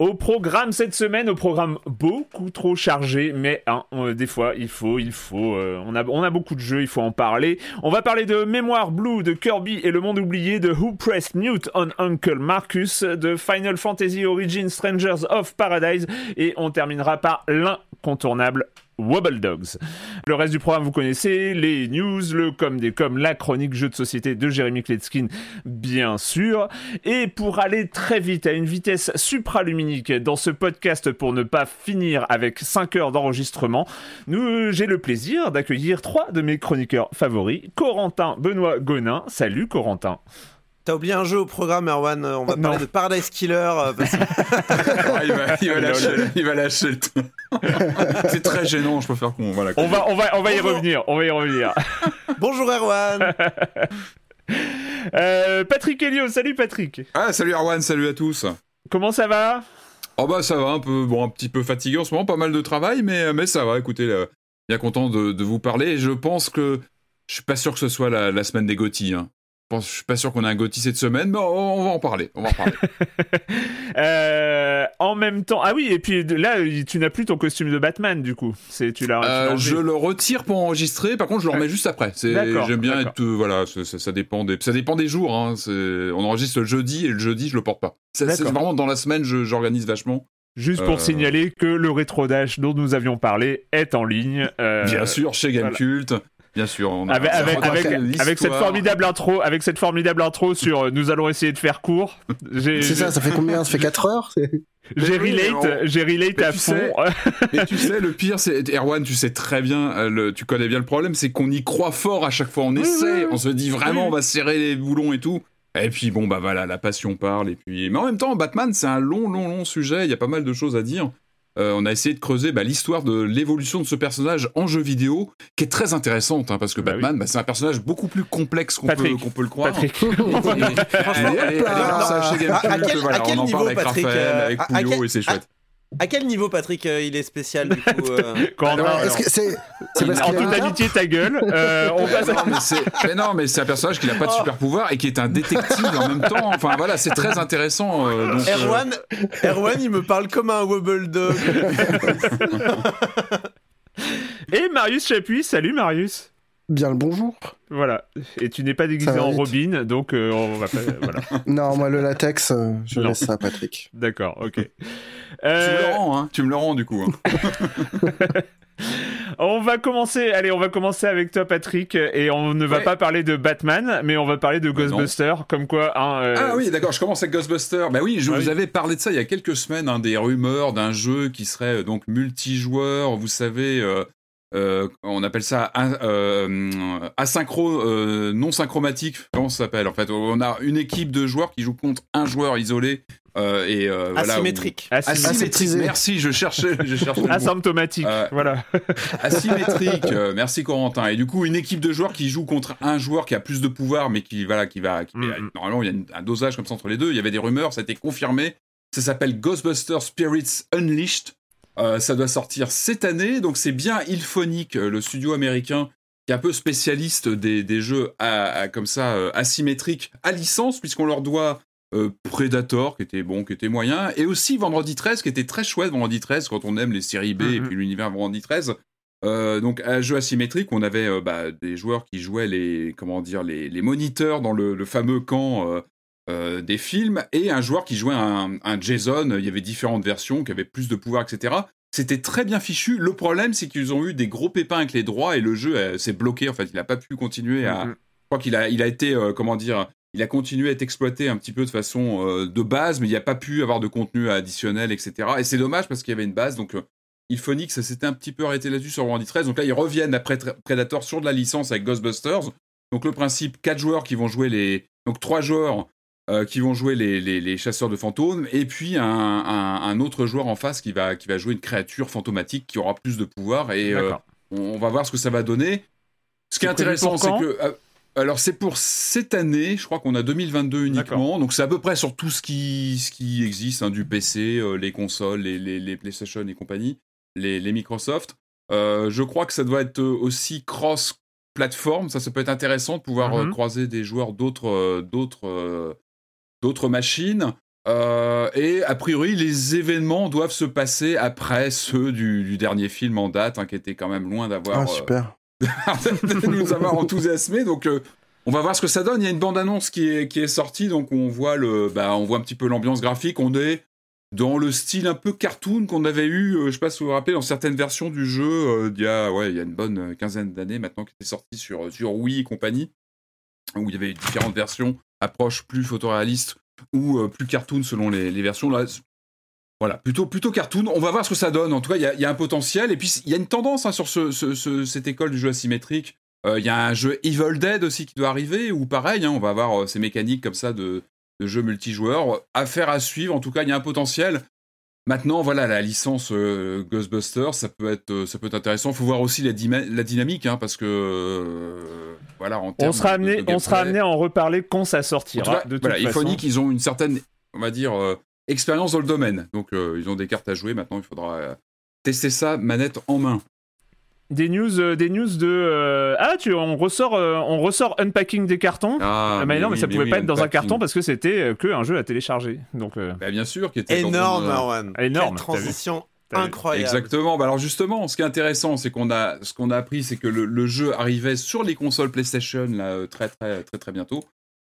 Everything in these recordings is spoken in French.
Au programme cette semaine, au programme beaucoup trop chargé, mais hein, des fois il faut, il faut, euh, on, a, on a beaucoup de jeux, il faut en parler. On va parler de Mémoire Blue, de Kirby et le monde oublié, de Who Pressed Mute on Uncle Marcus, de Final Fantasy Origin Strangers of Paradise, et on terminera par l'incontournable Wobble Dogs. Le reste du programme, vous connaissez, les news, le com des com, la chronique jeu de société de Jérémy Kletskin, bien sûr. Et pour aller très vite, à une vitesse supraluminique dans ce podcast pour ne pas finir avec 5 heures d'enregistrement, nous, j'ai le plaisir d'accueillir trois de mes chroniqueurs favoris, Corentin Benoît Gonin. Salut Corentin. T'as oublié un jeu au programme, Erwan. On va parler de Paradise Killer. Il, va, il, va lâcher, il, va, lâcher, le. C'est très gênant, je préfère qu'on. Voilà, on, va, on, va, on va y revenir. On va y revenir. Bonjour, Erwan. euh, Patrick Elio, salut Patrick. Ah, salut Erwan, salut à tous. Comment ça va? Oh bah ça va, un peu, bon, un petit peu fatigué en ce moment, pas mal de travail, mais, mais ça va. Écoutez, bien content de, de, vous parler. Je pense que je suis pas sûr que ce soit la, la semaine des Gotti. Hein je suis pas sûr qu'on ait un Gotti cette semaine, mais on, va en parler. On va en parler. euh, en même temps, ah oui, et puis là, tu n'as plus ton costume de Batman, du coup. C'est tu l'as. Euh, je le retire pour enregistrer. Par contre, je le remets juste après. J'aime bien être, euh, voilà, ça, dépend des, ça dépend des jours. Hein. On enregistre le jeudi et le jeudi, je le porte pas. C'est vraiment dans la semaine, j'organise vachement. Juste pour euh, signaler que le rétro dash dont nous avions parlé est en ligne. Bien sûr, chez Gamecult. Bien sûr. On avec, avec, cette formidable intro, avec cette formidable intro sur euh, nous allons essayer de faire court. C'est ça, ça fait combien? Ça fait 4 heures? J'ai relate, j'ai relate à fond. mais tu sais, le pire, c'est Erwan, tu sais très bien, euh, le, tu connais bien le problème, c'est qu'on y croit fort à chaque fois. On essaie, on se dit vraiment, on va serrer les boulons et tout. Et puis bon, bah voilà, la passion parle. Et puis, mais en même temps, Batman, c'est un long, long, long sujet. Il y a pas mal de choses à dire. Euh, on a essayé de creuser bah, l'histoire de l'évolution de ce personnage en jeu vidéo, qui est très intéressante, hein, parce que bah Batman, bah, c'est un personnage beaucoup plus complexe qu'on peut, peut, le croire. Patrick. à quel niveau, Patrick euh, avec Pouillot, et c'est chouette. À quel niveau, Patrick, euh, il est spécial du coup euh... c'est, En toute amitié, ta gueule. Euh, on passe non, mais, non, mais c'est un personnage qui n'a pas de oh. super pouvoir et qui est un détective en même temps. Enfin voilà, c'est très intéressant. Euh, donc, Erwan, Erwan, il me parle comme un wobble dog. et Marius Chapuis, salut Marius. Bien le bonjour. Voilà. Et tu n'es pas déguisé en Robin, donc euh, on va pas. Voilà. non, moi le latex, euh, je laisse ça à Patrick. D'accord, ok. Euh... Tu me le rends, hein. Tu me le rends du coup. Hein. on va commencer. Allez, on va commencer avec toi, Patrick, et on ne va pas parler de Batman, mais on va parler de bah Ghostbusters, comme quoi. Hein, euh, Ah oui, d'accord. Je commence avec Ghostbusters. Bah oui, je ah vous avais parlé de ça il y a quelques semaines, hein, des rumeurs d'un jeu qui serait donc multijoueur. Vous savez on appelle ça asynchro non synchromatique. Comment ça s'appelle En fait, on a une équipe de joueurs qui joue contre un joueur isolé euh, et euh, asymétrique. asymétrique. Merci, je cherchais. Je cherchais Asymptomatique. Euh, voilà. asymétrique. merci Corentin. Et du coup, une équipe de joueurs qui joue contre un joueur qui a plus de pouvoir, mais qui voilà, qui va. Mm-hmm. Normalement, il y a un dosage comme ça entre les deux. Il y avait des rumeurs, ça a été confirmé. Ça s'appelle Ghostbusters Spirits Unleashed. Ça doit sortir cette année, donc c'est bien Ilphonic, le studio américain qui est un peu spécialiste des, des jeux à, comme ça asymétriques à licence, puisqu'on leur doit euh, Predator qui était bon, qui était moyen, et aussi Vendredi 13 qui était très chouette, Vendredi 13 quand on aime les séries B et mhm. puis l'univers Vendredi 13. Euh, donc un jeu asymétrique, on avait euh, bah, des joueurs qui jouaient les comment dire les, moniteurs dans le, fameux camp des films et un joueur qui jouait un, un, Jason. Il y avait différentes versions qui avaient plus de pouvoir, etc. C'était très bien fichu. Le problème, c'est qu'ils ont eu des gros pépins avec les droits et le jeu s'est bloqué. En fait, il n'a pas pu continuer à. Mhm. Je crois qu'il a, il a été, comment dire, il a continué à être exploité un petit peu de façon euh, de base, mais il n'y a pas pu avoir de contenu additionnel, etc. Et c'est dommage parce qu'il y avait une base. Donc, euh, Ilphonix, ça s'était un petit peu arrêté là-dessus sur Warhammer 13. Donc là, ils reviennent après Predator sur de la licence avec Ghostbusters. Donc le principe, quatre joueurs qui vont jouer les... Donc trois joueurs euh, qui vont jouer les, les, chasseurs de fantômes, et puis un, un, autre joueur en face qui va, qui va jouer une créature fantomatique qui aura plus de pouvoir, et on, va voir ce que ça va donner. Ce qui est intéressant, c'est que alors c'est pour cette année, je crois qu'on a 2022 uniquement, donc c'est à peu près sur tout ce qui, ce qui existe, hein, du PC, euh, les consoles, les, les, PlayStation et compagnie, les, Microsoft. Euh, je crois que ça doit être aussi cross-platform, ça, ça peut être intéressant de pouvoir euh, mhm. croiser des joueurs d'autres, d'autres, machines. et a priori, les événements doivent se passer après ceux du, dernier film en date, hein, qui était quand même loin d'avoir. Ah, super de nous avoir enthousiasmés. Donc, euh, on va voir ce que ça donne. Il y a une bande-annonce qui est, qui est sortie, donc on voit, le, bah, on voit un petit peu l'ambiance graphique. On est dans le style un peu cartoon qu'on avait eu, euh, je sais pas si vous vous rappelez, dans certaines versions du jeu euh, il, y a, ouais, il y a une bonne quinzaine d'années maintenant, qui était sorti sur, sur Wii et compagnie, où il y avait différentes versions, approches plus photoréalistes ou plus cartoon selon les, versions. Là, voilà, plutôt, plutôt cartoon. On va voir ce que ça donne. En tout cas, il y, a un potentiel. Et puis, il y a une tendance hein, sur cette école du jeu asymétrique. Euh, il y a un jeu Evil Dead aussi qui doit arriver, ou pareil, hein, on va avoir euh, ces mécaniques comme ça de, de jeux multijoueurs. Affaire à suivre. En tout cas, il y a un potentiel. Maintenant, voilà, la licence euh, Ghostbusters, ça peut être, ça peut être intéressant. Il faut voir aussi la, la dynamique, hein, parce que voilà, en on sera amené, on sera amené à en reparler quand ça sortira. de voilà, qu'ils ont une certaine, on va dire, expérience dans le domaine. Donc euh, ils ont des cartes à jouer. Maintenant, il faudra euh, tester ça manette en main. Des news, euh, des news de ah tu on ressort on ressort unpacking des cartons. Ah, mais, non mais ça pouvait pas être dans un carton parce que c'était que un jeu à télécharger. Donc bah, bien sûr qui était énorme Marwan. Énorme. transition incroyable. Exactement. Bah, alors justement, ce qui est intéressant, c'est qu'on a ce qu'on a appris, c'est que le, le, jeu arrivait sur les consoles PlayStation là très très très très bientôt.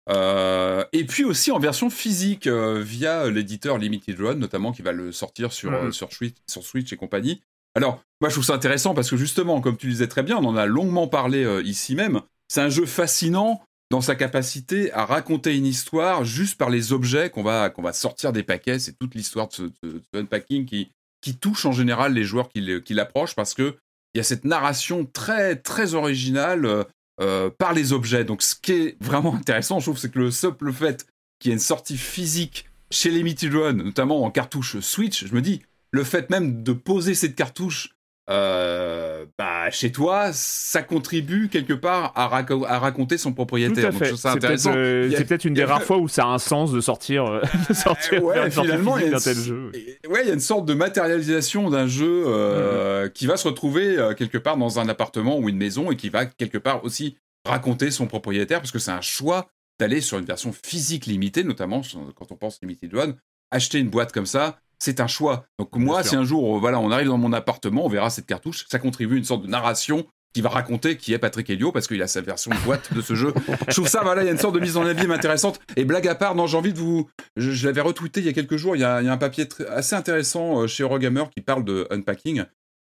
Euh, et puis aussi en version physique euh, via l'éditeur Limited Run, notamment qui va le sortir sur, mm. euh, sur, Switch, sur Switch et compagnie. Alors, moi je trouve ça intéressant parce que justement, comme tu disais très bien, on en a longuement parlé ici même. C'est un jeu fascinant dans sa capacité à raconter une histoire juste par les objets qu'on va, va sortir des paquets. C'est toute l'histoire de ce, unpacking qui, qui touche en général les joueurs qui, l'approchent parce que il y a cette narration très très originale euh, par les objets. Donc ce qui est vraiment intéressant, je trouve, c'est que le simple fait qu'il y ait une sortie physique chez Limited Run, notamment en cartouche Switch, je me dis, le fait même de poser cette cartouche euh, bah, chez toi, ça contribue quelque part à, raconter son propriétaire. C'est peut-être une des rares fois où ça a un sens de sortir, euh, de sortir ouais, finalement, il y a tel jeu. Ouais, il y a une sorte de matérialisation d'un jeu euh, mm-hmm. qui va se retrouver quelque part dans un appartement ou une maison et qui va quelque part aussi raconter son propriétaire parce que c'est un choix d'aller sur une version physique limitée, notamment quand on pense Limited One. Acheter une boîte comme ça, c'est un choix. Donc moi, si un jour, voilà, on arrive dans mon appartement, on verra cette cartouche, ça contribue à une sorte de narration qui va raconter qui est Patrick Helio parce qu'il a sa version boîte de ce jeu. Je trouve ça, voilà, il y a une sorte de mise en abîme intéressante. Et blague à part, non, j'ai envie de vous, je, l'avais retweeté il y a quelques jours. Il y a, un papier assez intéressant euh, chez Eurogamer qui parle de unpacking.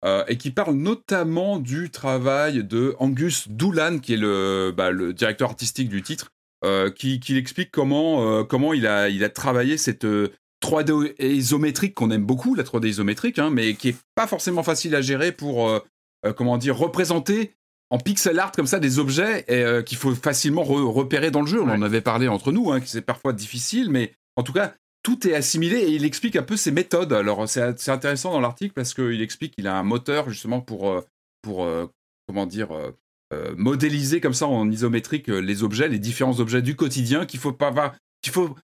Euh, et qui parle notamment du travail de Angus Doolan, qui est le, bah, le directeur artistique du titre, euh, qui, qui explique comment, comment il, a, il a travaillé cette, 3D isométrique qu'on aime beaucoup, la 3D isométrique, hein, mais qui est pas forcément facile à gérer pour, euh, comment dire, représenter en pixel art comme ça des objets qu'il faut facilement repérer dans le jeu. On en avait parlé entre nous, hein, que c'est parfois difficile, mais en tout cas, tout est assimilé et il explique un peu ses méthodes. Alors c'est intéressant dans l'article parce qu'il explique qu'il a un moteur justement pour, pour comment dire, modéliser comme ça en isométrique les objets, les différents objets du quotidien qu'il faut pas qu'il faut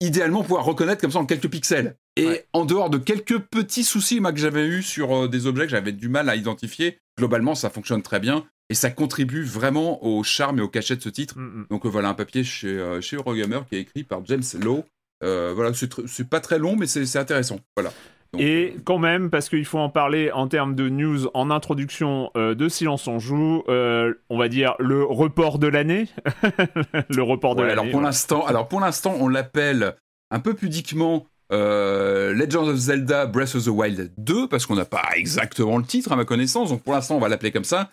idéalement pouvoir reconnaître comme ça en quelques pixels. Et en dehors de quelques petits soucis que j'avais eu sur euh, des objets que j'avais du mal à identifier, globalement ça fonctionne très bien et ça contribue vraiment au charme et au cachet de ce titre. Mm, mm. Donc euh, voilà un papier chez, euh, chez Eurogamer qui est écrit par James Lowe. voilà, c'est pas très long mais c'est intéressant. Voilà et euh, quand même, parce qu'il faut en parler en termes de news en introduction euh, de Silence on joue, euh, on va dire le report de l'année. le report de l'année. Alors pour l'instant, alors pour l'instant, on l'appelle un peu pudiquement Legend of Zelda Breath of the Wild 2 parce qu'on n'a pas exactement le titre à ma connaissance. Donc pour l'instant, on va l'appeler comme ça.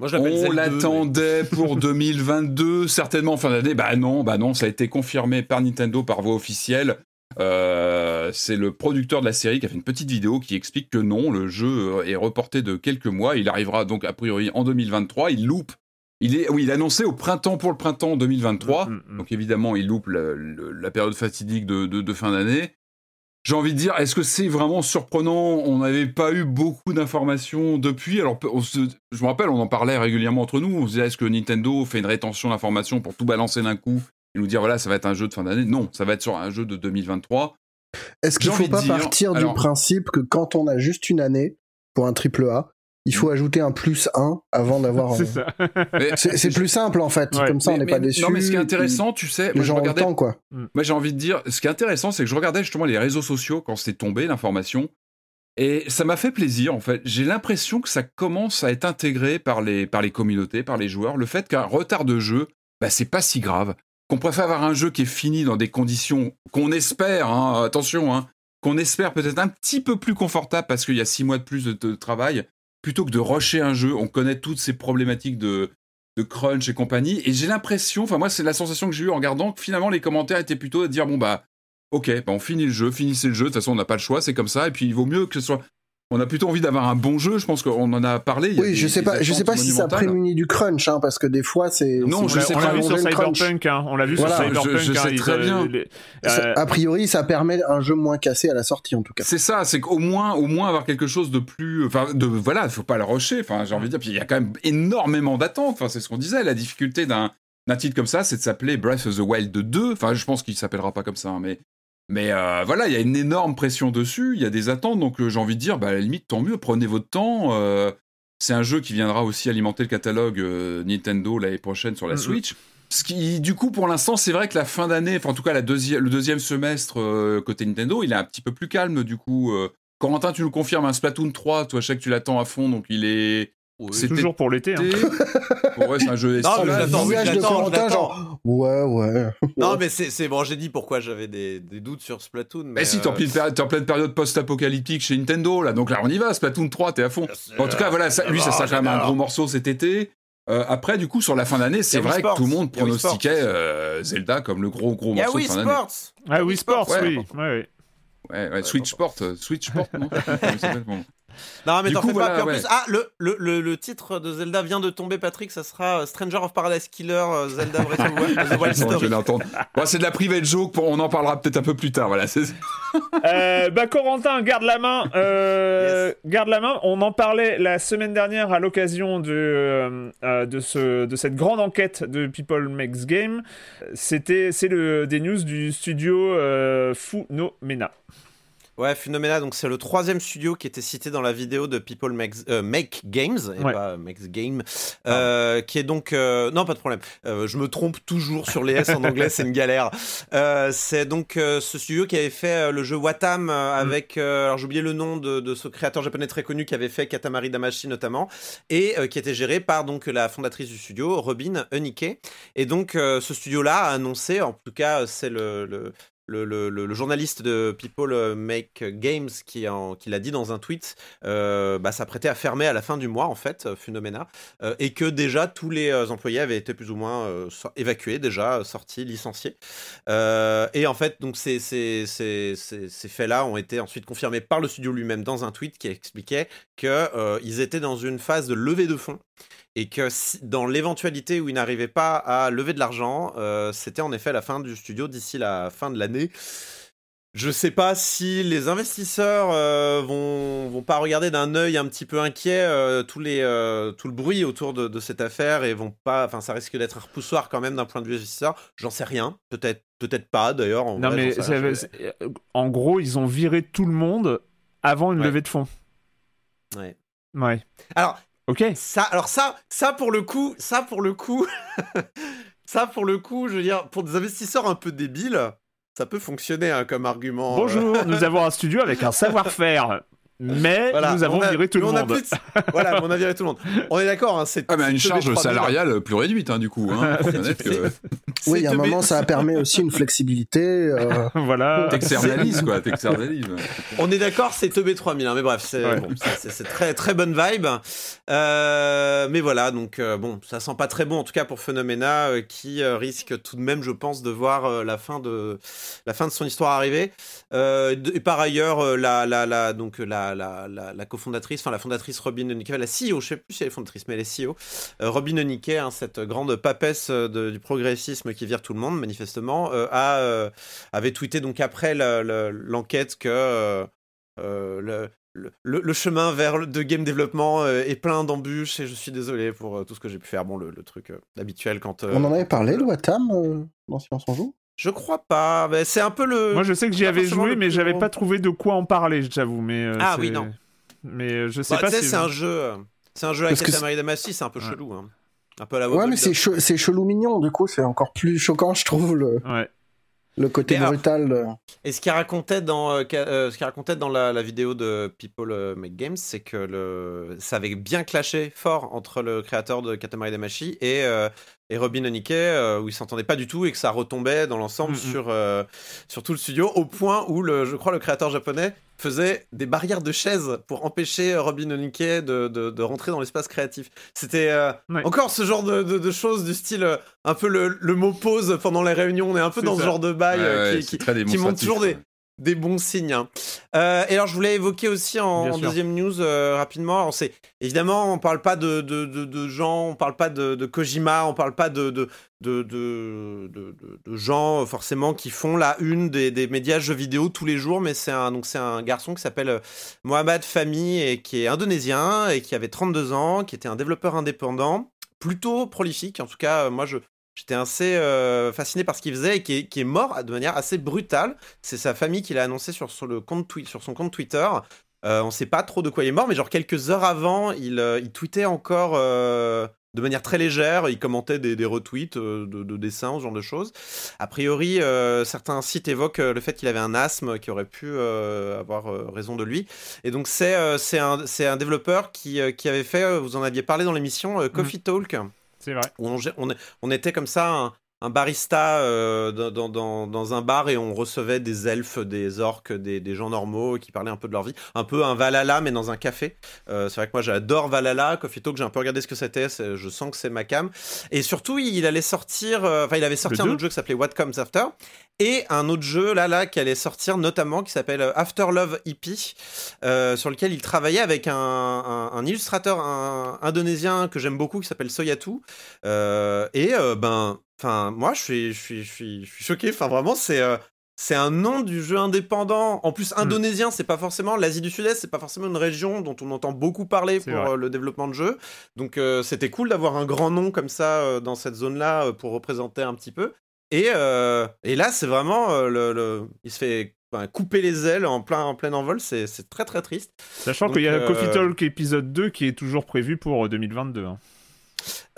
Moi, on l'attendait pour 2022, certainement en fin d'année. Bah non, bah non, ça a été confirmé par Nintendo par voie officielle. Euh, c'est le producteur de la série qui a fait une petite vidéo qui explique que non, le jeu est reporté de quelques mois. Il arrivera donc a priori en 2023. Il loupe. Il est, oui, il est annoncé au printemps pour le printemps 2023. Mm, mm, mm. Donc évidemment, il loupe la, période fatidique de, fin d'année. J'ai envie de dire, est-ce que c'est vraiment surprenant? On n'avait pas eu beaucoup d'informations depuis. Alors, je me rappelle, on en parlait régulièrement entre nous. On se disait, est-ce que Nintendo fait une rétention d'informations pour tout balancer d'un coup? Nous dire voilà, ça va être un jeu de fin d'année. Non, ça va être sur un jeu de 2023. Est-ce qu'il ne faut pas partir du principe que quand on a juste une année pour un triple A, il faut ajouter un plus 1 avant d'avoir. c'est ça. c'est plus simple en fait. Comme ça, on n'est pas déçu. Non, mais ce qui est intéressant, tu sais, moi, je regardais, temps, quoi. Mm. Moi, j'ai envie de dire, ce qui est intéressant, c'est que je regardais justement les réseaux sociaux quand c'était tombé l'information, et ça m'a fait plaisir en fait. J'ai l'impression que ça commence à être intégré par les par les communautés, par les joueurs. Le fait qu'un retard de jeu, bah, c'est pas si grave qu'on préfère avoir un jeu qui est fini dans des conditions qu'on espère, hein, attention, hein, qu'on espère peut-être un petit peu plus confortable parce qu'il y a six mois de plus de, travail, plutôt que de rusher un jeu. On connaît toutes ces problématiques de, de crunch et compagnie. Et j'ai l'impression, enfin moi c'est la sensation que j'ai eue en regardant, que finalement les commentaires étaient plutôt de dire bon bah ok, bah on finit le jeu, finissez le jeu, de toute façon on n'a pas le choix, c'est comme ça, et puis il vaut mieux que ce soit on a plutôt envie d'avoir un bon jeu. Je pense qu'on en a parlé. oui, je sais pas, je sais pas si ça prémunit du crunch, hein, parce que des fois c'est. Non, je sais on l'a vu sur Cyberpunk. Hein, on l'a vu sur Cyberpunk. Je, sais hein, très bien. Euh, a priori, ça permet un jeu moins cassé à la sortie, en tout cas. C'est ça, c'est qu'au moins, au moins avoir quelque chose de plus, enfin, de voilà, faut pas le rusher. Enfin, j'ai envie de dire, puis il y a quand même énormément d'attentes. Enfin, c'est ce qu'on disait. La difficulté d'un d'un titre comme ça, c'est de s'appeler Breath of the Wild 2. Enfin, je pense qu'il s'appellera pas comme ça, mais mais euh, voilà, il y a une énorme pression dessus, il y a des attentes, donc euh, j'ai envie de dire, bah, à la limite, tant mieux, prenez votre temps. Euh, c'est un jeu qui viendra aussi alimenter le catalogue Nintendo l'année prochaine sur la Switch. Ce qui, du coup, pour l'instant, c'est vrai que la fin d'année, enfin en tout cas la le deuxième semestre côté Nintendo, il est un petit peu plus calme du coup. Corentin, tu nous confirmes un Splatoon 3, toi je sais que tu l'attends à fond, donc il est c'est toujours pour l'été. Hein. ouais, c'est un jeu Non, mais j'attends, de genre, ouais, ouais. Non, mais c'est bon, j'ai dit pourquoi j'avais des, des, doutes sur Splatoon. Mais, mais si, t'es en, pleine période post-apocalyptique chez Nintendo, là, donc là, on y va, Splatoon 3, t'es à fond. en tout cas, voilà, ça, lui, ça sera quand même un gros morceau cet été. Euh, après, du coup, sur la fin d'année, c'est vrai que tout le monde pronostiquait euh, Zelda comme le gros, gros morceau de fin d'année. Ah oui, Sports, oui. Ouais, ouais. Switch Sport, euh, Switch Sport, non non, mais t'en fais pas. plus, ah, le, le, le, titre de Zelda vient de tomber, Patrick. Ça sera euh, Stranger of Paradise Killer, euh, Zelda Breath of the Wild Story. Bon, c'est de la private joke. On en parlera peut-être un peu plus tard. Voilà. euh, bah, Corentin, garde la main. Euh, Garde la main. On en parlait la semaine dernière à l'occasion de, euh, de, ce, de cette grande enquête de People Makes Game. C'était, c'est le, des news du studio Funomena. Ouais, Phenomena, donc c'est le troisième studio qui était cité dans la vidéo de People Make, euh, Make Games, et pas Makes Game, euh, qui est donc... Euh, non, pas de problème, je me trompe toujours sur les S en anglais, c'est une galère. c'est donc ce studio qui avait fait le jeu Watam mm. avec... alors j'ai oublié le nom de, de, ce créateur japonais très connu qui avait fait Katamari Damashi notamment, et qui était géré par donc la fondatrice du studio, Robin Unike. Et donc ce studio-là a annoncé, en tout cas c'est le, le le, journaliste de People Make Games qui, l'a dit dans un tweet, bah, s'apprêtait à fermer à la fin du mois, en fait, Phenomena, et que déjà tous les employés avaient été plus ou moins évacués, déjà sortis, licenciés. et en fait, donc ces faits-là ont été ensuite confirmés par le studio lui-même dans un tweet qui expliquait qu'ils étaient dans une phase de levée de fonds et que dans l'éventualité où ils n'arrivaient pas à lever de l'argent, euh, c'était en effet la fin du studio d'ici la fin de l'année. Je sais pas si les investisseurs euh, vont, vont pas regarder d'un œil un petit peu inquiet euh, tous les, tout le bruit autour de, cette affaire et vont pas. Enfin, ça risque d'être un repoussoir quand même d'un point de vue investisseur. J'en sais rien. Peut-être, peut-être pas d'ailleurs. Non mais en gros, ils ont viré tout le monde avant une levée de fonds. Ouais. Ouais. Alors, Ok. Ça, alors ça, ça pour le coup, ça pour le coup, ça pour le coup, je veux dire, pour des investisseurs un peu débiles, ça peut fonctionner hein, comme argument. Euh. Bonjour, nous avons un studio avec un savoir-faire mais nous avons viré tout le monde. voilà, on a viré tout le monde. On est d'accord, hein, c'est. Ah, mais une charge salariale plus réduite, hein, du coup. Hein. Oui, à un moment, ça permis aussi une flexibilité. Euh... voilà. T'externalises, quoi, t'externalises. On est d'accord, c'est TB3000, hein, mais bref, c'est bon, très, très bonne vibe. Euh, mais voilà, donc, euh, bon, ça sent pas très bon, en tout cas pour Phenomena, euh, qui risque tout de même, je pense, de voir la, fin de, la fin de son histoire arriver. et par ailleurs, la, la, la, donc, la la, la, cofondatrice, enfin la fondatrice Robin Nicke, la CEO, je sais plus si elle est fondatrice, mais elle est CEO. Euh, Robin hein, cette grande papesse euh, du progressisme qui vire tout le monde, manifestement, euh, a, avait tweeté donc après l'enquête que le, le, chemin vers de game développement est plein d'embûches et je suis désolé pour tout ce que j'ai pu faire. Bon, le, truc habituel quand. On en avait parlé, le Watam, dans Silence en Joue? Je crois pas. c'est un peu le. Moi, je sais que j'y avais joué, mais j'avais pas trouvé de quoi en parler, j'avoue. Mais euh, ah oui, non. Mais euh, je sais bah, pas si. C'est un jeu. C'est un jeu avec Katamari Damacy, c'est un peu chelou. Hein. Un peu à la Ouais, mais c'est chelou mignon. Du coup, c'est encore plus choquant, je trouve. Le... Ouais le côté brutal. Et ce qu'il racontait dans, euh, euh, ce qu'il racontait dans la, vidéo de People euh, Make Games, c'est que le, ça avait bien clashé fort entre le créateur de Katamari Damacy et, et Robin Onike, où ils s'entendaient pas du tout et que ça retombait dans l'ensemble sur, sur tout le studio, au point où, le, je crois, le créateur japonais faisait des barrières de chaises pour empêcher Robin Onike de, de, rentrer dans l'espace créatif. C'était encore ce genre de, de, choses du style un peu le, le, mot pause pendant les réunions. On est un peu dans ce genre de bail qui, qui montre toujours des, des bons signes. Hein. Euh, et alors, je voulais évoquer aussi en, deuxième news euh, rapidement. On évidemment, on parle pas de, de, de, gens, on parle pas de, Kojima, on parle pas de, de, de, gens forcément qui font la une des, des médias jeux vidéo tous les jours. Mais c'est un, donc c'est un garçon qui s'appelle euh, Mohamed Fami et qui est indonésien et qui avait 32 ans, qui était un développeur indépendant plutôt prolifique. En tout cas, moi, je, J'étais assez euh, fasciné par ce qu'il faisait et qui est, mort de manière assez brutale. C'est sa famille qui l'a annoncé sur, le compte sur son compte Twitter. Euh, on ne sait pas trop de quoi il est mort, mais genre quelques heures avant, il, euh, tweetait encore de manière très légère. Il commentait des, retweets de, dessins, ce genre de choses. A priori, certains sites évoquent le fait qu'il avait un asthme qui aurait pu avoir raison de lui. Et donc, c'est un, un, développeur qui, qui, avait fait, vous en aviez parlé dans l'émission, Coffee Talk. C'est vrai. on, on, était comme ça, un, barista euh, dans, dans, dans, un bar et on recevait des elfes, des orques, des, des, gens normaux qui parlaient un peu de leur vie. Un peu un Valhalla, mais dans un café. Euh, c'est vrai que moi j'adore Valhalla. Coffee Talk, j'ai un peu regardé ce que c'était. Je sens que c'est ma cam. Et surtout, il allait sortir. Euh, enfin, il avait sorti un autre jeu qui s'appelait What Comes After. Et un autre jeu là, là, qui allait sortir notamment qui s'appelle After Love EP, sur lequel il travaillait avec un, un, illustrateur indonésien que j'aime beaucoup qui s'appelle Soyatu. et ben Enfin, moi, je suis, je suis, je suis, choqué. Enfin, vraiment, c'est euh, c'est un nom du jeu indépendant. En plus, hmm. indonésien, c'est pas forcément l'Asie du Sud-Est, c'est pas forcément une région dont on entend beaucoup parler pour euh, le développement de jeux. Donc, euh, c'était cool d'avoir un grand nom comme ça dans cette zone-là pour représenter un petit peu. Et, et là, c'est vraiment le, il se fait couper les ailes en plein, en plein envol, c'est très très triste. Sachant qu'il y a Coffee Talk épisode 2 qui est toujours prévu pour 2022.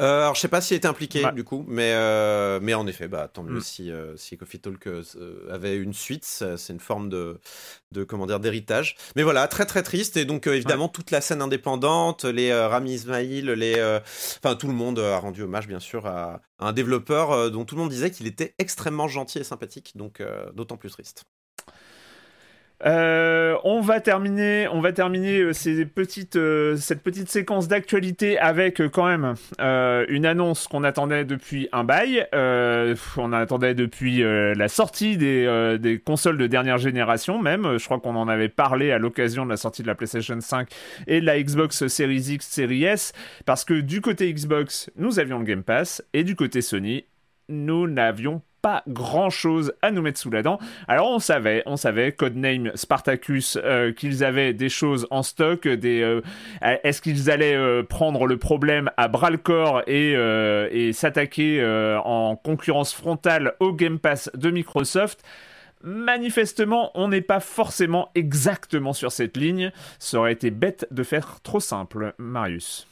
Euh, alors, je sais pas s'il était impliqué du coup, mais, euh, mais en effet, bah, tant mieux mm. si, euh, si Coffee Talk avait une suite. C'est une forme de, de comment dire d'héritage. Mais voilà, très très triste. Et donc, évidemment, toute la scène indépendante, les Rami Ismail, les, enfin, tout le monde a rendu hommage, bien sûr, à, à un développeur dont tout le monde disait qu'il était extrêmement gentil et sympathique. Donc, d'autant plus triste. Euh, on va terminer, on va terminer euh, euh, cette petite séquence d'actualité avec quand même une annonce qu'on attendait depuis un bail. on attendait depuis la sortie des, des, consoles de dernière génération même. Je crois qu'on en avait parlé à l'occasion de la sortie de la PlayStation 5 et de la Xbox Series X, Series S, parce que du côté Xbox, nous avions le Game Pass et du côté Sony, nous n'avions pas grand chose à nous mettre sous la dent. Alors on savait, on savait, codename Spartacus, euh, qu'ils avaient des choses en stock, des, euh, est-ce qu'ils allaient euh, prendre le problème à bras le corps et, et s'attaquer en concurrence frontale au Game Pass de Microsoft? Manifestement, on n'est pas forcément exactement sur cette ligne. Ça aurait été bête de faire trop simple, Marius.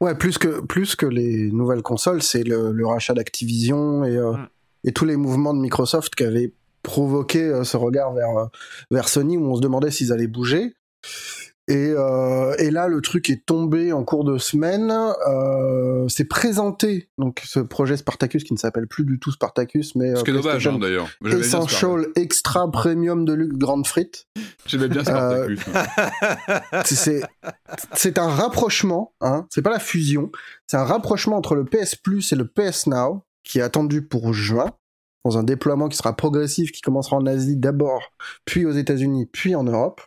Ouais, plus que, plus que les nouvelles consoles, c'est le, rachat d'Activision et, mm et tous les mouvements de Microsoft qui avaient provoqué euh, ce regard vers, euh, vers Sony où on se demandait s'ils allaient bouger. Et, euh, et, là, le truc est tombé en cours de semaine. Euh, c'est présenté donc ce projet Spartacus qui ne s'appelle plus du tout Spartacus, mais ce qui est dommage hein, d'ailleurs. Essential Extra Premium de Luc Grande Frites. J'aimais bien Spartacus. c'est c'est un rapprochement, hein. C'est pas la fusion. C'est un rapprochement entre le PS Plus et le PS Now qui est attendu pour juin, dans un déploiement qui sera progressif, qui commencera en Asie d'abord, puis aux États-Unis, puis en Europe.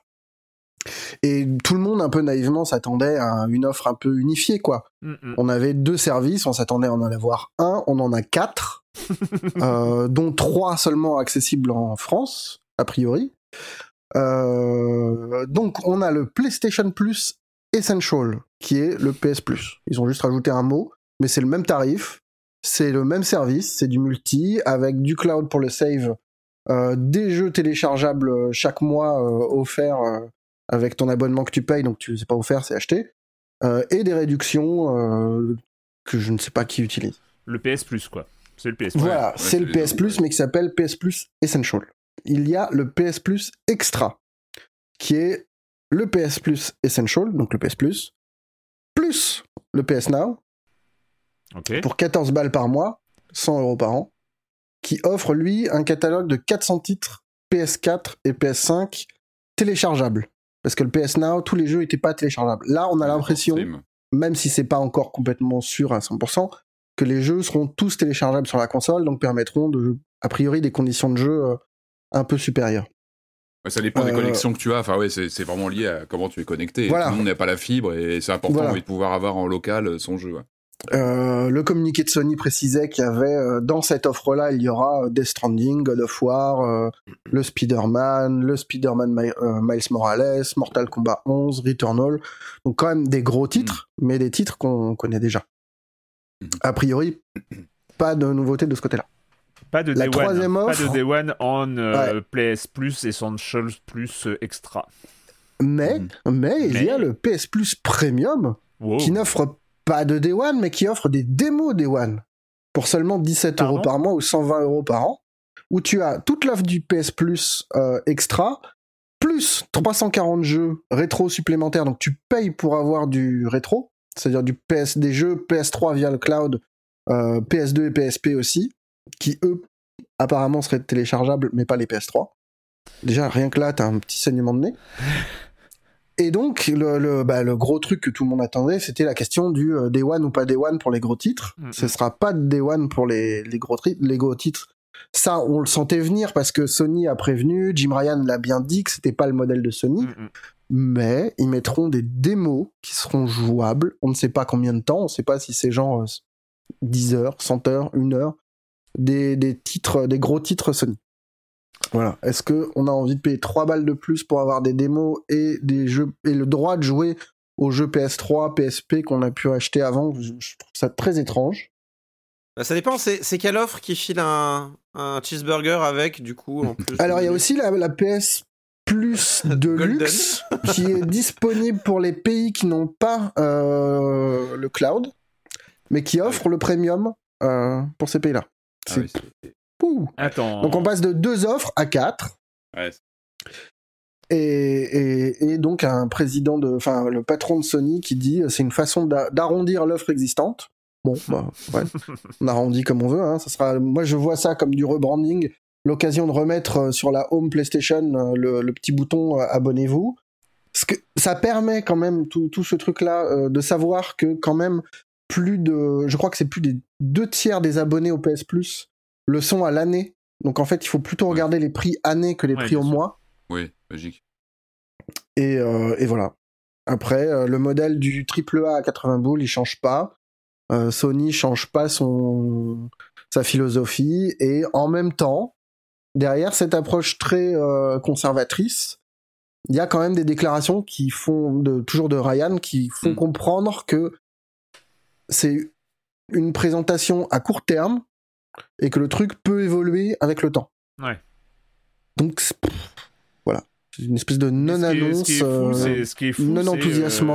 Et tout le monde, un peu naïvement, s'attendait à une offre un peu unifiée, quoi. Mm. On avait deux services, on s'attendait à en avoir un, on en a quatre, euh, dont trois seulement accessibles en France, a priori. Euh, donc on a le PlayStation Plus Essential, qui est le PS Plus. Ils ont juste rajouté un mot, mais c'est le même tarif, c'est le même service, c'est du multi avec du cloud pour le save, euh, des jeux téléchargeables euh, chaque mois euh, offerts avec ton abonnement que tu payes, donc tu sais pas offert, c'est acheté, et des réductions que je ne sais pas qui utilise. Le PS Plus quoi. C'est le PS Plus. Voilà, c'est le PS Plus, mais qui s'appelle PS Plus Essential. Il y a le PS Plus Extra, qui est le PS Plus Essential, donc le PS Plus, plus le PS Now, pour 14 balles par mois, 100 euros par an, qui offre lui un catalogue de 400 titres PS4 et PS5 téléchargeables. Parce que le PS Now, tous les jeux n'étaient pas téléchargeables. Là, on a l'impression, même si c'est pas encore complètement sûr à 100%, que les jeux seront tous téléchargeables sur la console, donc permettront de, a priori, des conditions de jeu euh, un peu supérieures. ça dépend des euh, connexions que tu as. Enfin, ouais, c'est vraiment lié à comment tu es connecté. Tout le monde n'a pas la fibre et c'est important de pouvoir avoir en local son jeu. Euh, le communiqué de Sony précisait qu'il y avait euh, dans cette offre-là, il y aura euh, Death Stranding, God of War, le Spider-Man, le Spider-Man Miles Morales, Mortal Kombat 11, Returnal. Donc quand même des gros titres, mm. mais des titres qu'on connaît déjà. Mm. A priori, pas de nouveauté de ce côté-là. Pas de, La Day, troisième One, offre, pas de Day One en PS Plus Essential Plus Extra. Mais, mm. mais, il y a le PS Plus Premium qui n'offre pas de Day One, mais qui offre des démos Day One pour seulement 17 euros par mois ou 120 euros par an, où tu as toute l'offre du PS Plus euh, extra, plus 340 jeux rétro supplémentaires, donc tu payes pour avoir du rétro, c'est-à-dire du PS, des jeux PS3 via le cloud, euh, PS2 et PSP aussi, qui eux apparemment seraient téléchargeables, mais pas les PS3. Déjà, rien que là, t'as un petit saignement de nez. Et donc, le, bah, le, gros truc que tout le monde attendait, c'était la question du euh, Day One ou pas Day One pour les gros titres. Ce mm, Ce mm. sera pas de Day One pour les, les, gros, les gros titres. Ça, on le sentait venir parce que Sony a prévenu, Jim Ryan l'a bien dit que c'était pas le modèle de Sony. Mm, mais ils mettront des démos qui seront jouables. On ne sait pas combien de temps, on ne sait pas si c'est genre 10 euh, heures, 100 heures, 1 heure. Des, des titres, des gros titres Sony. Voilà. Est-ce que on a envie de payer 3 balles de plus pour avoir des démos et des jeux et le droit de jouer aux jeux PS3, PSP qu'on a pu acheter avant? Je, trouve ça très étrange. Bah, ça dépend, c'est quelle offre qui file un, cheeseburger avec, du coup, en plus Alors, il y a aussi la, PS Plus de luxe qui est disponible pour les pays qui n'ont pas euh, le cloud. mais qui offre le premium euh, pour ces pays-là. Ah oui, Attends. Donc on passe de deux offres à quatre. Ouais. Et, et, et, donc un président de, enfin le patron de Sony qui dit c'est une façon d'arrondir l'offre existante. Bon, bah, ouais. on arrondit comme on veut. Hein. Ça sera, moi je vois ça comme du rebranding, l'occasion de remettre euh, sur la home PlayStation euh, le, le petit bouton abonnez-vous. Que ça permet quand même tout, tout ce truc-là de savoir que quand même plus de, je crois que c'est plus des deux tiers des abonnés au PS Plus le sont à l'année. Donc en fait, il faut plutôt regarder les prix année que les prix au mois. Oui, logique. Et, euh, et voilà. Après, euh, le modèle du AAA à 80 boules, il change pas. Euh, Sony change pas son sa philosophie et en même temps, derrière cette approche très euh, conservatrice, il y a quand même des déclarations qui font de, toujours de Ryan qui font Mm. comprendre que c'est une présentation à court terme et que le truc peut évoluer avec le temps. Ouais. Donc pff, voilà, c'est une espèce de Mais ce qui est- ce qui est non-annonce, fou, euh,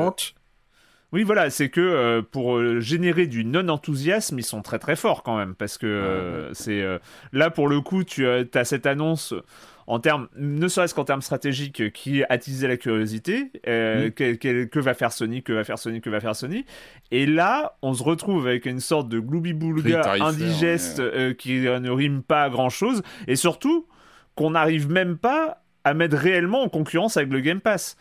Oui, voilà, c'est que euh, pour euh, générer du non-enthousiasme, ils sont très très forts quand même. Parce que euh, c'est euh, là, pour le coup, tu as cette annonce en termes, ne serait-ce qu'en termes stratégiques, qui attisait la curiosité. Mm. que, que- que va faire Sony Que va faire Sony Que va faire Sony Et là, on se retrouve avec une sorte de gloubi-boulga indigeste ouais. qui ne rime pas à grand-chose. Et surtout, qu'on n'arrive même pas à mettre réellement en concurrence avec le Game Pass.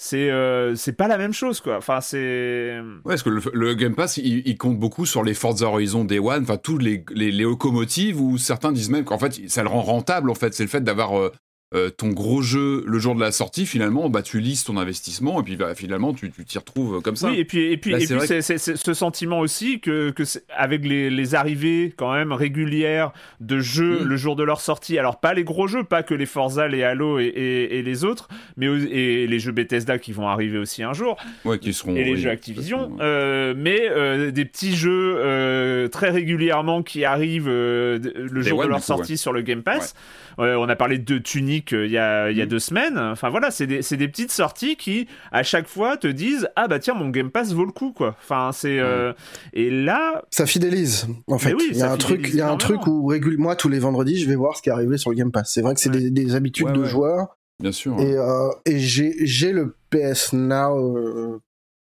C'est euh, c'est pas la même chose, quoi. Enfin, c'est. Ouais, parce que le, Game Pass, il, compte beaucoup sur les Forza Horizon Day One, enfin, tous les, les, les locomotives où certains disent même qu'en fait, ça le rend rentable, en fait. C'est le fait d'avoir euh, euh, ton gros jeu le jour de la sortie, finalement, bah, tu lises ton investissement et puis bah, finalement, tu tu t'y retrouves comme ça. Oui, et puis, et puis, Là, et c'est puis c'est, ce sentiment aussi que, que avec les, les arrivées quand même régulières de jeux Mm. le jour de leur sortie, alors pas les gros jeux, pas que les Forza, les Halo et, et, et les autres, mais et les jeux Bethesda qui vont arriver aussi un jour, Ouais, qui seront. et les oui, jeux Activision, euh, mais euh, des petits jeux euh, très régulièrement qui arrivent euh, le Day jour one, de leur coup, sortie sur le Game Pass. Euh, on a parlé de Tunic il y, a, il y a Mm. deux semaines. Enfin voilà, c'est des, c'est des petites sorties qui, à chaque fois, te disent Ah bah tiens, mon Game Pass vaut le coup, quoi. Enfin, c'est. euh, Et là, Ça fidélise, en fait. oui, il y a un truc, il y a un truc où régul- moi tous les vendredis, je vais voir ce qui est arrivé sur le Game Pass. C'est vrai que c'est Ouais. des, des habitudes Ouais, de ouais. joueurs Bien sûr. et, euh, et j'ai j'ai le PS Now euh,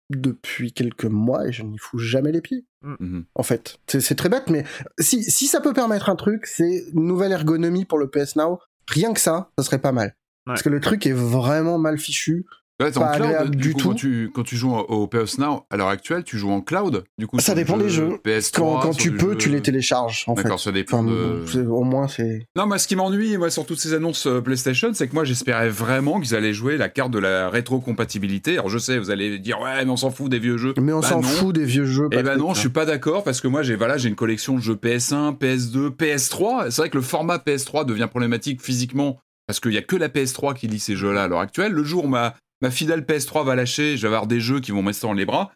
depuis quelques mois et je n'y fous jamais les pieds. Mhm. En fait, c'est c'est très bête, mais si si ça peut permettre un truc, c'est une nouvelle ergonomie pour le PS Now. Rien que ça, ça serait pas mal. Parce que le truc est vraiment mal fichu. Ouais, t'es en pas cloud, agréable du du coup, tout. Quand tu, quand tu joues au, PS Now, à l'heure actuelle, tu joues en cloud. Du coup, Ça sur dépend des jeux. PS3, Quand, tu peux, tu les télécharges, en fait. D'accord, ça dépend Enfin, de... c'est- au moins, c'est. Non, moi, ce qui m'ennuie, moi, sur toutes ces annonces euh, PlayStation, c'est que moi, j'espérais vraiment qu'ils allaient jouer la carte de la rétrocompatibilité. Alors, je sais, vous allez dire, ouais, mais on s'en fout des vieux jeux. Mais on Bah s'en fout des vieux jeux. Eh ben non, je suis pas d'accord parce que moi j'ai voilà, j'ai une collection de jeux PS1, PS2, PS3. C'est vrai que le format PS3 devient problématique physiquement parce qu'il y a que la PS3 qui lit ces jeux-là à l'heure actuelle. Le jour où ma ma fidèle PS3 va lâcher, je vais avoir des jeux qui vont me rester dans les bras.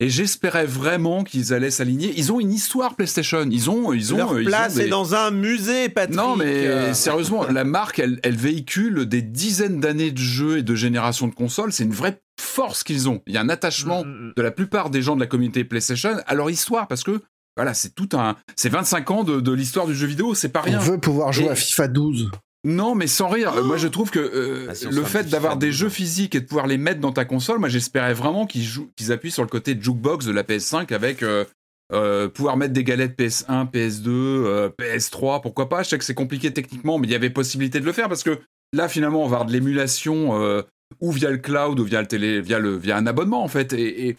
Et j'espérais vraiment qu'ils allaient s'aligner. Ils ont une histoire PlayStation. Ils ont, ils ont, Leur ils ont place des- est dans un musée, Patrick. non, mais Euh, sérieusement, la marque, elle, elle véhicule des dizaines d'années de jeux et de générations de consoles. C'est une vraie force qu'ils ont. Il y a un attachement Mm, mm, mm. de la plupart des gens de la communauté PlayStation à leur histoire parce que voilà, c'est tout un. C'est 25 ans de, de l'histoire du jeu vidéo, c'est pas On rien. veut pouvoir jouer Et- à FIFA 12. Non, mais sans rire. Moi, je trouve que euh, Ah, si le fait d'avoir des 12, jeux physiques et de pouvoir les mettre dans ta console, moi, j'espérais vraiment qu'ils jouent, qu'ils appuient sur le côté jukebox de la PS5 avec euh, euh, pouvoir mettre des galettes PS1, PS2, euh, PS3, pourquoi pas. Je sais que c'est compliqué techniquement, mais il y avait possibilité de le faire parce que là, finalement, on va avoir de l'émulation euh, ou via le cloud ou via le télé, via le, via un abonnement en fait. Et, et,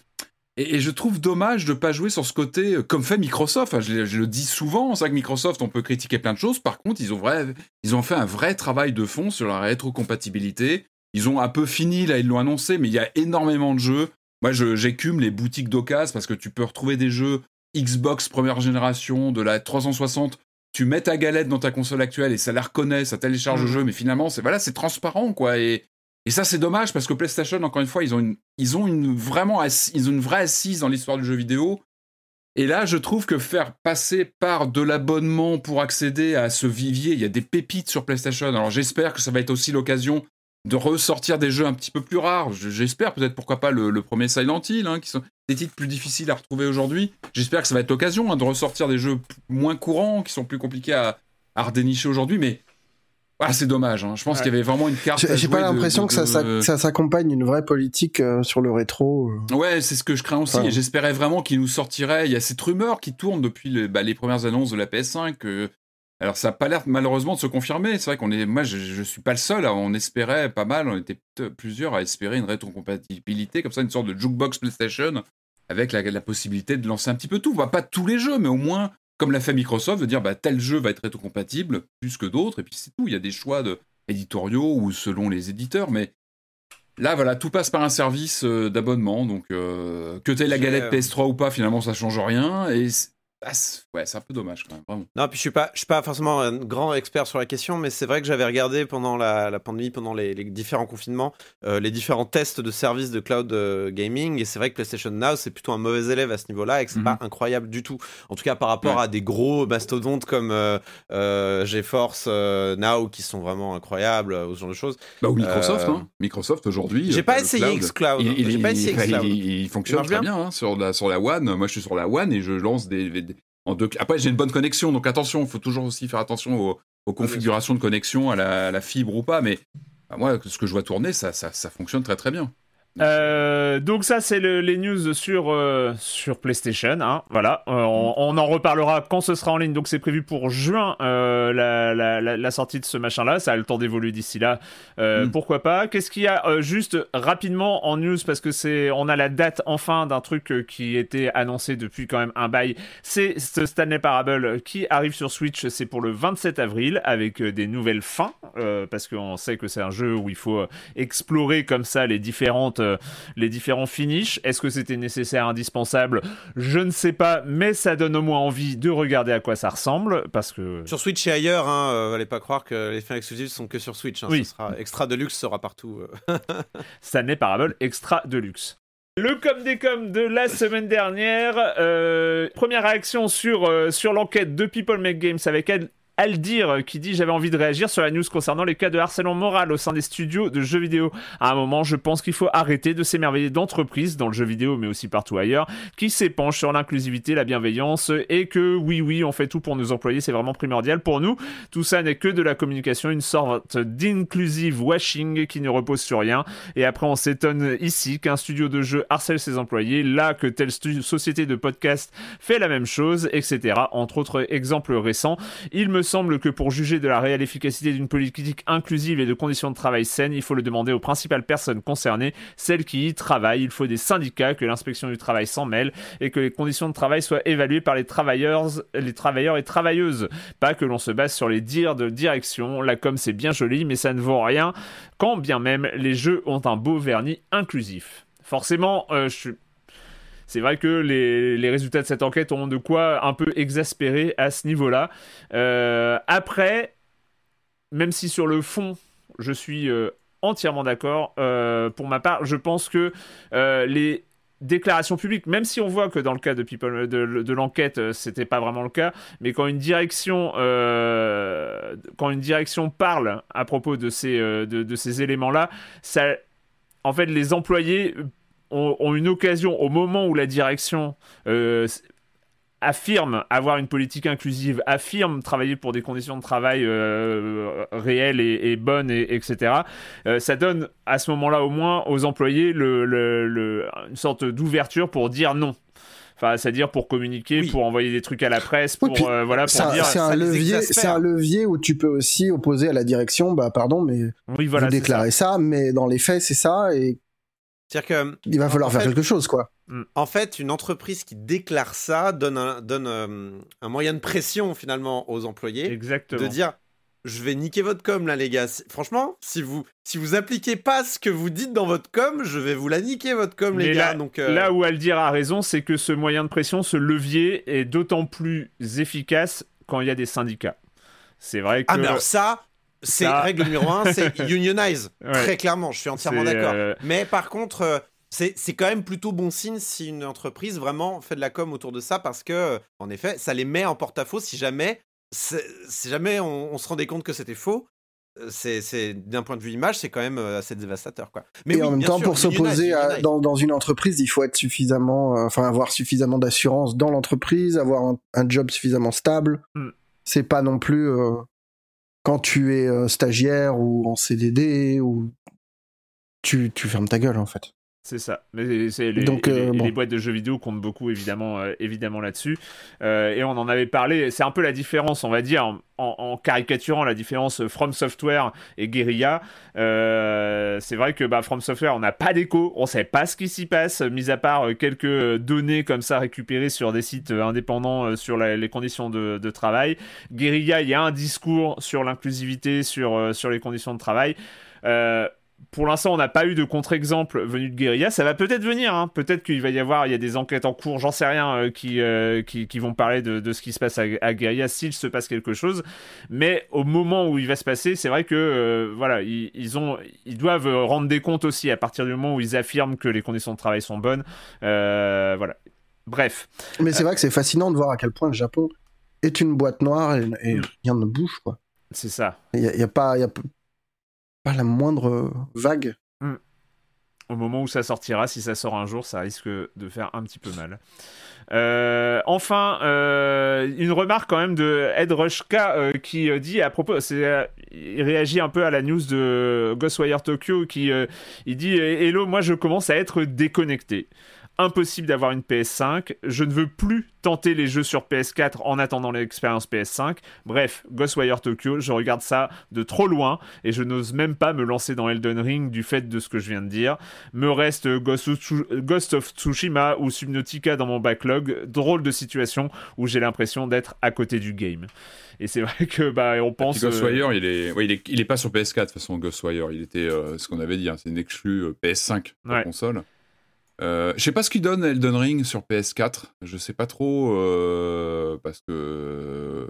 et- et je trouve dommage de pas jouer sur ce côté euh, comme fait Microsoft. Enfin, je, le- je le dis souvent, c'est vrai que Microsoft, on peut critiquer plein de choses. Par contre, ils ont vrai, ils ont fait un vrai travail de fond sur la rétrocompatibilité. Ils ont un peu fini, là, ils l'ont annoncé, mais il y a énormément de jeux. Moi, je- j'écume les boutiques d'occasion parce que tu peux retrouver des jeux Xbox première génération, de la 360. Tu mets ta galette dans ta console actuelle et ça la reconnaît, ça télécharge le Mhm. jeu, mais finalement, c'est voilà, c'est transparent, quoi. Et, et ça, c'est dommage parce que PlayStation, encore une fois, ils ont une, ils ont une vraiment, ils ont une vraie assise dans l'histoire du jeu vidéo. Et là, je trouve que faire passer par de l'abonnement pour accéder à ce vivier, il y a des pépites sur PlayStation. Alors j'espère que ça va être aussi l'occasion de ressortir des jeux un petit peu plus rares. J'espère peut-être pourquoi pas le, premier Silent Hill, hein, qui sont des titres plus difficiles à retrouver aujourd'hui. J'espère que ça va être l'occasion hein, de ressortir des jeux moins courants, qui sont plus compliqués à, à redénicher aujourd'hui. Mais ah, c'est dommage. Hein. Je pense qu'il y avait vraiment une carte. J'ai pas l'impression que ça, ça, s'accompagne d'une vraie politique euh, sur le rétro. Euh. Ouais, c'est ce que je crains aussi. J'espérais vraiment qu'il nous sortirait. Il y a cette rumeur qui tourne depuis bah, les premières annonces de la PS5. Alors ça n'a pas l'air malheureusement de se confirmer. C'est vrai qu'on est, moi je, je, suis pas le seul. On espérait pas mal. On était plusieurs à espérer une rétrocompatibilité comme ça, une sorte de jukebox PlayStation avec la, la possibilité de lancer un petit peu tout. Bah, pas tous les jeux, mais au moins comme l'a fait Microsoft, de dire bah, tel jeu va être rétrocompatible plus que d'autres, et puis c'est tout. Il y a des choix de, éditoriaux ou selon les éditeurs, mais là, voilà, tout passe par un service euh, d'abonnement. Donc, euh, que tu aies la galette PS3 ou pas, finalement, ça change rien. Et ah, ouais, c'est un peu dommage quand même, vraiment. Non, puis je suis pas, je suis pas forcément un grand expert sur la question, mais c'est vrai que j'avais regardé pendant la, pandémie, pendant les, différents confinements, euh, les différents tests de services de cloud euh, gaming, et c'est vrai que PlayStation Now c'est plutôt un mauvais élève à ce niveau-là, et que c'est pas mhm. incroyable du tout. En tout cas, par rapport à des gros mastodontes comme euh, GeForce Now qui sont vraiment incroyables, ou ce genre de choses. Bah, ou Microsoft, hein. Microsoft aujourd'hui. J'ai pas essayé Xcloud. Il, il, pas essayé il, fonctionne très bien, hein, sur la sur la One. Moi, je suis sur la One et je lance des après, j'ai une bonne connexion, donc attention, il faut toujours aussi faire attention aux, aux configurations de connexion, à la, la, fibre ou pas. Mais bah, moi, ce que je vois tourner, ça, ça, ça fonctionne très très bien. Euh, donc ça c'est le, les news sur euh, sur PlayStation. Hein, voilà, euh, on, on, en reparlera quand ce sera en ligne. Donc c'est prévu pour juin la, la, la, la, sortie de ce machin-là. Ça a le temps d'évoluer d'ici là. Mm. Pourquoi pas? Qu'est-ce qu'il y a juste rapidement en news? Parce que c'est on a la date enfin d'un truc qui était annoncé depuis quand même un bail. C'est ce Stanley Parable qui arrive sur Switch. C'est pour le 27 avril avec des nouvelles fins parce qu'on sait que c'est un jeu où il faut explorer comme ça les différentes les différents finishes. Est-ce que c'était nécessaire, indispensable? Je ne sais pas, mais ça donne au moins envie de regarder à quoi ça ressemble, parce que... Sur Switch et ailleurs, hein, euh, allez pas croire que les fins exclusives sont que sur Switch. Hein, oui. sera, extra Deluxe sera partout. Euh. ça n'est Parable Extra Deluxe. Le com des com de la semaine dernière. première réaction sur, sur l'enquête de People Make Games avec elle. Aldir euh, qui dit j'avais envie de réagir sur la news concernant les cas de harcèlement moral au sein des studios de jeux vidéo. À un moment, je pense qu'il faut arrêter de s'émerveiller d'entreprises dans le jeu vidéo mais aussi partout ailleurs qui s'épanchent sur l'inclusivité, la bienveillance et que oui oui, on fait tout pour nos employés, c'est vraiment primordial pour nous. Tout ça n'est que de la communication, une sorte d'inclusive washing qui ne repose sur rien et après on s'étonne ici qu'un studio de jeu harcèle ses employés, là que telle société de podcast fait la même chose, etc. Entre autres exemples récents, il me semble que pour juger de la réelle efficacité d'une politique inclusive et de conditions de travail saines, il faut le demander aux principales personnes concernées, celles qui y travaillent. Il faut des syndicats, que l'inspection du travail s'en mêle et que les conditions de travail soient évaluées par les travailleurs, les travailleurs et travailleuses. Pas que l'on se base sur les dires de direction. La com c'est bien joli, mais ça ne vaut rien quand bien même les jeux ont un beau vernis inclusif. Forcément, euh, je suis c'est vrai que les, résultats de cette enquête ont de quoi un peu exaspérer à ce niveau-là. Euh, après, même si sur le fond, je suis euh, entièrement d'accord, euh, pour ma part, je pense que les déclarations publiques, même si on voit que dans le cas de, People, de, l'enquête, c'était pas vraiment le cas, mais quand une direction, quand une direction parle à propos de ces, de, de ces éléments-là, ça, en fait, les employés ont, une occasion au moment où la direction euh, affirme avoir une politique inclusive, affirme travailler pour des conditions de travail euh, réelles et, bonnes, et, etc., euh, ça donne à ce moment-là au moins aux employés le, une sorte d'ouverture pour dire non. Enfin, c'est-à-dire pour communiquer, pour envoyer des trucs à la presse, pour voilà, pour dire. C'est un levier, c'est un levier où tu peux aussi opposer à la direction, bah pardon, mais oui, voilà, vous déclarez ça. mais dans les faits c'est ça, et c'est-à-dire que. Il va falloir faire quelque chose, quoi. Mm. En fait, une entreprise qui déclare ça donne un, donne, euh, un moyen de pression, finalement, aux employés. Exactement. De dire je vais niquer votre com là les gars. Franchement, si vous si vous appliquez pas ce que vous dites dans votre com, je vais vous la niquer votre com les gars. Là, Donc euh, là où Aldir a raison, c'est que ce moyen de pression, ce levier est d'autant plus efficace quand il y a des syndicats. C'est vrai que Ah mais alors ça c'est règle numéro un, c'est unionize. Très clairement, je suis entièrement d'accord. Euh, Mais par contre, euh, c'est quand même plutôt bon signe si une entreprise vraiment fait de la com autour de ça parce que, euh, en effet, ça les met en porte-à-faux si jamais, si jamais on, se rendait compte que c'était faux. c'est d'un point de vue image, c'est quand même assez dévastateur, quoi. Mais en même temps, pour s'opposer dans, dans, une entreprise, il faut être suffisamment, enfin avoir suffisamment d'assurance dans l'entreprise, avoir un, job suffisamment stable. Hmm. C'est pas non plus quand tu es stagiaire ou en CDD ou tu, tu fermes ta gueule en fait. C'est ça. Mais c'est les, Donc, euh, les, boîtes de jeux vidéo comptent beaucoup évidemment, euh, évidemment là-dessus. Euh, et on en avait parlé. C'est un peu la différence, on va dire, en, caricaturant la différence From Software et Guerilla. c'est vrai que bah, From Software, on n'a pas d'écho, on sait pas ce qui s'y passe, mis à part quelques données comme ça récupérées sur des sites indépendants sur les conditions de, de, travail. Guerilla, il y a un discours sur l'inclusivité, sur, sur les conditions de travail. Pour l'instant, on n'a pas eu de contre-exemple venu de Guerilla. Ça va peut-être venir. Hein. Peut-être qu'il va y avoir, il y a des enquêtes en cours, j'en sais rien, euh, euh, qui, qui, vont parler de, ce qui se passe à, à Guerilla s'il se passe quelque chose. Mais au moment où il va se passer, c'est vrai que euh, voilà, ils, ont, ils doivent rendre des comptes aussi à partir du moment où ils affirment que les conditions de travail sont bonnes. voilà. Bref. Mais c'est vrai que c'est fascinant de voir à quel point le Japon est une boîte noire et, et rien ne bouge, quoi. C'est ça. Il n'y a, pas, y a pas la moindre vague. Hmm. Au moment où ça sortira, si ça sort un jour, ça risque de faire un petit peu mal. Euh, enfin, euh, une remarque quand même de Ed Rushka euh, qui dit à propos, il réagit un peu à la news de Ghostwire Tokyo qui il dit Hello, moi je commence à être déconnecté impossible d'avoir une PS5. Je ne veux plus tenter les jeux sur PS4 en attendant l'expérience PS5. Bref, Ghostwire Tokyo, je regarde ça de trop loin et je n'ose même pas me lancer dans Elden Ring du fait de ce que je viens de dire. Me reste Ghost of Tsushima ou Subnautica dans mon backlog. Drôle de situation où j'ai l'impression d'être à côté du game. Et c'est vrai que bah on pense. Ghostwire, il est, il est, il est pas sur PS4 de toute façon. Ghostwire, il était euh, ce qu'on avait dit, hein, c'est une exclue euh, PS5 la console. Euh, je sais pas ce qu'il donne Elden Ring sur PS4. Je sais pas trop euh, parce que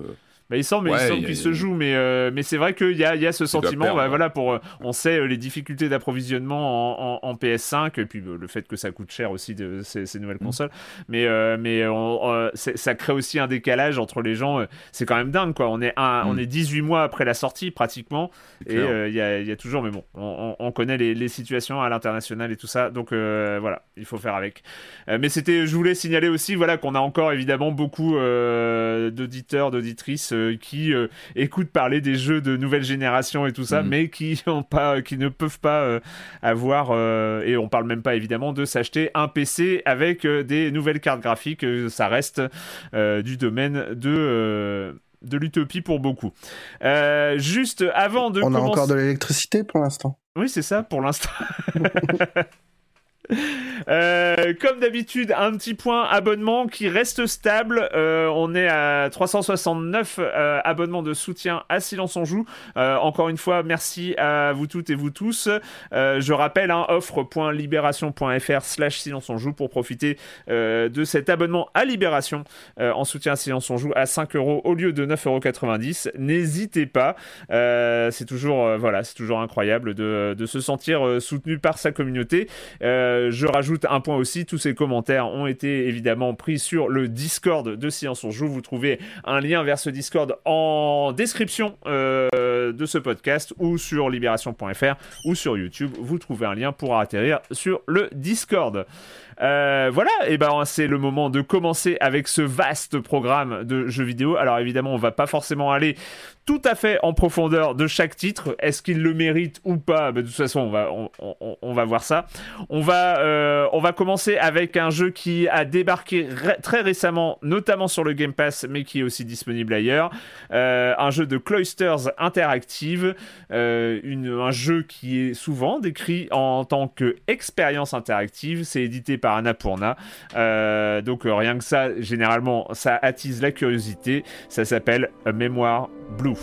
bah, il semble, qu'il se joue, mais, euh, mais c'est vrai qu'il y a, y a ce sentiment. Bah, voilà, pour, euh, on sait euh, les difficultés d'approvisionnement en, en, PS5, et puis le fait que ça coûte cher aussi de ces, nouvelles mmh. consoles. Mais, ça crée aussi un décalage entre les gens. c'est quand même dingue, quoi. On est, un, on mmh. est 18 mois après la sortie, pratiquement, et il y a, y, a, toujours, mais bon, on, on connaît les, les, situations à l'international et tout ça, donc voilà, il faut faire avec. mais c'était, je voulais signaler aussi, voilà, qu'on a encore évidemment beaucoup d'auditeurs, d'auditrices euh, qui euh, écoutent parler des jeux de nouvelle génération et tout ça, mhm. mais qui ont pas, qui ne peuvent pas euh, avoir et on parle même pas évidemment de s'acheter un PC avec des nouvelles cartes graphiques. ça reste du domaine de de l'utopie pour beaucoup. juste avant de on a encore de l'électricité pour l'instant. Oui, c'est ça pour l'instant. Euh, comme d'habitude, un petit point abonnement qui reste stable. Euh, on est à 369 euh, abonnements de soutien à Silence on joue. encore une fois, merci à vous toutes et vous tous. je rappelle, hein, offre.libération.fr slash Silence on joue pour profiter de cet abonnement à Libération en soutien à Silence on joue à 5 euros au lieu de 9,90 euros. N'hésitez pas. c'est toujours, voilà, toujours incroyable de, se sentir soutenu par sa communauté. Je rajoute un point aussi, tous ces commentaires ont été évidemment pris sur le Discord de Science on Joue. Vous trouvez un lien vers ce Discord en description euh, de ce podcast ou sur libération.fr ou sur YouTube. Vous trouvez un lien pour atterrir sur le Discord. Euh, voilà, et ben c'est le moment de commencer avec ce vaste programme de jeux vidéo. Alors évidemment, on va pas forcément aller tout à fait en profondeur de chaque titre. Est-ce qu'il le mérite ou pas? Ben, De toute façon, on va, on, va voir ça. On va, euh, on va commencer avec un jeu qui a débarqué très récemment, notamment sur le Game Pass, mais qui est aussi disponible ailleurs. Euh, un jeu de Cloisters Interactive, un jeu qui est souvent décrit en tant que expérience interactive. C'est édité par Annapurna. Euh, donc euh, rien que ça, généralement, ça attise la curiosité. Ça s'appelle Mémoire Blue.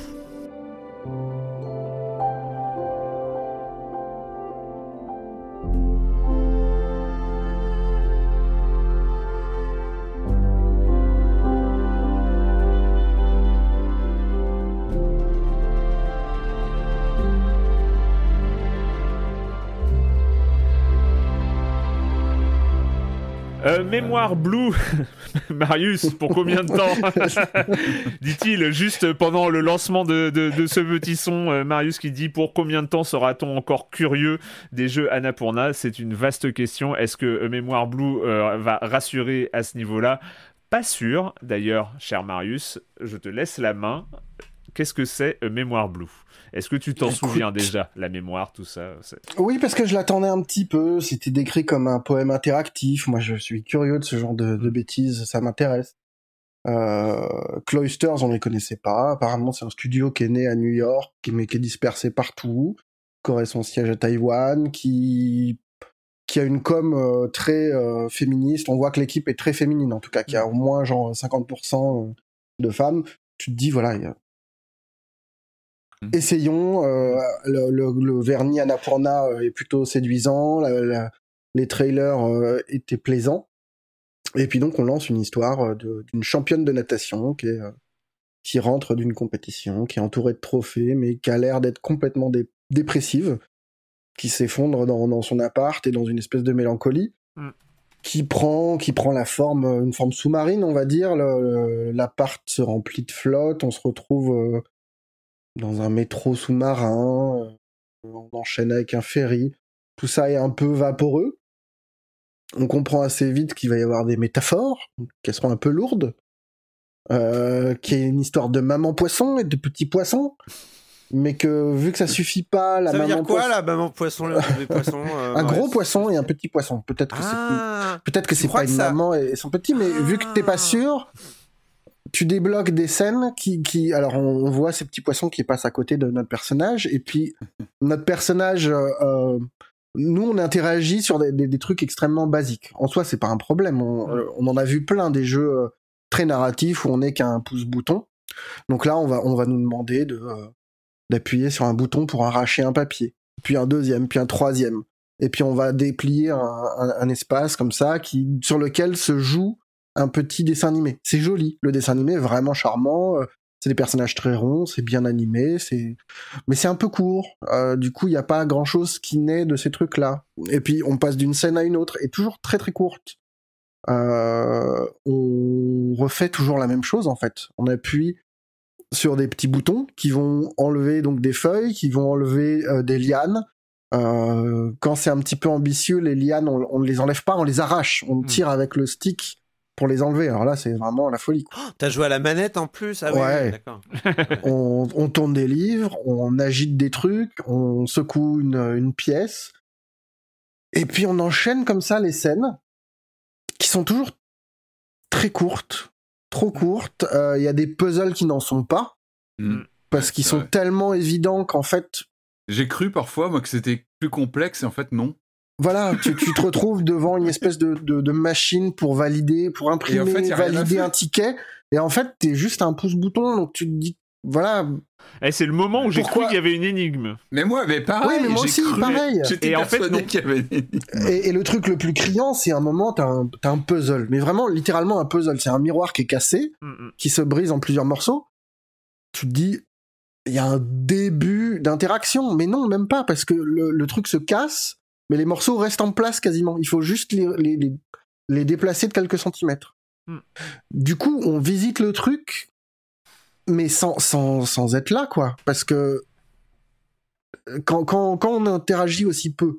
Euh, mémoire Blue, Marius, pour combien de temps Dit-il juste pendant le lancement de, de, ce petit son, euh, Marius qui dit pour combien de temps sera-t-on encore curieux des jeux Annapurna? C'est une vaste question. Est-ce que euh, Mémoire Blue va rassurer à ce niveau-là? Pas sûr. D'ailleurs, cher Marius, je te laisse la main. Qu'est-ce que c'est Mémoire Blue? Est-ce que tu t'en souviens déjà, la mémoire, tout ça Oui, parce que je l'attendais un petit peu. C'était décrit comme un poème interactif. Moi, je suis curieux de ce genre de, de bêtises. Ça m'intéresse. Euh, Cloisters, on ne les connaissait pas. Apparemment, c'est un studio qui est né à New York, mais qui est dispersé partout, qui aurait son siège à Taïwan, qui qui a une com euh, très euh, féministe. On voit que l'équipe est très féminine, en tout cas, qui a au moins genre 50% de femmes. Tu te dis, voilà, il y a. Essayons. Euh, le, le, vernis Annapurna euh, est plutôt séduisant. les trailers euh, étaient plaisants. Et puis donc on lance une histoire d'une championne de natation qui est qui rentre d'une compétition, qui est entourée de trophées, mais qui a l'air d'être complètement dépressive, qui s'effondre dans, dans, son appart et dans une espèce de mélancolie, mm. qui prend qui prend la forme une forme sous-marine, on va dire. L'appart se remplit de flotte, on se retrouve dans un métro sous-marin, euh, on enchaîne avec un ferry. Tout ça est un peu vaporeux. On comprend assez vite qu'il va y avoir des métaphores, qu'elles seront un peu lourdes, euh, qu'il y a une histoire de maman poisson et de petit poisson, mais que vu que ça suffit pas, la ça veut dire quoi la maman poisson, le poisson euh, Un gros poisson et un petit poisson. Peut-être que c'est ah, peut-être que c'est pas une maman et son petit, mais vu que t'es pas ah. sûr, tu débloques des scènes qui, qui alors on, voit ces petits poissons qui passent à côté de notre personnage et puis notre personnage euh, euh, nous on interagit sur des, des, trucs extrêmement basiques. En soi c'est pas un problème. On, euh, on, en a vu plein des jeux très narratifs où on n'est qu'un pouce bouton. Donc là on va on va nous demander de d'appuyer sur un bouton pour arracher un papier puis un deuxième puis un troisième. Et puis on va déplier un, un, un espace comme ça qui sur lequel se joue un petit dessin animé. C'est joli. Le dessin animé est vraiment charmant. Euh, c'est des personnages très ronds, c'est bien animé, c'est mais c'est un peu court. Euh, du coup, il n'y a pas grand chose qui naît de ces trucs-là. Et puis on passe d'une scène à une autre et toujours très très courte. Euh, on refait toujours la même chose en fait. On appuie sur des petits boutons qui vont enlever donc des feuilles, qui vont enlever des lianes. quand c'est un petit peu ambitieux, les lianes, on, ne les enlève pas, on les arrache. On hmm. tire avec le stick pour les enlever. Alors là, c'est vraiment la folie. Oh, T'as joué à la manette en plus? Ah, Ouais. d'accord. on, tourne des livres, on agite des trucs, on secoue une, pièce. Et puis on enchaîne comme ça les scènes qui sont toujours très courtes, trop courtes. Euh, il y a des puzzles qui n'en sont pas. Mm. Parce qu'ils sont tellement évidents qu'en fait. J'ai cru parfois, moi, que c'était plus complexe et en fait, non. Voilà, tu, te retrouves devant une espèce de, machine pour valider, pour imprimer, valider un ticket. Et en fait, t'es juste un pouce-bouton, donc tu te dis, voilà. Et eh, c'est le moment où j'ai cru qu'il y avait une énigme. Mais moi, mais pareil. Oui, mais moi aussi, pareil. Et en fait, qu'il y avait Et, le truc le plus criant, c'est un moment, t'as un, as un puzzle. Mais vraiment, littéralement un puzzle. C'est un miroir qui est cassé, mm, mm. qui se brise en plusieurs morceaux. Tu te dis, il y a un début d'interaction. Mais non, même pas, parce que le truc se casse mais les morceaux restent en place quasiment. Il faut juste les, les, déplacer de quelques centimètres. Hmm. Du coup, on visite le truc, mais sans, sans, sans être là, quoi. Parce que quand, quand, quand, on interagit aussi peu,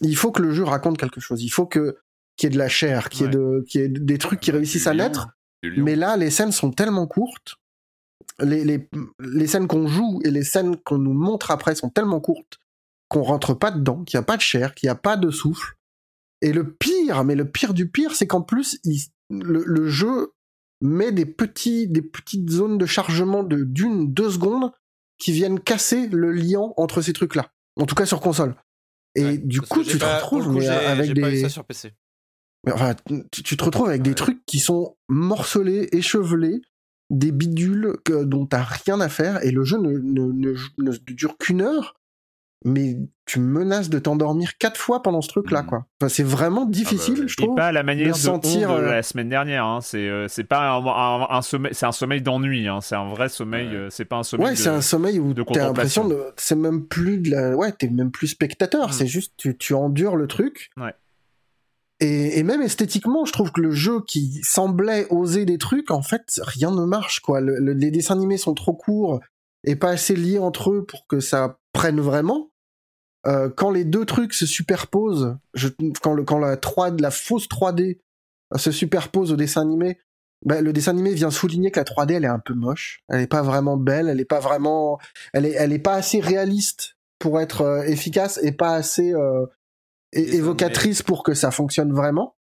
il faut que le jeu raconte quelque chose. Il faut que qu'il y ait de la chair, qu'il y, ait de, qu'il y ait des trucs qui réussissent à naître. Mais là, les scènes sont tellement courtes. Les, les, les scènes qu'on joue et les scènes qu'on nous montre après sont tellement courtes qu'on rentre pas dedans, qu'il n'y a pas de chair, qu'il n'y a pas de souffle. Et le pire, mais le pire du pire, c'est qu'en plus, le, jeu met des petits, des petites zones de chargement de d'une, deux secondes qui viennent casser le lien entre ces trucs-là. En tout cas sur console. Et du coup, tu te retrouves avec des. sur PC. Enfin, tu, te retrouves avec des trucs qui sont morcelés, échevelés, des bidules que, dont t'as rien à faire, et le jeu ne, ne dure qu'une heure, mais tu menaces de t'endormir quatre fois pendant ce truc-là, mm. quoi. Enfin, c'est vraiment difficile, ah bah, je trouve. Et pas la manière de, sentir de euh, la semaine dernière. Hein. C'est euh, c'est pas un, sommeil, c'est un sommeil d'ennui. Hein. C'est un vrai sommeil. Euh, c'est pas un sommeil. Ouais, c'est un sommeil où t'as l'impression de, c'est même plus de la, ouais, t'es même plus spectateur. Mm. C'est juste tu, tu endures le truc. Ouais. Et, même esthétiquement, je trouve que le jeu qui semblait oser des trucs, en fait, rien ne marche, quoi. les dessins animés sont trop courts et pas assez liés entre eux pour que ça prenne vraiment. Euh, quand les deux trucs se superposent, je, quand, le, quand la, 3, la fausse 3D se superpose au dessin animé, ben, le dessin animé vient souligner que la 3D elle est un peu moche, elle est pas vraiment belle, elle est pas vraiment, elle est, elle est pas assez réaliste pour être euh, efficace et pas assez euh, évocatrice pour que ça fonctionne vraiment.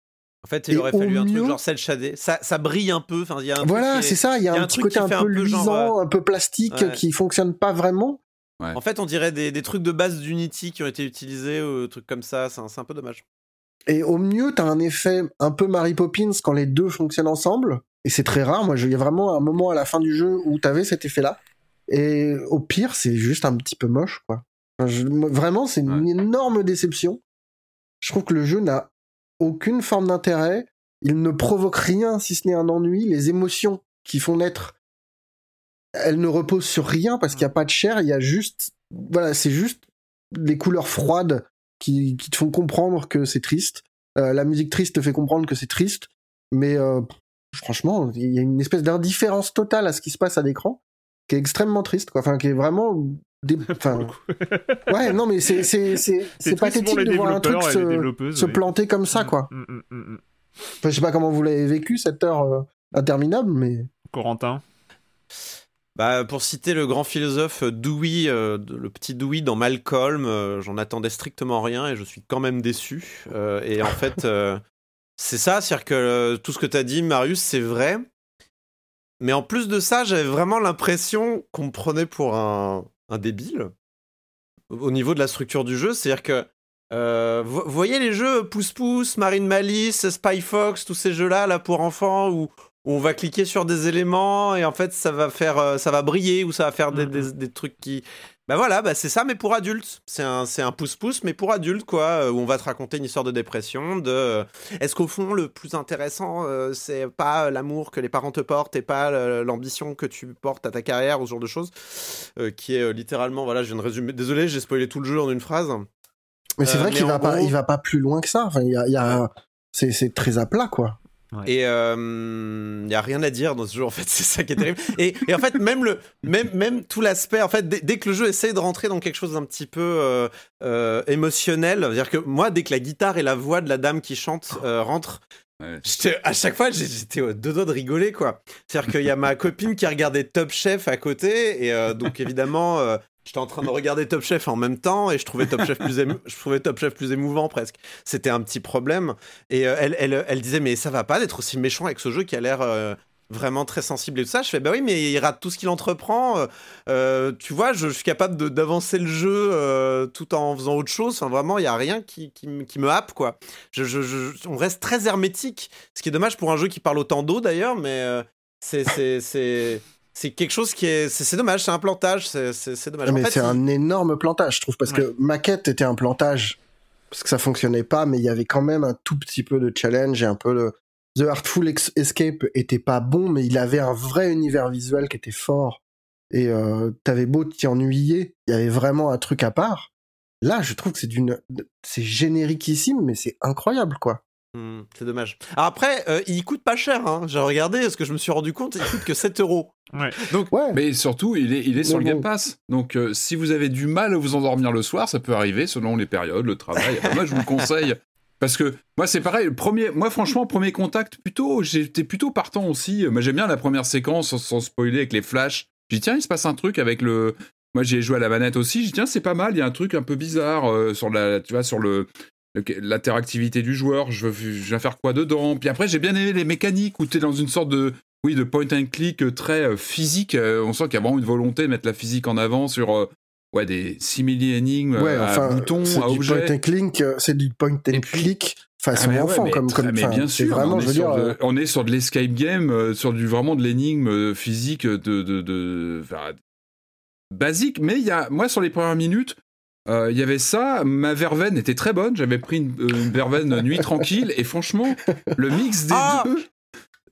En fait, il aurait fallu un truc genre cel shadé. Ça, ça brille un peu. Enfin, y a un voilà, c'est ça. Il y a, un, petit côté un peu, luisant, euh, un peu plastique qui fonctionne pas vraiment. En fait, on dirait des, des trucs de base d'Unity qui ont été utilisés, ou trucs comme ça. C'est un, peu dommage. Et au mieux, t'as un effet un peu Mary Poppins quand les deux fonctionnent ensemble. Et c'est très rare. Moi, il y a vraiment un moment à la fin du jeu où t'avais cet effet-là. Et au pire, c'est juste un petit peu moche, quoi. vraiment, c'est une énorme déception. Je trouve que le jeu n'a aucune forme d'intérêt. Il ne provoque rien si ce n'est un ennui. Les émotions qui font naître, elles ne reposent sur rien parce qu'il n'y a pas de chair. Il y a juste, voilà, c'est juste des couleurs froides qui, te font comprendre que c'est triste. Euh, la musique triste te fait comprendre que c'est triste. Mais euh, franchement, il y a une espèce d'indifférence totale à ce qui se passe à l'écran qui est extrêmement triste, quoi. Enfin, qui est vraiment ouais, non, mais c'est c'est c'est pathétique de voir un truc se, planter comme ça, mm, quoi. Mm, mm, je sais pas comment vous l'avez vécu cette heure euh, interminable, mais. Corentin. Bah, pour citer le grand philosophe Dewey, euh, le petit Dewey dans Malcolm, euh, j'en attendais strictement rien et je suis quand même déçu. et en fait, c'est ça, c'est-à-dire que tout ce que tu as dit, Marius, c'est vrai. Mais en plus de ça, j'avais vraiment l'impression qu'on me prenait pour un, un débile au niveau de la structure du jeu. C'est-à-dire que euh, vous voyez les jeux Pouce Pouce, Marine Malice, Spy Fox, tous ces jeux-là là pour enfants où, on va cliquer sur des éléments et en fait ça va faire, euh, ça va briller ou ça va faire des, mm-hmm. des trucs qui bah voilà, bah c'est ça, mais pour adultes. C'est un, c'est un pouce-pouce, mais pour adultes, quoi, euh, où on va te raconter une histoire de dépression, de... Euh, est-ce qu'au fond, le plus intéressant, euh, c'est pas l'amour que les parents te portent et pas l'ambition que tu portes à ta carrière, ou ce genre de choses, qui est littéralement, voilà, je viens de résumer, désolé, j'ai spoilé tout le jeu en une phrase. Mais c'est vrai qu'il va pas, il va pas plus loin que ça, enfin, il y a, y a... C'est, c'est très à plat, quoi. Et il euh, n'y a rien à dire dans ce jeu, en fait, c'est ça qui est terrible. et, et, en fait, même, le, même, même tout l'aspect, en fait, dès, que le jeu essaye de rentrer dans quelque chose d'un petit peu euh, euh, émotionnel, c'est-à-dire que moi, dès que la guitare et la voix de la dame qui chante rentrent, à chaque fois, j'étais au deux doigts de rigoler, quoi. C'est-à-dire qu'il y a ma copine qui regardait Top Chef à côté, et donc évidemment, J'étais en train de regarder Top Chef en même temps et je trouvais Top Chef plus, émouvant presque. C'était un petit problème. Et euh, elle, disait, mais ça va pas d'être aussi méchant avec ce jeu qui a l'air euh, vraiment très sensible et tout ça. Je fais, bah oui, mais il rate tout ce qu'il entreprend. Euh, tu vois, je, suis capable d'avancer le jeu tout en faisant autre chose. Enfin, vraiment, il y a rien qui, me happe, quoi. On reste très hermétique. Ce qui est dommage pour un jeu qui parle autant d'eau d'ailleurs, mais c'est c'est quelque chose qui est c'est dommage c'est un plantage c'est dommage. Mais c'est un énorme plantage je trouve parce que maquette était un plantage parce que ça fonctionnait pas mais il y avait quand même un tout petit peu de challenge et un peu le The Artful Escape était pas bon mais il avait un vrai univers visuel qui était fort. Et euh, t'avais beau t'y ennuyer il y avait vraiment un truc à part. Là je trouve que c'est d'une c'est génériquissime mais c'est incroyable quoi Hmm, c'est dommage. après, euh, il coûte pas cher. Hein. J'ai regardé, parce que je me suis rendu compte, il coûte que 7 euros. Donc, Mais surtout, il est, il est sur le Game Pass. Donc, euh, si vous avez du mal à vous endormir le soir, ça peut arriver selon les périodes, le travail. moi, je vous le conseille. Parce que moi, c'est pareil. premier, moi, franchement, premier contact, plutôt, j'étais plutôt partant aussi. Moi, j'aime bien la première séquence sans, spoiler avec les flashs. J'ai dit, tiens, il se passe un truc avec le. Moi, j'ai joué à la manette aussi. J'ai dit, tiens, c'est pas mal. Il y a un truc un peu bizarre euh, sur la, tu vois, sur le, l'interactivité du joueur, je, veux, je viens faire quoi dedans? Puis après, j'ai bien aimé les mécaniques où tu es dans une sorte de, oui, de point and click euh, très euh, physique. Euh, on sent qu'il y a vraiment une volonté de mettre la physique en avant sur ouais, des simili énigmes à boutons, à objets. Point and click, c'est du point and click façon ah, enfant, comme, comme mais bien sûr, vraiment, on, est dire, on est sur de l'escape game, sur du vraiment de l'énigme physique de, de, de basique. Mais il y a, moi, sur les premières minutes, euh, il y avait ça, ma verveine était très bonne, j'avais pris une, euh, verveine nuit tranquille, et franchement, le mix des ah deux.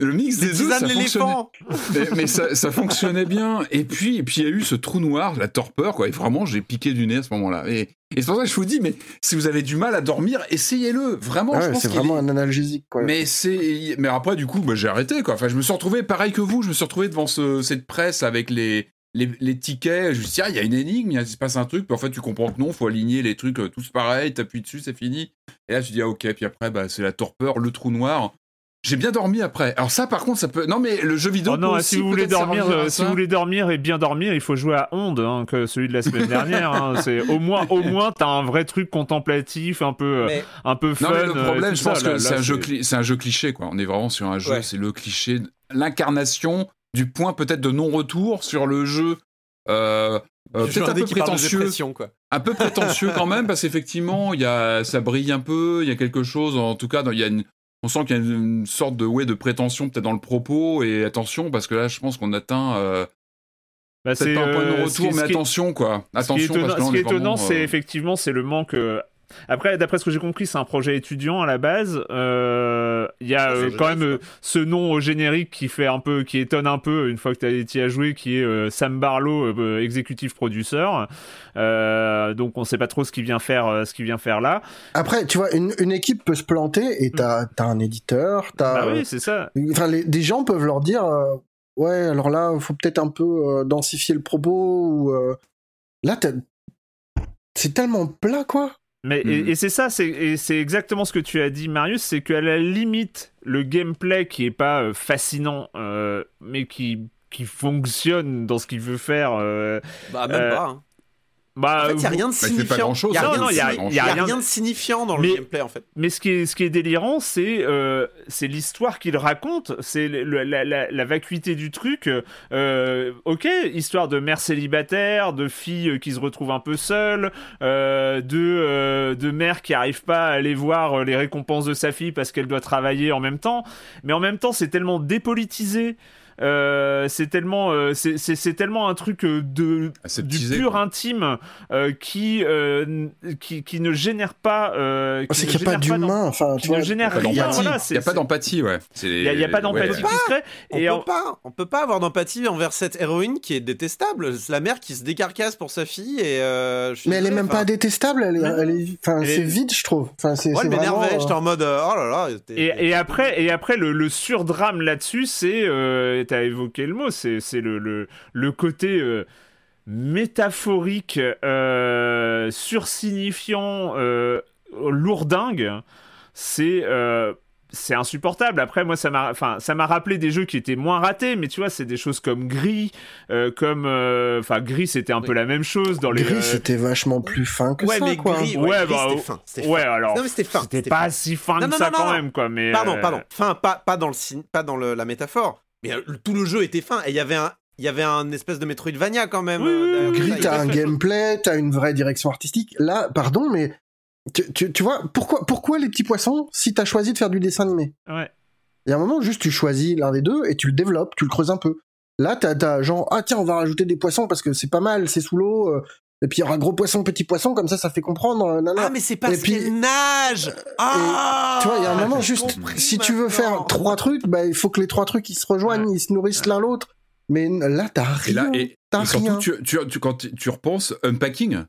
le mix des deux, ça fonctionnait. mais, ça, fonctionnait bien. Et puis, et puis il y a eu ce trou noir, la torpeur, quoi. Et vraiment, j'ai piqué du nez à ce moment-là. Et, c'est pour ça que je vous dis, mais si vous avez du mal à dormir, essayez-le. Vraiment, ah c'est vraiment un analgésique, quoi. Mais c'est, mais après, du coup, bah, j'ai arrêté, quoi. Enfin, je me suis retrouvé pareil que vous. Je me suis retrouvé devant cette presse avec les, les, tickets, je me suis dit, ah, il y a une énigme, il se passe un truc, puis en fait, tu comprends que non, faut aligner les trucs euh, tous pareils, t'appuies dessus, c'est fini. Et là, tu dis, ah, ok, puis après, bah, c'est la torpeur, le trou noir. J'ai bien dormi après. Alors ça, par contre, ça peut. Non, mais le jeu vidéo. Oh non, si vous voulez dormir, euh, si vous voulez dormir et bien dormir, il faut jouer à Onde, hein, que celui de la semaine dernière. Hein. C'est au moins, au moins, t'as un vrai truc contemplatif, un peu, euh, un peu fun. Non, mais le problème, je pense que c'est un jeu, c'est un jeu cliché, quoi. On est vraiment sur un jeu, c'est le cliché, l'incarnation du point peut-être de non-retour sur le jeu. Euh, euh peut-être un peu prétentieux, quoi. un peu prétentieux quand même, parce qu'effectivement, il y a, ça brille un peu, il y a quelque chose, en tout cas, il y a une, on sent qu'il y a une, sorte de ouais de prétention peut-être dans le propos et attention parce que là, je pense qu'on atteint. Euh, bah, c'est pas un point de euh, retour, mais attention quoi. Attention. Ce qui est étonnant, c'est effectivement c'est le manque après, d'après ce que j'ai compris, c'est un projet étudiant à la base. Euh, il y a euh, quand même euh, ce nom au générique qui fait un peu, qui étonne un peu une fois que tu as joué, qui est Sam Barlow, exécutif producteur. donc on sait pas trop ce qu'il vient faire, ce qu'il vient faire là. Après, tu vois, une, équipe peut se planter et t'as as un éditeur, t'as. Bah oui, c'est ça. Enfin, des gens peuvent leur dire, ouais, alors là, il faut peut-être un peu densifier le propos ou là, c'est tellement plat, quoi. Mais, et, mm. c'est ça, c'est exactement ce que tu as dit, Marius, c'est qu'à la limite, le gameplay qui est pas euh, fascinant, euh, mais qui, qui fonctionne dans ce qu'il veut faire. Euh, bah, même pas. Hein. Bah, en fait, il n'y a rien de signifiant. Il n'y a, rien, de signifiant dans le gameplay, en fait. Mais ce qui est, ce qui est délirant, c'est euh, c'est l'histoire qu'il raconte, c'est la, la, la, vacuité du truc. Euh, ok, histoire de mère célibataire, de fille qui se retrouve un peu seule, euh, de, euh, de mère qui arrive pas à aller voir les récompenses de sa fille parce qu'elle doit travailler en même temps. Mais en même temps, c'est tellement dépolitisé. Euh, c'est tellement, euh, c'est tellement un truc euh, de ah, du pur intime qui, qui, qui ne génère pas. c'est qu'il n'y a pas d'humain. Enfin, tu ne génère rien. il n'y a pas d'empathie, ouais. Il n'y a, pas d'empathie se On et peut pas, on peut pas avoir d'empathie envers cette héroïne qui est détestable. C'est la mère qui se décarcasse pour sa fille et. mais elle est même pas détestable. Elle est, enfin, c'est vide, je trouve. Enfin, c'est. Ouais, elle m'énervait. J'étais en mode, oh là là. Et, après, et après, le, le surdrame là-dessus, c'est tu as évoqué le mot, c'est le, le, côté euh, métaphorique, euh, sursignifiant, euh, lourdingue. C'est c'est insupportable. Après, moi, ça m'a, enfin, ça m'a rappelé des jeux qui étaient moins ratés, mais tu vois, c'est des choses comme Gris, comme, enfin, Gris, c'était un peu la même chose dans les. Gris, c'était vachement plus fin que ouais, ça, mais quoi. Gris, ouais, bah, c'était fin. Ouais, alors. Non, mais c'était fin. C'était pas si fin que ça quand même, quoi. Mais. Pardon, pardon. Fin, pas, pas dans le, pas dans le, la métaphore. Mais euh, tout le jeu était fin et il y avait un il y avait un espèce de Metroidvania quand même. Euh, Gris, t'as un gameplay, t'as une vraie direction artistique. Là, pardon, mais tu, tu, vois, pourquoi, pourquoi les petits poissons si t'as choisi de faire du dessin animé? Ouais. Il y a un moment, juste tu choisis l'un des deux et tu le développes, tu le creuses un peu. Là, t'as, as genre, ah tiens, on va rajouter des poissons parce que c'est pas mal, c'est sous l'eau. Euh, et puis il y aura gros poisson, petit poisson, comme ça, ça fait comprendre. Ah, mais c'est parce qu'il nage Ah Tu vois, il y a un moment juste, si tu veux faire trois trucs, bah, il faut que les trois trucs, ils se rejoignent, ils se nourrissent l'un l'autre. Mais là, t'as rien. Et, là, et, surtout, Tu, tu, quand tu repenses, Unpacking,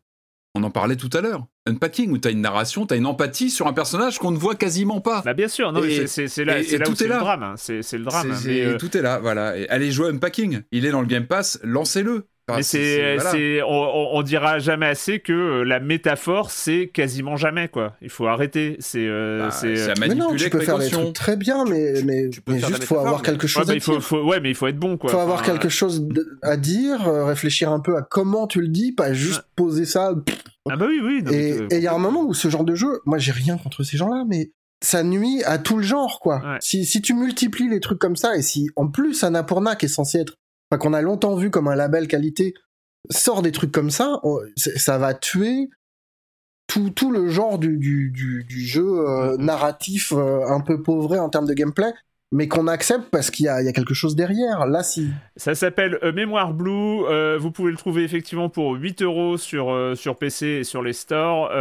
on en parlait tout à l'heure. Unpacking, où t'as une narration, t'as une empathie sur un personnage qu'on ne voit quasiment pas. Bah bien sûr, non, c'est là, là où c'est le drame. Hein. C'est le drame. Euh, tout est là, voilà. Et allez jouer Unpacking. Il est dans le Game Pass, lancez-le. Mais c'est, on, on, dira jamais assez que euh, la métaphore, c'est quasiment jamais quoi. Il faut arrêter. C'est, euh, bah, c'est. Euh, mais non, tu peux faire des trucs très bien, mais mais, mais juste faut avoir quelque chose ouais, à il faut, Faut, ouais, mais il faut être bon quoi. Faut avoir quelque chose à dire, réfléchir un peu à comment tu le dis, pas juste poser ça. Ah bah oui, oui. et il y a un moment où ce genre de jeu, moi j'ai rien contre ces gens-là, mais ça nuit à tout le genre quoi. Si si tu multiplies les trucs comme ça et si en plus Annapurna qui est censé être qu'on a longtemps vu comme un label qualité, sort des trucs comme ça, ça va tuer tout, tout le genre du, du, du, jeu euh, narratif euh, un peu pauvré en termes de gameplay. Mais qu'on accepte parce qu'il y, a quelque chose derrière. Là, si. Ça s'appelle euh, Mémoire Blue. Euh, vous pouvez le trouver effectivement pour 8 euros sur, euh, sur PC et sur les stores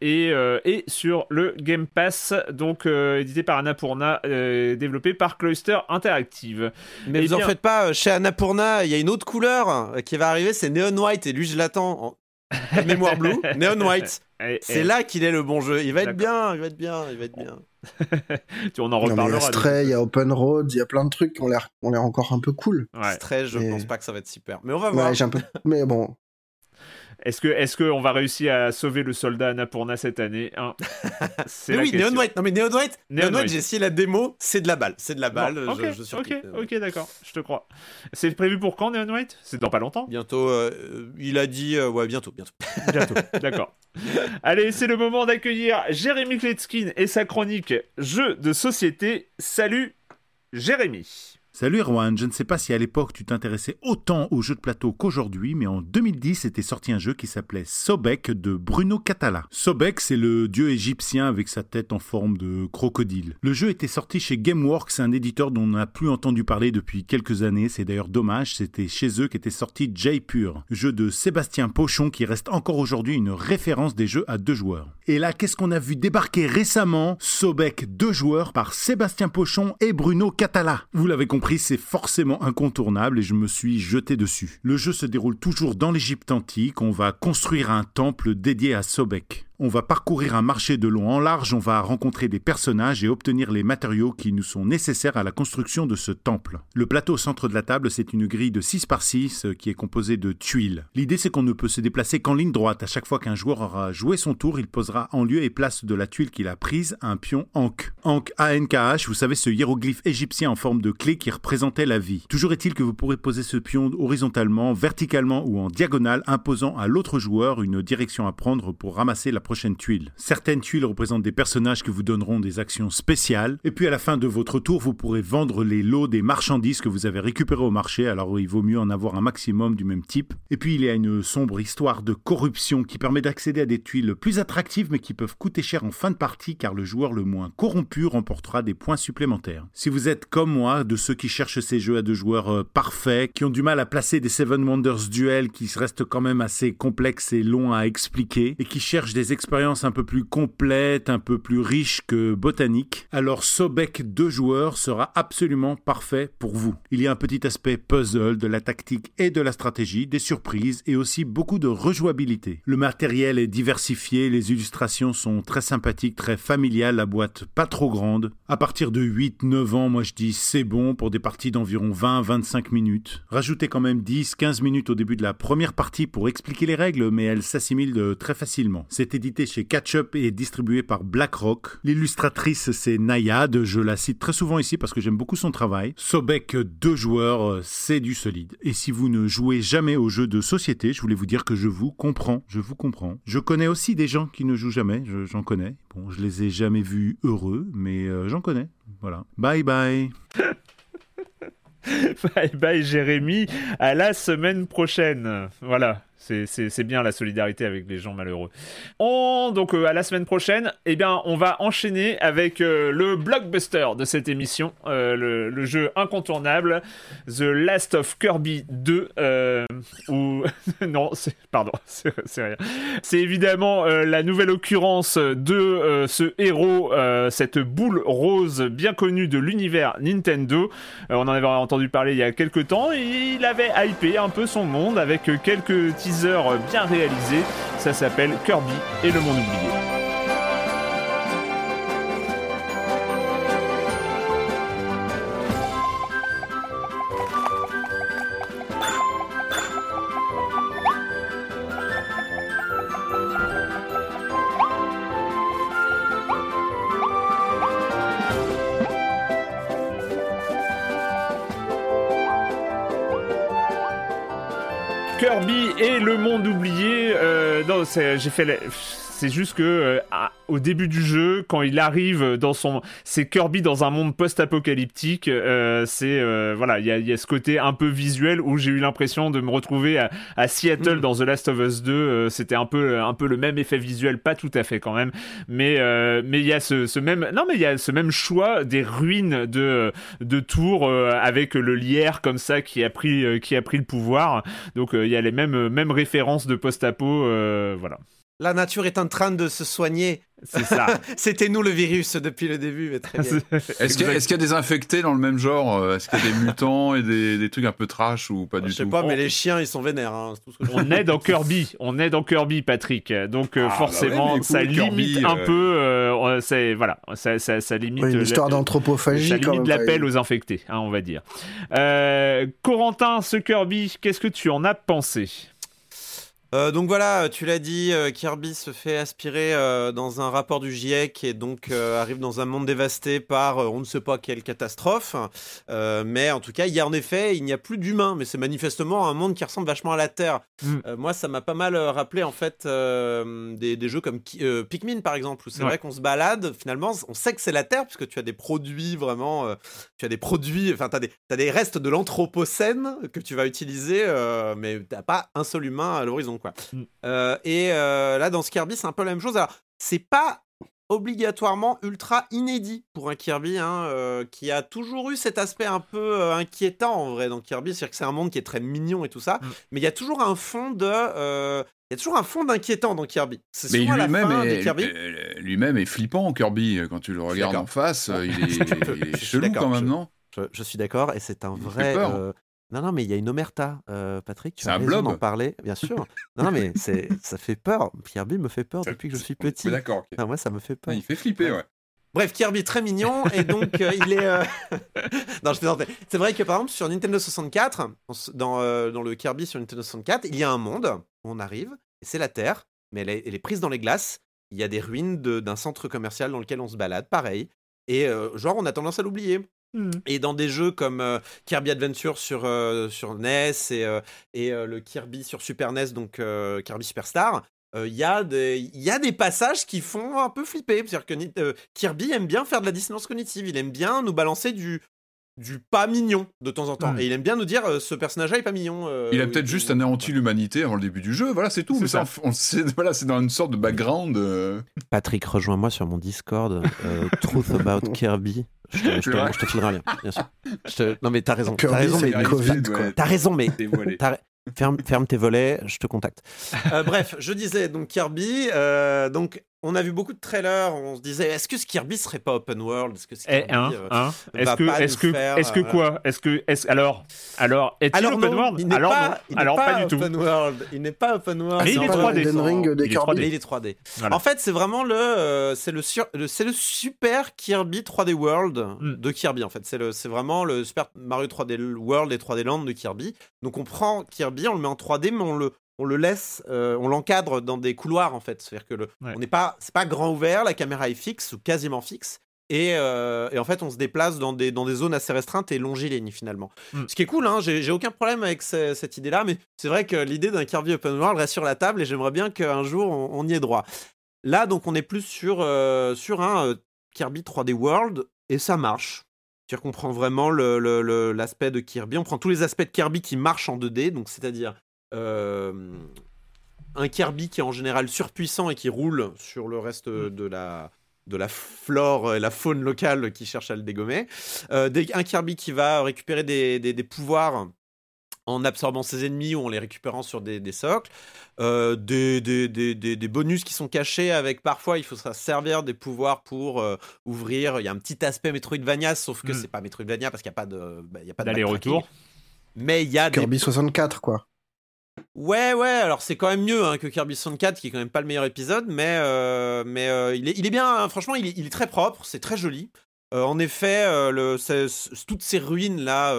et, et sur le Game Pass, donc édité par Annapurna, développé par Cloister Interactive. Mais vous en faites pas, chez Annapurna, il y a une autre couleur qui va arriver, c'est Neon White, et lui, je l'attends. Mémoire Blue, Neon White. C'est là qu'il est le bon jeu. Il va être bien, il va être bien, il va être bien. tu, on en reparlera. Il y a Stray, il y a Open Road, il y a plein de trucs qui ont l'air, encore un peu cool. Ouais. Stray, je pense pas que ça va être super. Mais on va voir. un peu... Mais bon, est-ce que est-ce qu'on va réussir à sauver le soldat Annapurna cette année hein C'est oui, Neon White. Non mais Neon White, Neon, White, j'ai essayé la démo, c'est de la balle, c'est de la balle. ok, ok, ok, d'accord, je te crois. C'est prévu pour quand Neon White C'est dans pas longtemps. Bientôt. Euh, il a dit euh, ouais bientôt, bientôt. bientôt, d'accord. Allez, c'est le moment d'accueillir Jérémy Kletskin et sa chronique Jeux de société. Salut, Jérémy. Salut Erwan, je ne sais pas si à l'époque tu t'intéressais autant aux jeux de plateau qu'aujourd'hui, mais en 2010 était sorti un jeu qui s'appelait Sobek de Bruno Catala. Sobek, c'est le dieu égyptien avec sa tête en forme de crocodile. Le jeu était sorti chez Gameworks, un éditeur dont on n'a plus entendu parler depuis quelques années, c'est d'ailleurs dommage, c'était chez eux qu'était sorti J-Pure, jeu de Sébastien Pochon qui reste encore aujourd'hui une référence des jeux à deux joueurs. Et là, qu'est-ce qu'on a vu débarquer récemment? Sobek deux joueurs par Sébastien Pochon et Bruno Catala. Vous l'avez compris c'est forcément incontournable et je me suis jeté dessus. Le jeu se déroule toujours dans l'Égypte antique, on va construire un temple dédié à Sobek. On va parcourir un marché de long en large, on va rencontrer des personnages et obtenir les matériaux qui nous sont nécessaires à la construction de ce temple. Le plateau au centre de la table, c'est une grille de 6 par 6 euh, qui est composée de tuiles. L'idée, c'est qu'on ne peut se déplacer qu'en ligne droite. À chaque fois qu'un joueur aura joué son tour, il posera en lieu et place de la tuile qu'il a prise un pion Ankh. Ankh, A-N-K-H, vous savez, ce hiéroglyphe égyptien en forme de clé qui représentait la vie. Toujours est-il que vous pourrez poser ce pion horizontalement, verticalement ou en diagonale, imposant à l'autre joueur une direction à prendre pour ramasser la tuiles. Certaines tuiles représentent des personnages qui vous donneront des actions spéciales. Et puis à la fin de votre tour, vous pourrez vendre les lots des marchandises que vous avez récupérés au marché. Alors il vaut mieux en avoir un maximum du même type. Et puis il y a une sombre histoire de corruption qui permet d'accéder à des tuiles plus attractives mais qui peuvent coûter cher en fin de partie car le joueur le moins corrompu remportera des points supplémentaires. Si vous êtes comme moi, de ceux qui cherchent ces jeux à deux joueurs euh, parfaits, qui ont du mal à placer des Seven Wonders Duel qui restent quand même assez complexes et longs à expliquer, et qui cherchent des expérience un peu plus complète, un peu plus riche que botanique, alors Sobek 2 joueurs sera absolument parfait pour vous. Il y a un petit aspect puzzle, de la tactique et de la stratégie, des surprises et aussi beaucoup de rejouabilité. Le matériel est diversifié, les illustrations sont très sympathiques, très familiales, la boîte pas trop grande. À partir de 8-9 ans, moi je dis c'est bon pour des parties d'environ 20-25 minutes. Rajoutez quand même 10-15 minutes au début de la première partie pour expliquer les règles, mais elles s'assimilent très facilement. C'est chez Catchup et est distribué par BlackRock. L'illustratrice, c'est Nayad. Je la cite très souvent ici parce que j'aime beaucoup son travail. Sobek, deux joueurs, euh, c'est du solide. Et si vous ne jouez jamais aux jeux de société, je voulais vous dire que je vous comprends. Je vous comprends. Je connais aussi des gens qui ne jouent jamais. J'en connais. Bon, je les ai jamais vus heureux, mais euh, j'en connais. Voilà. Bye bye. bye bye Jérémy. À la semaine prochaine. Voilà. C'est bien la solidarité avec les gens malheureux. On, donc euh, à la semaine prochaine, eh bien, on va enchaîner avec euh, le blockbuster de cette émission, euh, le, jeu incontournable, The Last of Kirby 2, ou non, pardon, c'est rien. C'est évidemment la nouvelle occurrence de ce héros, cette boule rose bien connue de l'univers Nintendo. on en avait entendu parler il y a quelques temps et il avait hypé un peu son monde avec quelques bien réalisé. Ça s'appelle Kirby et le monde oublié. Kirby et le Euh, C'est juste que au début du jeu, quand il arrive dans son, c'est Kirby dans un monde post-apocalyptique. c'est voilà, il y a, ce côté un peu visuel où j'ai eu l'impression de me retrouver à, Seattle mm. dans The Last of Us 2. C'était un peu un peu le même effet visuel, pas tout à fait quand même, mais mais il y a ce, ce, même non mais il y a ce même choix des ruines de de tours avec le lierre comme ça qui a pris qui a pris le pouvoir. Donc il y a les mêmes mêmes références de post-apo, voilà. La nature est en train de se soigner. C'est ça. C'était nous le virus depuis le début, mais très bien. Est-ce qu'il y, a des infectés dans le même genre euh, Est-ce qu'il y a des mutants et des, trucs un peu trash ou pas du tout Je sais pas, mais les chiens, ils sont vénères. Hein, on est dans Kirby, on est dans Kirby, Patrick. Donc euh, ah, bah forcément, ça limite un euh, peu. c'est voilà, ça, ça, limite. une histoire d'anthropophagie. Ça limite l'appel aux infectés, hein, on va dire. Corentin, ce Kirby, qu'est-ce que tu en as pensé? Euh, donc voilà, tu l'as dit, euh, Kirby se fait aspirer euh, dans un rapport du GIEC et donc arrive dans un monde dévasté par on ne sait pas quelle catastrophe. mais en tout cas, il y a en effet, il n'y a plus d'humains, mais c'est manifestement un monde qui ressemble vachement à la Terre. Mm. moi, ça m'a pas mal rappelé en fait des, jeux comme Pikmin par exemple, où c'est vrai qu'on se balade, finalement, on sait que c'est la Terre puisque tu as des produits vraiment, tu as des produits, enfin, tu as, as, des restes de l'anthropocène que tu vas utiliser, mais tu n'as pas un seul humain à l'horizon. Mm. Euh, et euh, là, dans ce Kirby, c'est un peu la même chose. Alors, c'est pas obligatoirement ultra inédit pour un Kirby hein, euh, qui a toujours eu cet aspect un peu inquiétant en vrai dans Kirby, c'est-à-dire que c'est un monde qui est très mignon et tout ça, mm. mais il y a toujours un fond de il y a toujours un fond d'inquiétant dans Kirby. Mais lui-même est, lui-même est flippant Kirby. Quand tu le regardes en face, il est, chelou quand même, non? je, suis d'accord et c'est un vrai non, non, mais il y a une omerta, euh, Patrick. Tu as raison d'en parler, bien sûr. non, non, mais ça fait peur. Kirby me fait peur depuis que je suis petit. D'accord. moi, ça me fait peur. Il fait flipper, ouais. Bref, Kirby très mignon et donc euh, il est. Euh, non, je plaisante. C'est vrai que par exemple sur Nintendo 64, dans, dans le Kirby sur Nintendo 64, il y a un monde où on arrive et c'est la Terre, mais elle est, elle est, prise dans les glaces. Il y a des ruines d'un centre commercial dans lequel on se balade, pareil. Et genre, on a tendance à l'oublier. Mmh. Et dans des jeux comme euh, Kirby Adventure sur, euh, sur NES et, euh, et le Kirby sur Super NES, donc Kirby Superstar, il y, y a des passages qui font un peu flipper. C'est-à-dire que Kirby aime bien faire de la dissonance cognitive, il aime bien nous balancer du, du pas mignon de temps en temps. Mmh. Et il aime bien nous dire ce personnage-là est pas mignon. il a peut-être juste anéanti l'humanité avant le début du jeu, voilà, c'est tout. Mais ça. voilà, c'est dans une sorte de background. Patrick, rejoins-moi sur mon Discord, Truth About Kirby. Je te, je, te, je te filerai un lien, bien sûr. Non, mais t'as raison. T'as raison, mais. T'as raison, mais. Ferme, ferme, tes volets, je te contacte. Euh, bref, je disais donc Kirby. Euh, donc on a vu beaucoup de trailers, on se disait est-ce que ce Kirby serait pas open world? Est-ce que eh, hein, euh, hein Est-ce que est-ce que est-ce que quoi? Est-ce que est alors alors est-il open world? il Alors pas, non. alors pas, du open tout. World. Il n'est pas open world. Mais il est 3D. Il est 3D. En fait, c'est vraiment le c'est le, c'est le super Kirby 3D World hmm. de Kirby en fait. C'est le c'est vraiment le Super Mario 3D World et 3D Land de Kirby. Donc on prend Kirby, on le met en 3D mais on le on le laisse, euh, on l'encadre dans des couloirs en fait. C'est-à-dire que le, on n'est pas, c'est pas grand ouvert, la caméra est fixe ou quasiment fixe. Et, euh, en fait, on se déplace dans des, dans des zones assez restreintes et longilignes finalement. Mm. Ce qui est cool, hein, j'ai aucun problème avec cette idée-là, mais c'est vrai que l'idée d'un Kirby Open World reste sur la table et j'aimerais bien qu'un jour on, y ait droit. Là, donc, on est plus sur, euh, sur un Kirby 3D World et ça marche. C'est-à-dire qu'on prend vraiment l'aspect de Kirby, on prend tous les aspects de Kirby qui marchent en 2D, donc c'est-à-dire un Kirby qui est en général surpuissant et qui roule sur le reste mm. de la de la flore et la faune locale qui cherche à le dégommer. Euh, un Kirby qui va récupérer des, des, pouvoirs en absorbant ses ennemis ou en les récupérant sur des, des socles. Euh, des, des, bonus qui sont cachés avec parfois il faut se servir des pouvoirs pour ouvrir. Il y a un petit aspect Metroidvania, sauf que mm. c'est pas Metroidvania parce qu'il n'y a pas de, bah, il y a pas d'aller-retour. Mais il y a Kirby 64 quoi. Ouais, ouais, alors c'est quand même mieux hein, que Kirby 64, qui est quand même pas le meilleur épisode, mais, euh, mais euh, il, est, il, est, bien, hein, franchement, il est, très propre, c'est très joli. Euh, en effet, toutes ces ruines-là,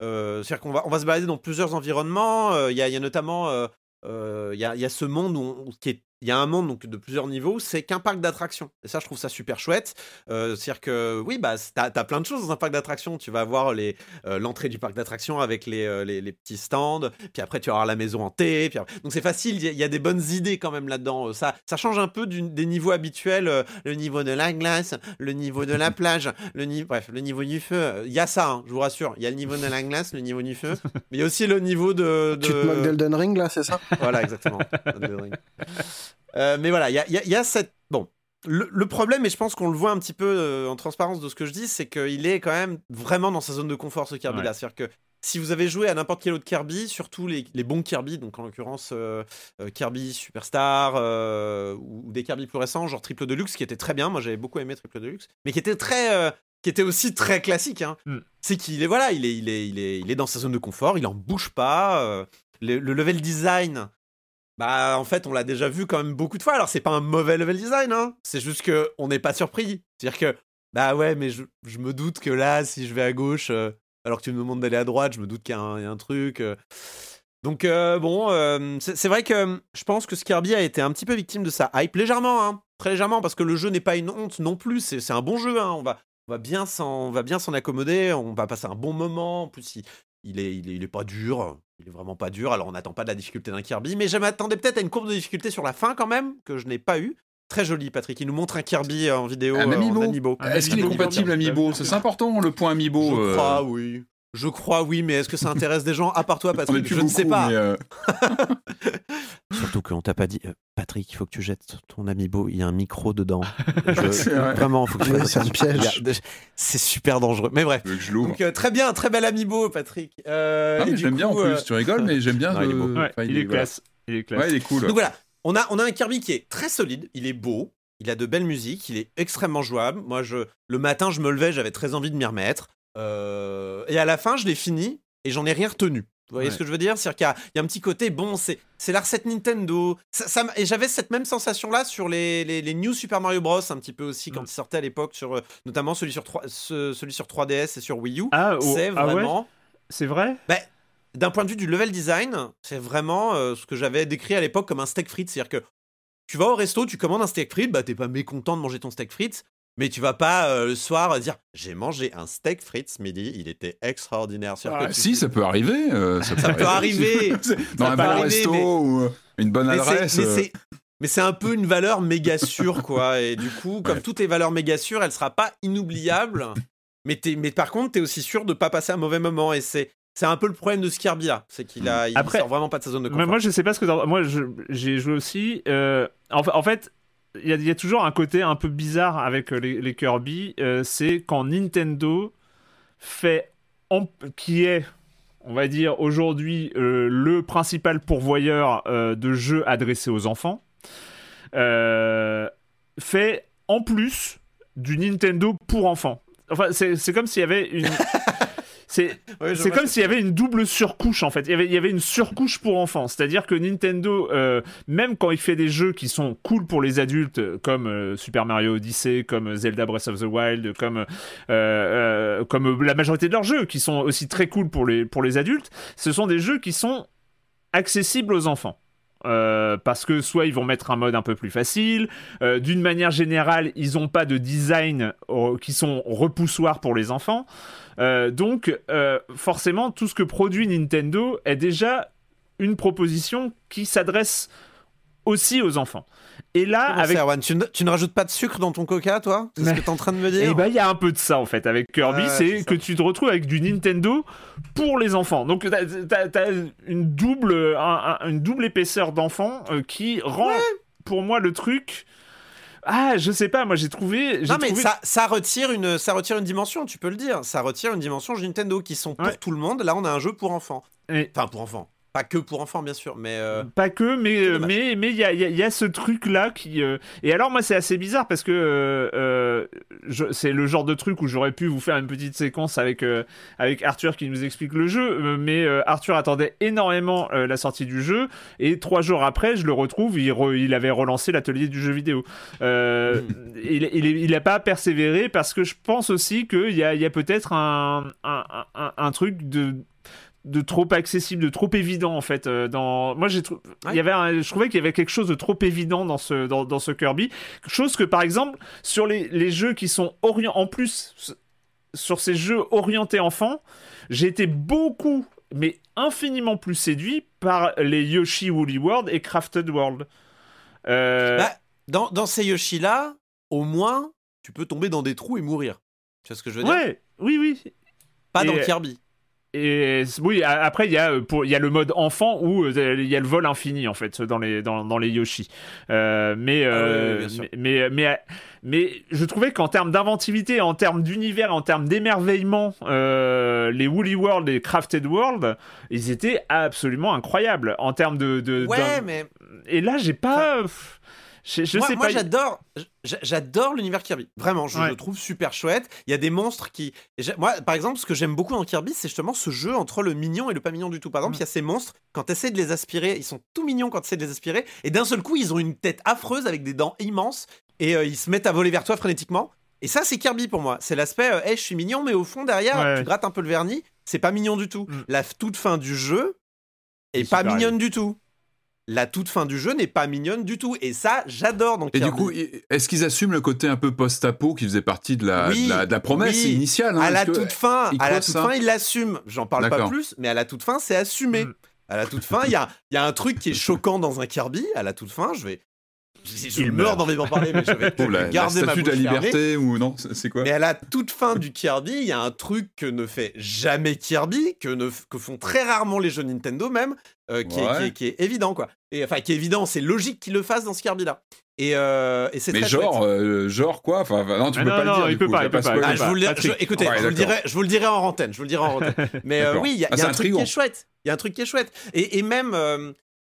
c'est-à-dire qu'on va, on va se balader dans plusieurs environnements. Il y a, notamment il y y, a, ce monde qui est il y a un monde donc de plusieurs niveaux, c'est qu'un parc d'attractions. Et ça, je trouve ça super chouette. Euh, C'est-à-dire que oui, bah, t'as as plein de choses dans un parc d'attractions. Tu vas avoir euh, l'entrée du parc d'attractions avec les, euh, les, les, petits stands. Puis après, tu vas avoir la maison hantée. Puis Donc c'est facile. Il y, a des bonnes idées quand même là-dedans. Ça, ça change un peu des niveaux habituels. Le niveau de la glace, le niveau de la plage, le niveau, bref, le niveau du feu. Il y a ça, hein, je vous rassure. Il y a le niveau de la glace, le niveau du feu. Mais il y a aussi le niveau de. de... Tu te moques d'Elden Ring là, c'est ça? Voilà, exactement. Euh, mais voilà, il y a, cette. Bon. Le, problème, et je pense qu'on le voit un petit peu euh, en transparence de ce que je dis, c'est qu'il est quand même vraiment dans sa zone de confort, ce Kirby-là. C'est-à-dire que si vous avez joué à n'importe quel autre Kirby, surtout les, bons Kirby, donc en l'occurrence euh, Kirby Superstar ou, des Kirby plus récents, genre Triple Deluxe, qui était très bien, moi j'avais beaucoup aimé Triple Deluxe, mais qui était très, qui était aussi très classique. Hein. Mm. C'est qu'il est voilà, il est, il est, il est, il est dans sa zone de confort, il en bouge pas. le, level design, bah, en fait, on l'a déjà vu quand même beaucoup de fois. Alors, c'est pas un mauvais level design, hein. C'est juste que on n'est pas surpris. C'est-à-dire que, bah ouais, mais je, me doute que là, si je vais à gauche, euh, alors que tu me demandes d'aller à droite, je me doute qu'il y, a un truc. Euh. Donc, euh, bon, c'est vrai que je pense que Skirby a été un petit peu victime de sa hype, légèrement, hein. Très légèrement, parce que le jeu n'est pas une honte non plus. C'est un bon jeu, hein. On va, on va bien s'en accommoder, on va passer un bon moment. En plus, il, est, il, est, il est pas dur. Il est vraiment pas dur, alors on n'attend pas de la difficulté d'un Kirby, mais je m'attendais peut-être à une courbe de difficulté sur la fin quand même, que je n'ai pas eu. Très joli, Patrick. Il nous montre un Kirby en vidéo. Un amiibo. Est-ce qu'il est compatible Amiibo? C'est important le point Amiibo. Je euh. crois, oui. Je crois, oui, mais est-ce que ça intéresse des gens à part toi, Patrick Je ne sais pas. Euh, Surtout qu'on t'a pas dit, euh, Patrick, il faut que tu jettes ton amiibo, il y a un micro dedans. Vraiment, il faut que tu C'est un piège. C'est super dangereux. Mais bref. Donc, euh, très bien, très bel amiibo, Patrick. j'aime bien en plus, tu rigoles, mais j'aime bien. il, est classe. il est classe. il est cool. Donc voilà, on a, on a un Kirby qui est très solide, il est beau, il a de belles musiques, il est extrêmement jouable. Moi, je, le matin, je me levais, j'avais très envie de m'y remettre. Euh, et à la fin, je l'ai fini et j'en ai rien retenu. Vous voyez ce que je veux dire? C'est-à-dire qu'il y, a un petit côté, bon, c'est la recette Nintendo. Ça, et j'avais cette même sensation-là sur les, les, New Super Mario Bros. un petit peu aussi quand mm. ils sortaient à l'époque, sur euh, notamment celui sur, 3, celui sur 3DS et sur Wii U. Ah, oh, c'est ah vraiment. c'est vrai? Ben, D'un point de vue du level design, c'est vraiment euh, ce que j'avais décrit à l'époque comme un steak frites. C'est-à-dire que tu vas au resto, tu commandes un steak frites, bah t'es pas mécontent de manger ton steak frites, mais tu vas pas euh, le soir dire j'ai mangé un steak frites ce midi, il était extraordinaire. Ah, si, ça peut arriver. Euh, ça, peut, arriver. Dans un bon resto ou euh, une bonne adresse. Mais c'est un peu une valeur méga sûre, quoi. Et du coup, comme toutes les valeurs méga sûres, elle sera pas inoubliable. Mais, mais par contre, tu es aussi sûr de pas passer un mauvais moment. Et c'est. C'est un peu le problème de Skyrbia, c'est qu'il a, il sort vraiment pas de sa zone de confort. Moi, je sais pas ce que moi j'ai joué aussi. en, fait, il y, a toujours un côté un peu bizarre avec euh, les, Kirby, euh, c'est quand Nintendo fait, qui est, on va dire aujourd'hui, euh, le principal pourvoyeur de jeux adressés aux enfants, fait en plus du Nintendo pour enfants. Enfin, c'est comme s'il y avait une. C'est comme s'il y avait une double surcouche en fait. Il y avait, il y avait une surcouche pour enfants. C'est-à-dire que Nintendo, euh, même quand il fait des jeux qui sont cool pour les adultes, comme euh, Super Mario Odyssey, comme Zelda Breath of the Wild, comme, euh, comme la majorité de leurs jeux, qui sont aussi très cool pour les, pour les adultes, ce sont des jeux qui sont accessibles aux enfants. Parce que soit ils vont mettre un mode un peu plus facile, d'une manière générale, ils n'ont pas de design qui sont repoussoirs pour les enfants. Euh, donc, euh, forcément, tout ce que produit Nintendo est déjà une proposition qui s'adresse aussi aux enfants. Et là, avec... tu, ne, rajoutes pas de sucre dans ton coca, toi? C'est ce que tu es en train de me dire Eh ben, il y a un peu de ça, en fait, avec Kirby, c'est que tu te retrouves avec du Nintendo pour les enfants. Donc, tu as, une, double, une double épaisseur d'enfant euh, qui rend, pour moi, le truc ah, je sais pas, moi j'ai trouvé. Non, mais ça, ça, retire une, ça retire une dimension, tu peux le dire. Ça retire une dimension Nintendo qui sont pour tout le monde. Là, on a un jeu pour enfants. Enfin, pour enfants. Pas que pour enfants, bien sûr, mais... Euh, pas que, mais mais mais il y a, y a, ce truc-là qui... Euh, et alors, moi, c'est assez bizarre parce que euh, c'est le genre de truc où j'aurais pu vous faire une petite séquence avec, avec Arthur qui nous explique le jeu, mais Arthur attendait énormément la sortie du jeu, et trois jours après, je le retrouve, il, il avait relancé l'atelier du jeu vidéo. Hmm. Il, il, il, a pas persévéré parce que je pense aussi qu'il y a, y a peut-être un, un, un, un truc de de trop accessible, de trop évident en fait. dans moi, j'ai il y avait, je trouvais qu'il y avait quelque chose de trop évident dans ce dans, dans ce Kirby, chose que par exemple sur les, les jeux qui sont orientés en plus sur ces jeux orientés enfants, j'ai été beaucoup mais infiniment plus séduit par les Yoshi Woolly World et Crafted World. Euh, bah, dans, dans, ces Yoshi là, au moins, tu peux tomber dans des trous et mourir. Tu vois ce que je veux dire? Ouais, oui, oui. Pas dans Kirby. Et oui, après il y a euh, il y a le mode enfant où euh, il y a le vol infini en fait dans les dans, dans les Yoshi. Euh, mais, ah mais, mais, mais je trouvais qu'en termes d'inventivité, en termes d'univers, en termes d'émerveillement, les Woolly World et Crafted World, ils étaient absolument incroyables en termes de, de ouais mais et là j'ai pas je, moi, sais moi j'adore, j'adore l'univers Kirby. Vraiment, je le trouve super chouette. Il y a des monstres qui. Moi, par exemple, ce que j'aime beaucoup dans Kirby, c'est justement ce jeu entre le mignon et le pas mignon du tout. Par exemple, mm. il y a ces monstres, quand tu essaies de les aspirer, ils sont tout mignons quand tu essaies de les aspirer, et d'un seul coup, ils ont une tête affreuse avec des dents immenses, et euh, ils se mettent à voler vers toi frénétiquement. Et ça, c'est Kirby pour moi. C'est l'aspect, hé, euh, je suis mignon, mais au fond, derrière, tu grattes un peu le vernis, c'est pas mignon du tout. Mm. La toute fin du jeu est pas mignonne du tout la toute fin du jeu n'est pas mignonne du tout. Et ça, j'adore. Donc, et du coup, est-ce qu'ils assument le côté un peu post-apo qui faisait partie de la, de la, promesse initiale hein, À la toute fin, à la toute fin, ils l'assument. J'en parle pas plus, mais à la toute fin, c'est assumé. Mm. À la toute fin, il y a, y a un truc qui est choquant dans un Kirby. À la toute fin, je vais, je il meurs d'envie d'en parler, mais je vais la, garder la statue de la liberté ou non C'est quoi Mais à la toute fin du Kirby, il y a un truc que ne fait jamais Kirby, que, ne, que font très rarement les jeux Nintendo même, euh, qui, est, qui, est, évident quoi. Et enfin, qui est évident, c'est logique qu'il le fasse dans ce Kirby là. Et, euh, et c'est mais genre, euh, genre quoi Enfin, non, tu peux pas le dire. Il peut pas, il peut pas. Ah, je vous le, écoutez, je, vous le dirai, je vous le dirai en antenne. Je vous le dirai en antenne. Mais oui, il y a, ah, y a un truc qui est chouette. Il y a un truc qui est chouette. Et, et même,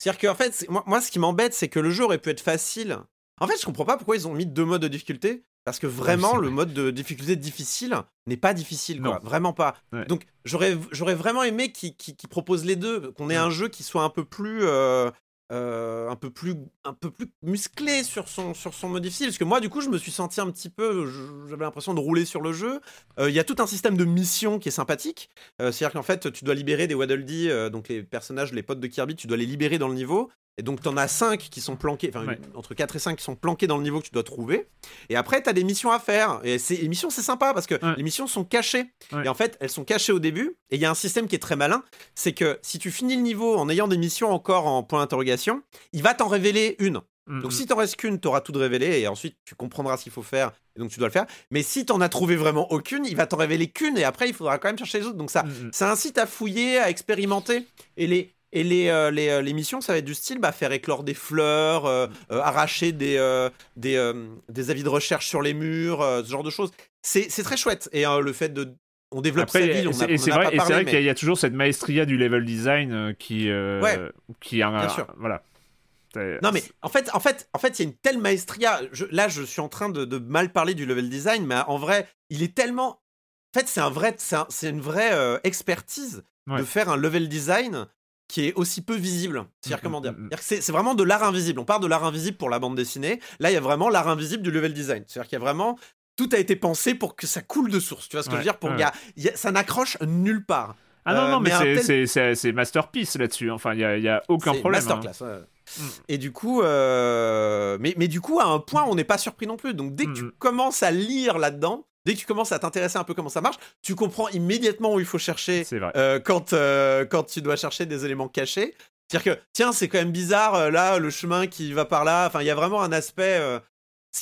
c'est-à-dire qu'en fait, moi, moi, ce qui m'embête, c'est que le jeu aurait pu être facile en fait, je comprends pas pourquoi ils ont mis deux modes de difficulté. Parce que vraiment, le mode de difficulté difficile n'est pas difficile, quoi. Vraiment pas. Donc, j'aurais, j'aurais vraiment aimé qu'ils proposent les deux, qu'on ait un jeu qui soit un peu plus. Euh, euh, un peu plus un peu plus musclé sur son sur son mode parce que moi du coup je me suis senti un petit peu j'avais l'impression de rouler sur le jeu. Euh, il y a tout un système de mission qui est sympathique. C'est à dire qu'en fait tu dois libérer des Waddle Dee donc les personnages les potes de Kirby tu dois les libérer dans le niveau et donc, tu en as 5 qui sont planqués, enfin, entre 4 et 5 qui sont planqués dans le niveau que tu dois trouver. Et après, tu as des missions à faire. Et ces missions, c'est sympa parce que les missions sont cachées. Et en fait, elles sont cachées au début. Et il y a un système qui est très malin c'est que si tu finis le niveau en ayant des missions encore en point d'interrogation, il va t'en révéler une. Mm, donc, si t'en restes qu'une, t'auras tout de révélé et ensuite tu comprendras ce qu'il faut faire et donc tu dois le faire. Mais si t'en as trouvé vraiment aucune, il va t'en révéler qu'une et après il faudra quand même chercher les autres. Donc, ça, mm, ça incite à fouiller, à expérimenter. Et les, et les, euh, les, euh, les, missions, ça va être du style bah, faire éclore des fleurs, euh, arracher des, des, des, avis de recherche sur les murs, ce genre de choses. C'est très chouette. Et le fait de. On développe Après, sa ville, on a, c'est vrai, vrai qu'il y, a toujours cette maestria du level design qui. ouais, qui a, bien sûr. Voilà. Non mais en fait, en fait, en fait, il y a une telle maestria. là, je suis en train de, de, mal parler du level design, mais en vrai, il est tellement. En fait, c'est un vrai, c'est une vraie expertise de faire un level design qui est aussi peu visible. C'est-à-dire, mm, comment dire mm, mm. C'est vraiment de l'art invisible. On part de l'art invisible pour la bande dessinée. Là, il y a vraiment l'art invisible du level design. C'est-à-dire qu'il y a vraiment. Tout a été pensé pour que ça coule de source. Tu vois ce que je veux dire pour, Ça n'accroche nulle part. Ah non, non, euh, mais, c'est masterpiece là-dessus. Enfin, il n'y a, a, aucun problème. Hein. Masterclass. Et du coup, euh, mais, mais du coup, à un point, on n'est pas surpris non plus. Donc, dès que tu commences à lire là-dedans, Dès que tu commences à t'intéresser un peu comment ça marche, tu comprends immédiatement où il faut chercher euh, quand, euh, quand tu dois chercher des éléments cachés. C'est-à-dire que, tiens, c'est quand même bizarre, euh, là, le chemin qui va par là. Enfin, il y a vraiment un aspect.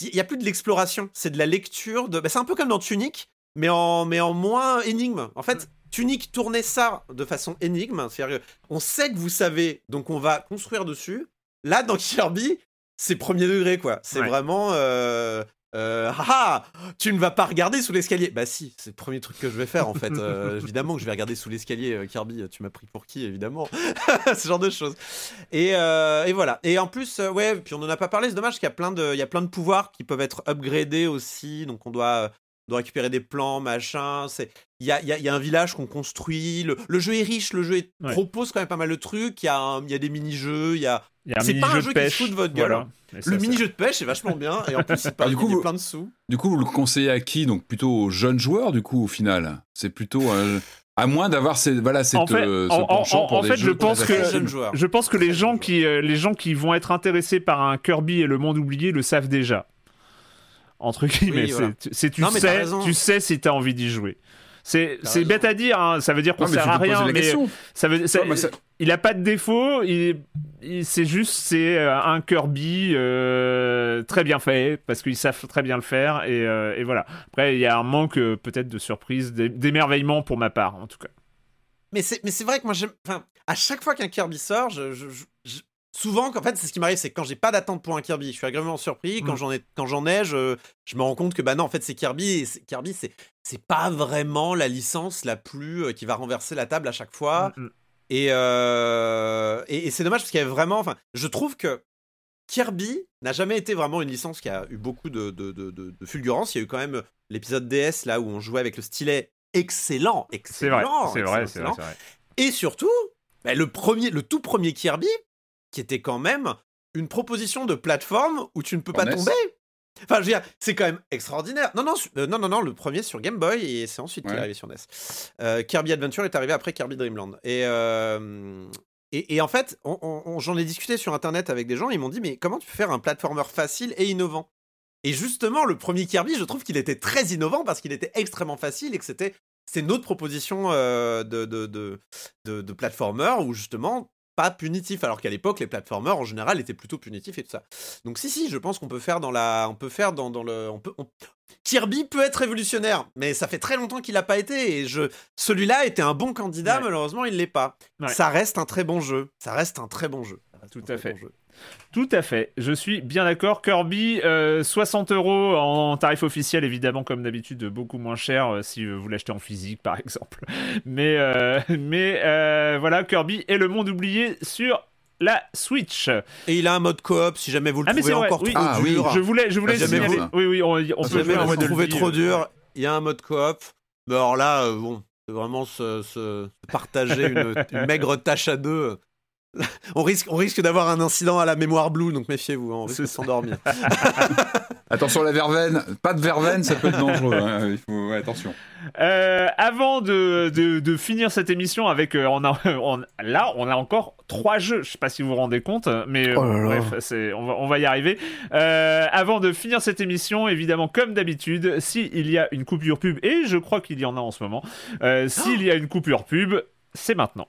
Il n'y a plus de l'exploration, c'est de la lecture. De... Bah, c'est un peu comme dans Tunic, mais en, mais en moins énigme. En fait, Tunic tournait ça de façon énigme. C'est-à-dire on sait que vous savez, donc on va construire dessus. Là, dans Kirby, c'est premier degré, quoi. C'est vraiment. Euh, ah, tu ne vas pas regarder sous l'escalier. Bah si, c'est le premier truc que je vais faire en fait. Euh, évidemment que je vais regarder sous l'escalier, euh, Kirby. Tu m'as pris pour qui, évidemment? Ce genre de choses. Et, et, voilà. Et en plus, ouais, puis on en a pas parlé. C'est dommage qu'il y a plein de, il y a plein de pouvoirs qui peuvent être upgradés aussi. Donc on doit, doit récupérer des plans, machin. C'est, il y a, y, y a, un village qu'on construit. Le, le, jeu est riche. Le jeu propose quand même pas mal de trucs. Il y a, il y a des mini-jeux. Il y a c'est pas un jeu qui se fout de votre gueule. le mini-jeu de pêche est vachement bien et en plus il, parle, du coup, plein de sous. Du coup, vous le conseillez à qui Donc plutôt aux jeunes joueurs du coup au final? C'est plutôt À moins d'avoir ces, voilà, cette, en fait, euh, ce en, penchant pour en des fait jeux je pense les que affaires. jeunes joueurs. je pense que les gens qui euh, les gens qui vont être intéressés par un Kirby et le monde oublié le savent déjà. Entre guillemets, Oui, voilà. c'est- tu Non, sais, tu sais si t'as envie d'y jouer. C'est bête à dire, hein, ça veut dire qu'on mais sert à rien, mais question. ça veut, ça- Ouais, moi, ça- il a pas de défaut, il, il- c'est juste c'est euh, un Kirby euh, très bien fait parce qu'ils savent très bien le faire et, euh, et voilà. Après il y a un manque peut-être de surprise, d'é- d'émerveillement pour ma part en tout cas. Mais c'est, mais c'est vrai que moi, j'aime. Enfin, à chaque fois qu'un Kirby sort, je, je- je- je- souvent, en fait, c'est ce qui m'arrive, c'est que quand j'ai pas d'attente pour un Kirby, je suis agréablement surpris. Quand Mm. j'en ai, quand j'en ai, je, je me rends compte que bah non, en fait, c'est Kirby. Et Kirby, c'est, c'est pas vraiment la licence la plus euh, qui va renverser la table à chaque fois. Mm, mm. Et, euh, et, et c'est dommage parce qu'il y avait vraiment. Enfin, je trouve que Kirby n'a jamais été vraiment une licence qui a eu beaucoup de, de, de, de- de fulgurance. Il y a eu quand même l'épisode DS là où on jouait avec le stylet excellent, C'est vrai, excellent, c'est vrai, excellent, c'est vrai, vrai. Et surtout, bah, le premier, le tout premier Kirby, qui était quand même une proposition de plateforme où tu ne peux En pas tomber. Enfin, je veux dire, c'est quand même extraordinaire. Non, non, euh, non, non, non, le premier sur Game Boy et c'est ensuite qu'il est arrivé sur NES. Euh, Kirby Adventure est arrivé après Kirby Dreamland. Et, euh, et, et en fait, on- on- on- j'en ai discuté sur internet avec des gens. Ils m'ont dit, mais comment tu peux faire un platformer facile et innovant? Et justement, le premier Kirby, je trouve qu'il était très innovant parce qu'il était extrêmement facile et que c'était c'est notre proposition de, de, de, de, de platformer où justement pas punitif alors qu'à l'époque les platformers en général étaient plutôt punitifs et tout ça donc si si je pense qu'on peut faire dans la on peut faire dans, dans le on peut on- Kirby peut être révolutionnaire mais ça fait très longtemps qu'il n'a pas été et je celui-là était un bon candidat Ouais. malheureusement il l'est pas Ouais. ça reste un très bon jeu ça reste un très bon jeu Tout à fait. bon jeu. Tout à fait, je suis bien d'accord. Kirby, euh, 60 euros en tarif officiel, évidemment, comme d'habitude, beaucoup moins cher euh, si vous l'achetez en physique, par exemple. Mais, euh, mais euh, voilà, Kirby et le monde oublié sur la Switch. et il a un mode coop si jamais vous le Ah, mais trouvez encore oui. trop Ah, oui. dur Je voulais, je voulais Ah, signaler. vous- Oui, oui, on, on Si peut jamais vous le trouvez trop dur, il y a un mode coop. Mais alors là, euh, bon, c'est vraiment se, se- se partager une, une maigre tâche à deux. On risque, on risque d'avoir un incident à la mémoire bleue, donc méfiez-vous, hein, on risque de s'endormir. Attention la verveine, pas de verveine, ça peut être dangereux. hein, il faut, ouais, attention. Euh, avant de, de, de finir cette émission avec, euh, on a, on- là, on a encore trois jeux. Je sais pas si vous vous rendez compte, mais euh, Oh là là. bref, on va, on va y arriver. Euh, avant de finir cette émission, évidemment, comme d'habitude, s'il y a une coupure pub, et je crois qu'il y en a en ce moment, euh, s'il y a une coupure pub, c'est maintenant.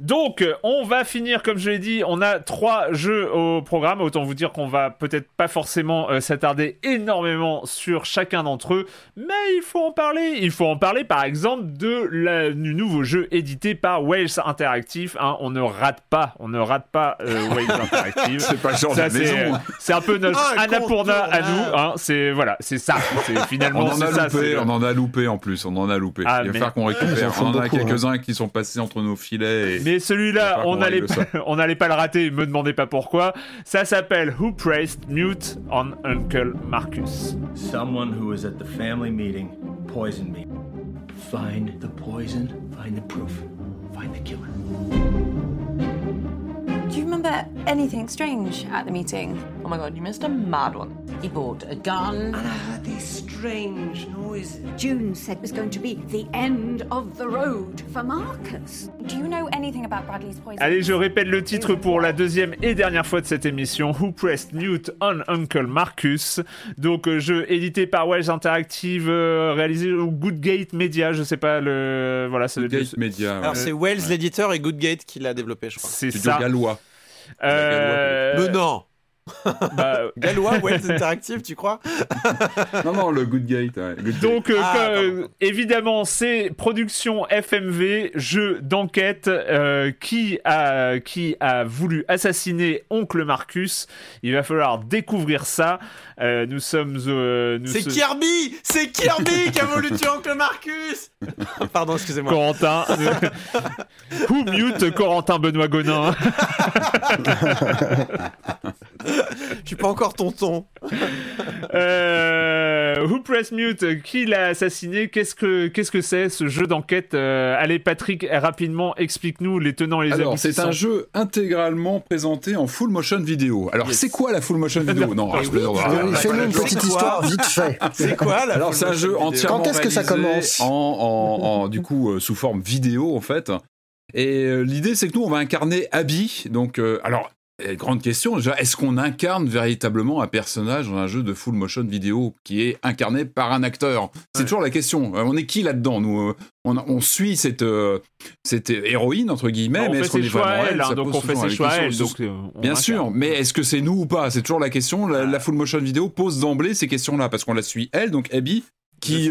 Donc, euh, on va finir, comme je l'ai dit, on a trois jeux au programme. Autant vous dire qu'on va peut-être pas forcément euh, s'attarder énormément sur chacun d'entre eux, mais il faut en parler. Il faut en parler, par exemple, de la, du nouveau jeu édité par Wales Interactive. hein. on ne rate pas, on ne rate pas euh, Wales Interactive. C'est pas le genre Ça, de c'est, maison. c'est un peu notre Ah, Annapurna à nous. hein. C'est voilà, c'est ça. C'est finalement On en a ça. loupé, on en a loupé en plus, on en a loupé. Ah, Il va mais- falloir qu'on récupère. On en a beaucoup, hein. quelques-uns qui sont passés entre nos filets. Et... Mais celui-là, on n'allait pas, le rater, me demandez pas pourquoi. Ça s'appelle Who Praised Mute on Uncle Marcus. Someone who was at the family meeting poisoned me. Find the poison, find the proof, find the killer. Do you remember anything strange at the meeting? Oh my god, you missed a mad one. He bought a gun. And I heard these strange noises. June said it was going to be the end of the road for Marcus. Do you know anything about Bradley's poison? Allez, je répète le titre pour la deuxième et dernière fois de cette émission. Who Pressed Mute on Uncle Marcus? Donc, euh, jeu édité par Wells Interactive, euh, réalisé au Goodgate Media, je sais pas le, voilà, c'est Gate Media, Alors ouais. c'est Wells l'éditeur et Goodgate qui l'a développé, je crois. c'est ça. gallois. Euh, Mais non bah, Galois, Wells Interactive, tu crois? Non, non, le Good Gate. Donc, euh, ah, évidemment, c'est production FMV, jeu d'enquête euh, qui, a, qui a voulu assassiner Oncle Marcus. Il va falloir découvrir ça. Euh, nous sommes. c'est Kirby C'est Kirby qui a voulu tuer Oncle Marcus Pardon, excusez-moi. Corentin. Who mute Corentin Benoît Gonin? Je suis pas encore tonton. euh, Who Press Mute Qui l'a assassiné? Qu'est-ce que qu'est-ce que c'est ce jeu d'enquête? Euh, Allez Patrick, rapidement, explique-nous les tenants et les Alors, c'est un jeu intégralement présenté en full motion vidéo. Alors, c'est quoi la full motion vidéo? Non, je plaisante. Fais-nous une petite histoire vite fait. C'est quoi la Alors, c'est un jeu entièrement Quand est-ce que ça commence? en, en, du coup euh, sous forme vidéo en fait. Et euh, l'idée, c'est que nous, on va incarner Abby. Donc, alors, grande question, est-ce qu'on incarne véritablement un personnage dans un jeu de full motion vidéo qui est incarné par un acteur? C'est toujours la question. Euh, on est qui là-dedans? Nous, euh, on, suit cette, euh, cette héroïne entre guillemets, mais est-ce qu'on est vraiment elle, hein, Donc on fait ses choix elle, Bien sûr, mais est-ce que c'est nous ou pas? C'est toujours la question. La, full motion vidéo pose d'emblée ces questions-là parce qu'on la suit elle, donc Abby, qui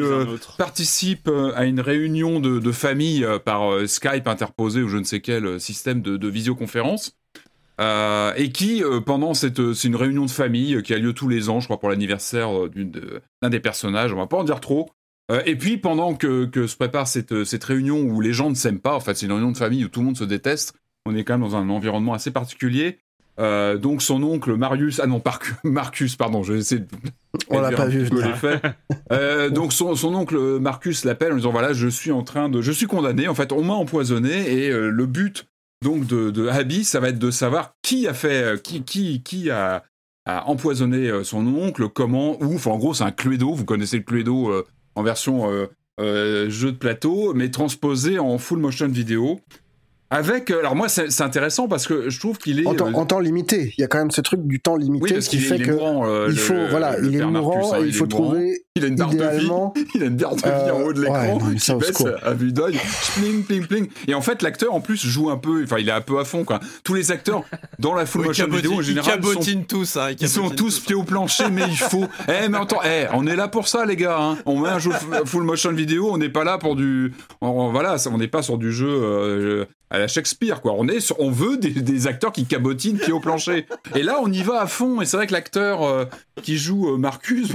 participe à une réunion de, famille par Skype interposé ou je ne sais quel système de, de visioconférence. Euh, et qui, euh, pendant cette, euh, c'est une réunion de famille qui a lieu tous les ans, je crois, pour l'anniversaire d'un des personnages, on va pas en dire trop. et puis, pendant que, que se prépare cette, cette, réunion où les gens ne s'aiment pas, en fait, c'est une réunion de famille où tout le monde se déteste, on est quand même dans un environnement assez particulier. donc son oncle Marius, ah non, Marcus, pardon, je vais essayer de... On l'a pas vu. euh, donc son, son, oncle Marcus l'appelle en disant voilà, je suis en train de, je suis condamné. En fait, on m'a empoisonné et le but donc de, de ça va être de savoir qui a fait, euh, qui, a, empoisonné euh, son oncle, comment. Enfin, en gros, c'est un Cluedo. Vous connaissez le Cluedo euh, en version jeu de plateau, mais transposé en full motion vidéo. Avec, euh, alors moi c'est intéressant parce que je trouve qu'il est en temps, euh, en temps, limité. Il y a quand même ce truc du temps limité, ce qui fait que euh, il faut, voilà, il est mourant et il, faut trouver il a une barre idéalement, de vie, il a une barre de vie en haut de l'écran ouais, qui baisse à vue d'œil, pling pling pling. Et en fait l'acteur en plus joue un peu, enfin il est un peu à fond quoi. Tous les acteurs dans la full motion vidéo en général ils sont, tous, hein, ils sont tous pieds au plancher, mais il faut. Eh mais attends, eh, on est là pour ça les gars. Hein. On met un jeu full motion vidéo, on n'est pas là pour du, voilà, on n'est pas sur du jeu à la Shakespeare, quoi. On, est on veut des, acteurs qui cabotinent, qui au plancher. Et là, on y va à fond. Et c'est vrai que l'acteur euh, qui joue euh, Marcus,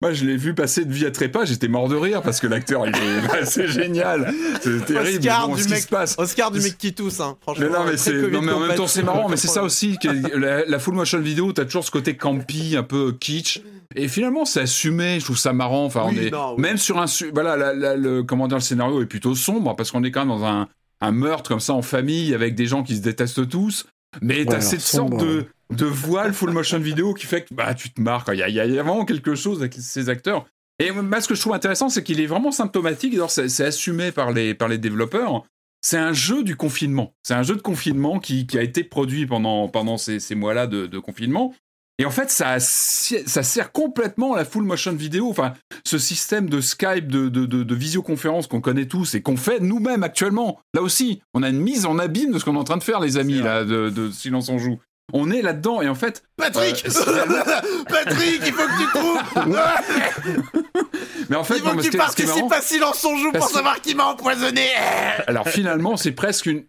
moi, je l'ai vu passer de vie à trépas, j'étais mort de rire parce que l'acteur, il est c'est génial. C'est terrible. Oscar, du mec, Oscar du mec qui tousse, hein, franchement. Mais non, mais, c'est, en même temps, c'est marrant, mais c'est ça aussi. la, la, full motion vidéo, t'as toujours ce côté campy, un peu kitsch. Et finalement, c'est assumé. Je trouve ça marrant. Enfin, on est même sur un, voilà, le, comment dire, le scénario est plutôt sombre parce qu'on est quand même dans un un meurtre comme ça en famille avec des gens qui se détestent tous. Mais t'as cette sorte de, de voile full motion vidéo qui fait que bah, tu te marres. Il y, a, vraiment quelque chose avec ces acteurs. Et ce que je trouve intéressant, c'est qu'il est vraiment symptomatique. C'est assumé par les, par les développeurs. C'est un jeu du confinement. C'est un jeu de confinement qui, qui, a été produit pendant, pendant ces, ces mois-là de, de, confinement. Et en fait, ça, ça sert complètement à la full motion vidéo. Enfin, ce système de Skype, de, de, de, visioconférence qu'on connaît tous et qu'on fait nous-mêmes actuellement. Là aussi, on a une mise en abîme de ce qu'on est en train de faire, les amis, là, de, de Silence en joue. On est là-dedans et en fait. Patrick euh, Patrick, il faut que tu coupes Mais en fait, il faut que tu participes à Silence on joue pour savoir qui m'a empoisonné Alors finalement, c'est presque une.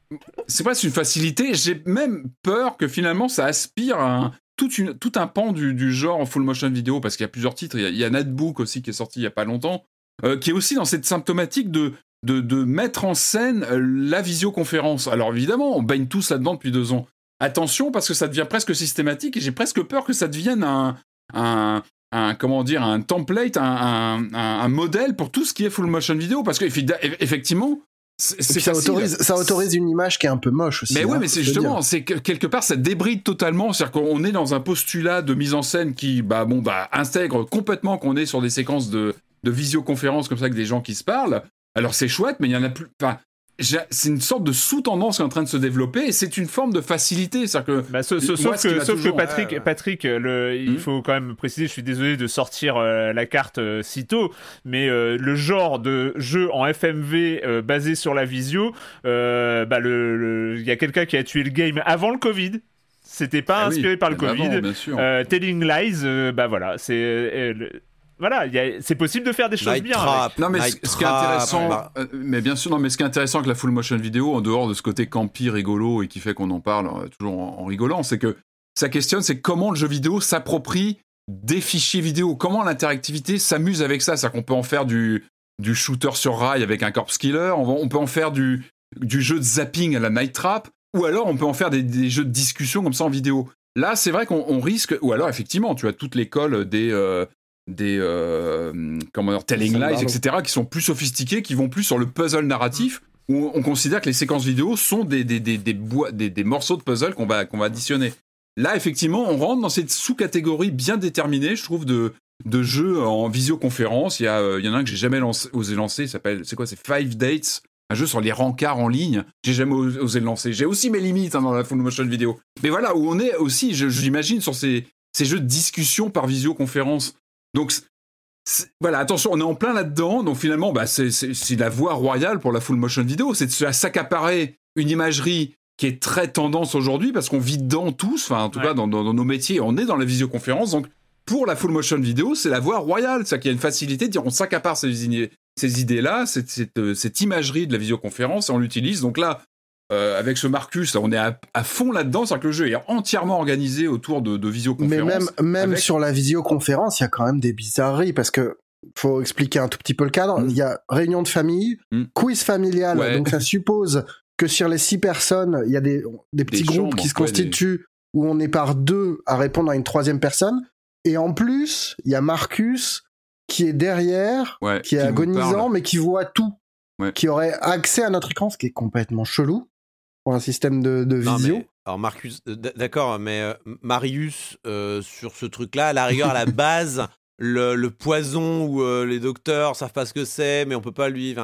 C'est presque une facilité. J'ai même peur que finalement ça aspire à un, tout un pan du, genre en full motion vidéo, parce qu'il y a plusieurs titres. Il y a, Netbook aussi qui est sorti il y a pas longtemps, euh, qui est aussi dans cette symptomatique de, de, mettre en scène euh, la visioconférence. Alors évidemment, on baigne tous là-dedans depuis deux ans. Attention, parce que ça devient presque systématique et j'ai presque peur que ça devienne un, un, comment dire, un template, un, un, modèle pour tout ce qui est full motion vidéo. Parce qu'effectivement, ça autorise, ça autorise une image qui est un peu moche aussi. Mais oui, hein, mais c'est justement, c'est que quelque part ça débride totalement, c'est-à-dire qu'on est dans un postulat de mise en scène qui, bah bon, bah intègre complètement qu'on est sur des séquences de, de visioconférence comme ça avec des gens qui se parlent. Alors c'est chouette, mais il y en a plus. Enfin, c'est une sorte de sous-tendance qui est en train de se développer et c'est une forme de facilité. C'est-à-dire que, bah, sauf, que, sauf que, Patrick, Patrick le, il hmm. faut quand même préciser, je suis désolé de sortir euh, la carte euh, si tôt, mais euh, le genre de jeu en FMV basé sur la visio, bah, il le, y a quelqu'un qui a tué le game avant le Covid C'était pas Ah oui, inspiré par le Covid. avant, bien sûr. Euh, Telling Lies, euh, bah voilà, c'est. euh, voilà, il y a- c'est possible de faire des choses Night bien. Trap. avec. Non mais Night ce, qui est Trap, intéressant, bah. euh, mais bien sûr, non mais ce qui est intéressant avec la full motion vidéo, en dehors de ce côté campy rigolo et qui fait qu'on en parle euh, toujours en, en rigolant, c'est que ça questionne, c'est comment le jeu vidéo s'approprie des fichiers vidéo, comment l'interactivité s'amuse avec ça, c'est-à-dire qu'on peut en faire du du shooter sur rail avec un corpse killer, on, peut en faire du du jeu de zapping à la Night Trap, ou alors on peut en faire des, des jeux de discussion comme ça en vidéo. Là, c'est vrai qu'on on risque, ou alors effectivement, tu as toute l'école des euh, des euh, comment dire, telling lies, etc., qui sont plus sophistiqués, qui vont plus sur le puzzle narratif, où on considère que les séquences vidéo sont des, des, des, des, des, des morceaux de puzzle qu'on va, qu'on va additionner. Là, effectivement, on rentre dans cette sous-catégorie bien déterminée, je trouve, de, de jeux en visioconférence. Il y, a, euh, il y en a un que j'ai jamais lancé- osé lancer, il s'appelle, c'est quoi, c'est Five Dates, un jeu sur les rencarts en ligne. J'ai jamais osé le lancer. J'ai aussi mes limites hein, dans la full motion vidéo. Mais voilà, où on est aussi, je- j'imagine, sur ces, ces jeux de discussion par visioconférence. Donc, voilà, attention, on est en plein là-dedans. Donc finalement, bah, c'est- la voie royale pour la full motion vidéo. C'est de s'accaparer une imagerie qui est très tendance aujourd'hui parce qu'on vit dedans tous, enfin en tout Ouais. cas dans, dans- dans nos métiers, on est dans la visioconférence. Donc pour la full motion vidéo, c'est la voie royale. C'est-à-dire qu'il y a une facilité de dire on s'accapare ces, idées- ces idées-là, cette, cette, euh, cette imagerie de la visioconférence et on l'utilise. Donc là, euh, avec ce Marcus, on est à, à fond là-dedans. C'est-à-dire que le jeu est entièrement organisé autour de, de Mais visioconférence. même, même avec- sur la visioconférence, il y a quand même des bizarreries parce que faut expliquer un tout petit peu le cadre. Mm. Il y a réunion de famille, Mm. quiz familial, Ouais. donc ça suppose que sur les six personnes, il y a des, des petits groupes chambres, qui se ouais, constituent où on est par deux à répondre à une troisième personne. Et en plus, il y a Marcus qui est derrière, Ouais, qui est agonisant, mais qui voit tout, qui aurait accès à notre écran, ce qui est complètement chelou pour un système de, de Non, visio. mais- alors Marcus, euh, d'accord, mais euh, Marius euh, sur ce truc-là, à la rigueur, à la base, le, le poison où euh, les docteurs savent pas ce que c'est, mais on peut pas lui.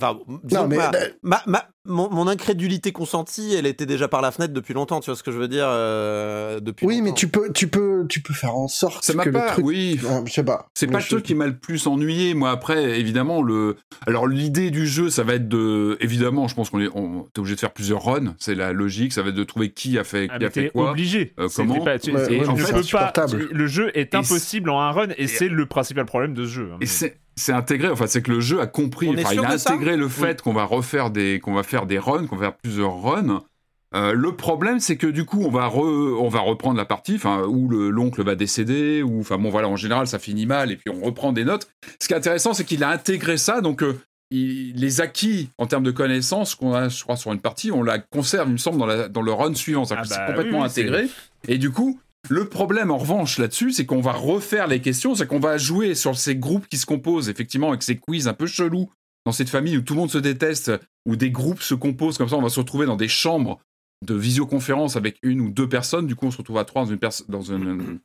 Enfin, Non, mais- que ma- ma- ma- mon, mon incrédulité consentie, elle était déjà par la fenêtre depuis longtemps. Tu vois ce que je veux dire euh, depuis. Oui, mais tu peux, tu peux, tu peux faire en sorte Ça m'a que pas- le truc. oui. Je sais pas. C'est pas le truc qui m'a le plus ennuyé. Moi, après, évidemment, le. Alors, l'idée du jeu, ça va être de. Évidemment, je pense qu'on est, on... t'es obligé de faire plusieurs runs. C'est la logique. Ça va être de trouver qui a fait, Ah, qui a fait quoi. obligé. Euh, comment pas- Ouais, et ouais, pas. insupportable. Le jeu est Et impossible en un run et c'est le principal problème de ce jeu. hein. Et c'est c'est intégré. Enfin, c'est que le jeu a compris. Enfin, il a intégré le fait qu'on va refaire des, qu'on va faire des runs, qu'on va faire plusieurs runs. Euh, le problème, c'est que du coup, on va re- on va reprendre la partie, enfin, où le- l'oncle va décéder, ou enfin bon, voilà, en général, ça finit mal, et puis on reprend des notes. Ce qui est intéressant, c'est qu'il a intégré ça, donc euh, il- les acquis en termes de connaissances qu'on a, je crois, sur une partie, on la conserve, il me semble, dans, la- dans le run suivant. Ah que c'est bah complètement oui, intégré. Et du coup, le problème, en revanche, là-dessus, c'est qu'on va refaire les questions, c'est qu'on va jouer sur ces groupes qui se composent, effectivement, avec ces quiz un peu chelous, dans cette famille où tout le monde se déteste, où des groupes se composent, comme ça, on va se retrouver dans des chambres de visioconférence avec une ou deux personnes. Du coup, on se retrouve à trois dans une,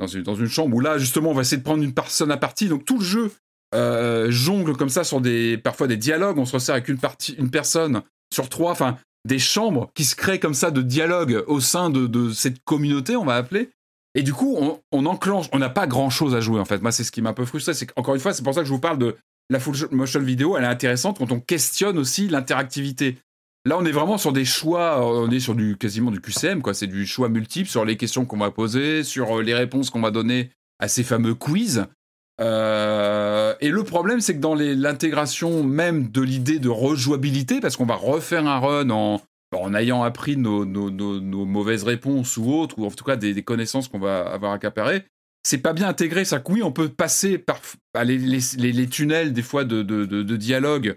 dans une, dans une chambre où là, justement, on va essayer de prendre une personne à partie. Donc, tout le jeu euh, jongle comme ça sur des, parfois des dialogues. On se resserre avec une, partie, une personne sur trois. Enfin, des chambres qui se créent comme ça de dialogue au sein de, de cette communauté, on va appeler. Et du coup, on, on enclenche, on n'a pas grand chose à jouer en fait. Moi, c'est ce qui m'a un peu frustré. C'est qu'encore une fois, c'est pour ça que je vous parle de la full motion vidéo. Elle est intéressante quand on questionne aussi l'interactivité. Là, on est vraiment sur des choix, on est sur du quasiment du QCM, quoi. C'est du choix multiple sur les questions qu'on va poser, sur euh, les réponses qu'on va donner à ces fameux quiz. Euh, et le problème, c'est que dans l'intégration même de l'idée de rejouabilité, parce qu'on va refaire un run en, en ayant appris nos, mauvaises réponses ou autres, ou en tout cas des, connaissances qu'on va avoir accaparées, c'est pas bien intégré. Ça, oui, on peut passer par par les, tunnels des fois de dialogue.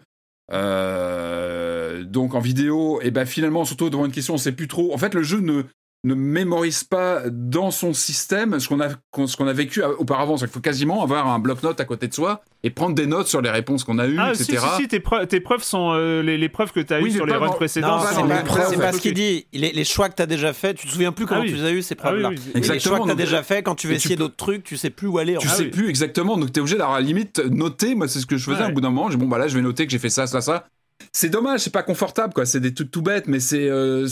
Euh, donc en vidéo, et ben finalement, surtout devant une question, on sait plus trop. En fait, le jeu ne, ne mémorise pas dans son système ce qu'on a, ce qu'on a vécu auparavant. Il faut quasiment avoir un bloc-notes à côté de soi et prendre des notes sur les réponses qu'on a eues, Ah, si, etc. si, si, tes, preuves, tes preuves sont euh, les, les preuves que tu as Oui, eues sur les runs pas c'est pas, ce qu'il dit. Les, les choix que tu as déjà fait, tu te souviens plus comment Ah oui. tu les as eu ces Ah oui, preuves-là. oui. Et Les choix Exactement, que tu as déjà fait, quand tu veux essayer d'autres trucs, tu sais plus où aller. Tu sais plus exactement, donc tu es obligé d'avoir à la limite noter. Moi, c'est ce que je faisais au bout d'un moment. Bon, bah là, je vais noter que j'ai fait ça, ça, ça. C'est dommage, c'est pas confortable, quoi. C'est des trucs tout bêtes, mais c'est euh,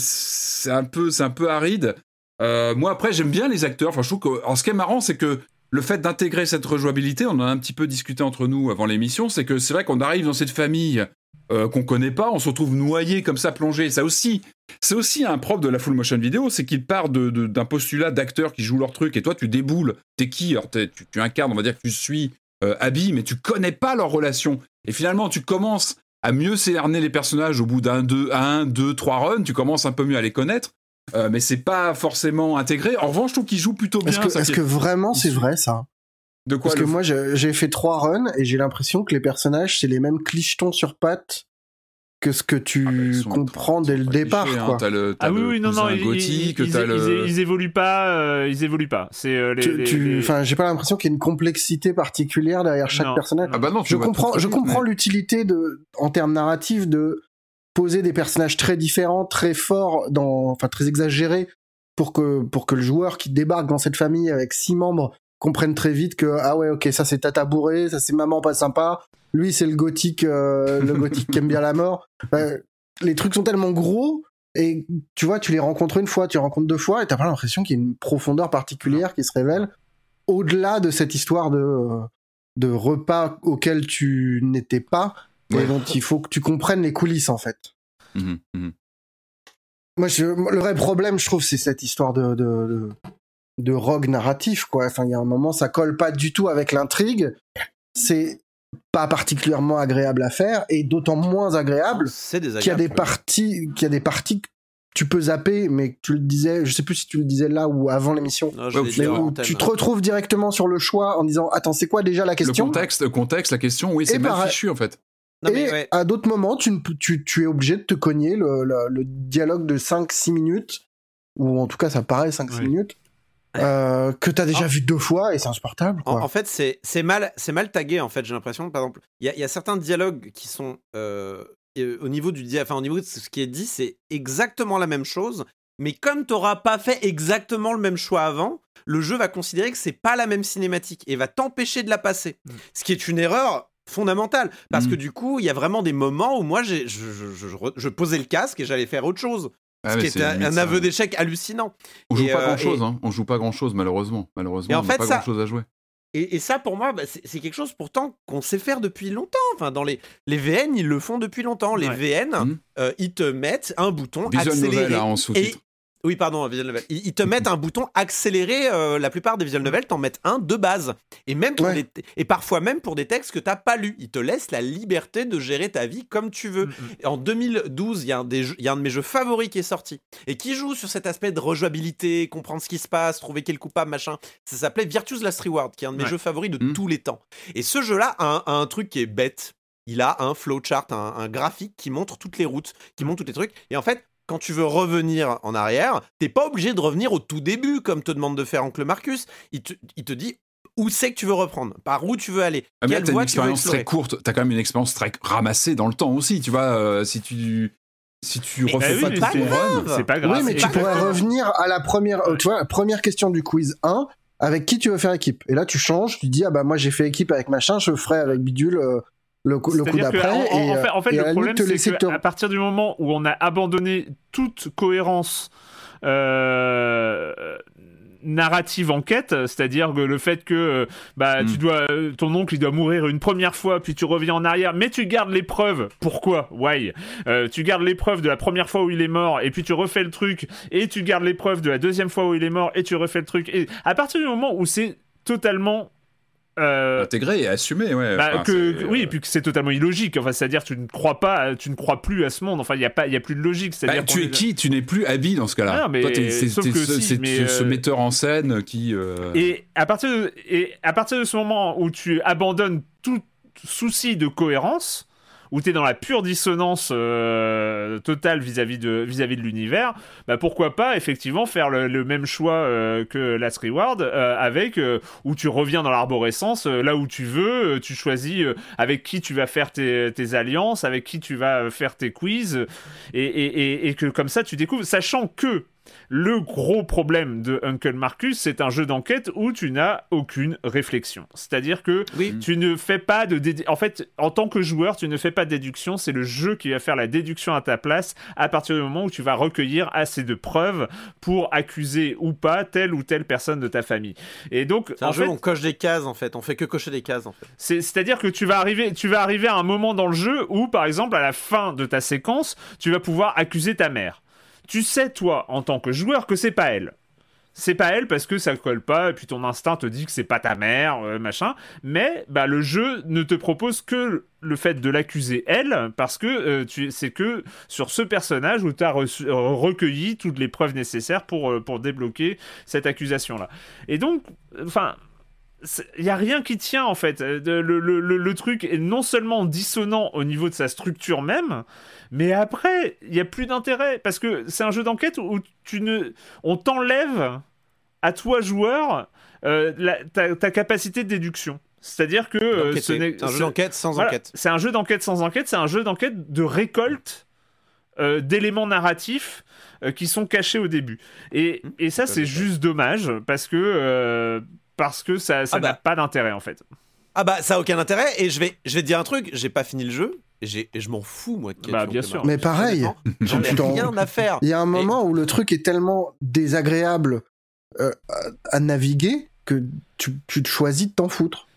un peu, c'est un peu aride. Euh, moi, après, j'aime bien les acteurs. Enfin, je trouve que, ce qui est marrant, c'est que le fait d'intégrer cette rejouabilité, on en a un petit peu discuté entre nous avant l'émission, c'est que c'est vrai qu'on arrive dans cette famille euh, qu'on connaît pas, on se retrouve noyé comme ça, plongé. Ça aussi, c'est aussi un propre de la full motion vidéo, c'est qu'il part d'un de, postulat d'acteurs qui jouent leur truc et toi tu déboules. T'es qui? Alors tu, tu, incarnes, on va dire que tu suis euh, Abby, mais tu connais pas leur relation. Et finalement, tu commences à mieux cerner les personnages au bout d'un, deux, un, deux, trois runs. Tu commences un peu mieux à les connaître. Euh, mais c'est pas forcément intégré. En revanche, je trouve qu'ils jouent plutôt bien. Est-ce que, vraiment c'est vrai ça? De quoi Parce que moi, j'ai fait trois runs et j'ai l'impression que les personnages, c'est les mêmes clichetons sur pattes que ce que tu ah comprends dès le départ. Hein. ah oui, oui, non, non, ils, gothique, ils, ils, évoluent pas, euh, ils évoluent pas. C'est euh, les, Enfin, j'ai pas l'impression qu'il y ait une complexité particulière derrière chaque personnage. Ah bah non, je comprends, je comprends l'utilité de, en termes narratifs, de poser des personnages très différents, très forts, dans, enfin très exagérés, pour que pour que le joueur qui débarque dans cette famille avec six membres comprenne très vite que ah ouais ok ça c'est tata bourré, ça c'est maman pas sympa, lui c'est le gothique euh, le gothique qui aime bien la mort. les trucs sont tellement gros et tu vois tu les rencontres une fois, tu les rencontres deux fois et t'as pas l'impression qu'il y a une profondeur particulière qui se révèle au-delà de cette histoire de de repas auquel tu n'étais pas et dont il faut que tu comprennes les coulisses en fait. Mmh mmh Moi, le vrai problème, je trouve, c'est cette histoire de, de, de rogue narratif, quoi. Enfin, il y a un moment, ça colle pas du tout avec l'intrigue. C'est pas particulièrement agréable à faire et d'autant moins agréable qu'il y a des parties, qu'il y a des parties que tu peux zapper, mais tu le disais, je sais plus si tu le disais là ou avant l'émission, tu te retrouves directement sur le choix en disant attends c'est quoi déjà la question? Le contexte, le contexte, la question, oui c'est mal fichu en fait. et à d'autres moments, tu, tu, tu, es obligé de te cogner le, le, dialogue de 5-6 minutes, ou en tout cas ça paraît 5-6 minutes, euh, que t'as déjà vu deux fois et c'est insupportable. Quoi. En, fait, c'est c'est mal c'est mal tagué en fait. J'ai l'impression, par exemple, il y, y, a certains dialogues qui sont euh, au niveau du enfin au niveau de ce qui est dit, c'est exactement la même chose. Mais comme t'auras pas fait exactement le même choix avant, le jeu va considérer que c'est pas la même cinématique et va t'empêcher de la passer. Mm. Ce qui est une erreur fondamentale parce que mm. du coup, il y a vraiment des moments où moi, j'ai, je, je, je, posais le casque et j'allais faire autre chose. Ah, ce qui est, un, aveu d'échec hallucinant. On joue pas euh, grand chose, hein. on joue pas grand chose malheureusement. Malheureusement, en on fait, pas grand chose à jouer. Et, ça, pour moi, bah, c'est quelque chose pourtant qu'on sait faire depuis longtemps. Enfin, dans les, les VN, ils le font depuis longtemps. Les VN, mmh. euh, ils te mettent un bouton accéléré. en sous-titre. Oui, pardon, visual novel. Ils, te mettent un bouton accéléré. Euh, la plupart des visual novels t'en mettent un de base. Et même et parfois même pour des textes que t'as pas lus. Ils te laissent la liberté de gérer ta vie comme tu veux. Mm, mm. En 2012, il y, a un y a un de mes jeux favoris qui est sorti et qui joue sur cet aspect de rejouabilité, comprendre ce qui se passe, trouver quel coupable, machin. Ça s'appelait Virtuous Last Reward, qui est un de mes jeux favoris de mm. tous les temps. Et ce jeu-là a un, truc qui est bête il a un flowchart, un, un, graphique qui montre toutes les routes, qui montre tous les trucs. Et en fait, quand tu veux revenir en arrière, t'es pas obligé de revenir au tout début, comme te demande de faire Oncle Marcus. Il te, dit où c'est que tu veux reprendre, par où tu veux aller. Ah, mais t'as une expérience très courte, t'as quand même une expérience très ramassée dans le temps aussi, tu vois. Euh, si tu si tu refais bah pas tout run, c'est pas grave. Oui, mais tu pourrais revenir à la première, euh, tu vois, la première question du quiz 1 avec qui tu veux faire équipe. Et là, tu changes, tu dis ah bah moi j'ai fait équipe avec machin, je ferai avec bidule. Euh, le, coup d'après. En, fait, le problème, c'est qu'à partir du moment où on a abandonné toute cohérence euh, narrative enquête, c'est-à-dire que le fait que bah hmm. tu dois ton oncle il doit mourir une première fois puis tu reviens en arrière mais tu gardes l'épreuve. Pourquoi? Why? Euh, Tu gardes l'épreuve de la première fois où il est mort et puis tu refais le truc et tu gardes l'épreuve de la deuxième fois où il est mort et tu refais le truc et à partir du moment où c'est totalement euh, intégré et assumé ouais bah, que, oui et puis que c'est totalement illogique. Enfin c'est à dire tu ne crois pas tu ne crois plus à ce monde. Enfin il y a pas il y a plus de logique. C'est à bah, dire tu es qui? Tu n'es plus habillé dans ce cas-là. Ah, mais Toi, c'est ce, euh, metteur en scène qui euh, et à partir de, et à partir de ce moment où tu abandonnes tout souci de cohérence où tu es dans la pure dissonance euh, totale vis-à-vis de, vis-à-vis de l'univers, bah pourquoi pas effectivement faire le, même choix euh, que Last Reward euh, avec où tu reviens dans l'arborescence là où tu veux, tu choisis avec qui tu vas faire tes, alliances, avec qui tu vas faire tes quiz et, et, et, que comme ça tu découvres, sachant que le gros problème de Uncle Marcus, c'est un jeu d'enquête où tu n'as aucune réflexion. C'est-à-dire que tu ne fais pas de... En fait, en tant que joueur, tu ne fais pas de déduction, c'est le jeu qui va faire la déduction à ta place à partir du moment où tu vas recueillir assez de preuves pour accuser ou pas telle ou telle personne de ta famille. Et donc, c'est un jeu où on coche des cases en fait, on fait que cocher des cases en fait. C'est-à-dire que tu vas arriver, tu vas arriver à un moment dans le jeu où, par exemple, à la fin de ta séquence, tu vas pouvoir accuser ta mère tu sais toi en tant que joueur que c'est pas elle. C'est pas elle parce que ça colle pas et puis ton instinct te dit que c'est pas ta mère, euh, machin. Mais bah, le jeu ne te propose que le fait de l'accuser elle parce que euh, c'est que sur ce personnage où tu as recueilli toutes les preuves nécessaires pour, euh, pour débloquer cette accusation là. Et donc, enfin il y a rien qui tient en fait. Le, le, le, truc est non seulement dissonant au niveau de sa structure même, mais après, il y a plus d'intérêt parce que c'est un jeu d'enquête où tu ne, on t'enlève à toi joueur euh, ta, capacité de déduction. C'est-à-dire que euh, c'est un jeu d'enquête sans enquête. C'est un jeu d'enquête sans enquête. C'est un jeu d'enquête de récolte euh, d'éléments narratifs qui sont cachés au début. Et, mmh. et ça, c'est juste dommage parce que parce que ça, ça ah n'a bah. pas d'intérêt en fait. Ah bah ça a aucun intérêt et je vais je vais te dire un truc, j'ai pas fini le jeu et, et je m'en fous moi de Bah bien sûr. Mais pareil, j'en ai rien à faire. Il y a un moment où le truc est tellement désagréable euh, à, naviguer que tu, tu te choisis de t'en foutre.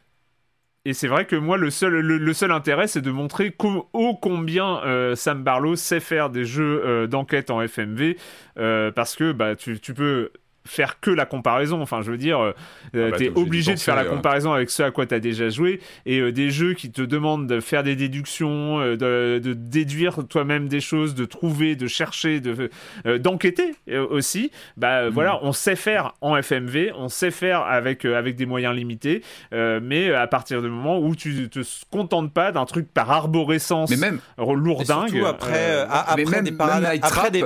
Et c'est vrai que moi, le seul, le, seul intérêt, c'est de montrer ô combien euh, Sam Barlow sait faire des jeux euh, d'enquête en FMV, parce que bah, tu, tu peux faire que la comparaison. Enfin, je veux dire, euh, ah bah, t'es obligé de faire la comparaison avec ce à quoi t'as déjà joué. Et euh, des jeux qui te demandent de faire des déductions, euh, de, déduire toi-même des choses, de trouver, de chercher, de d'enquêter aussi. Bah mm. voilà, on sait faire en FMV, on sait faire avec avec des moyens limités. mais à partir du moment où tu te contentes pas d'un truc par arborescence, mais même lourdingue. après, après même, des, après des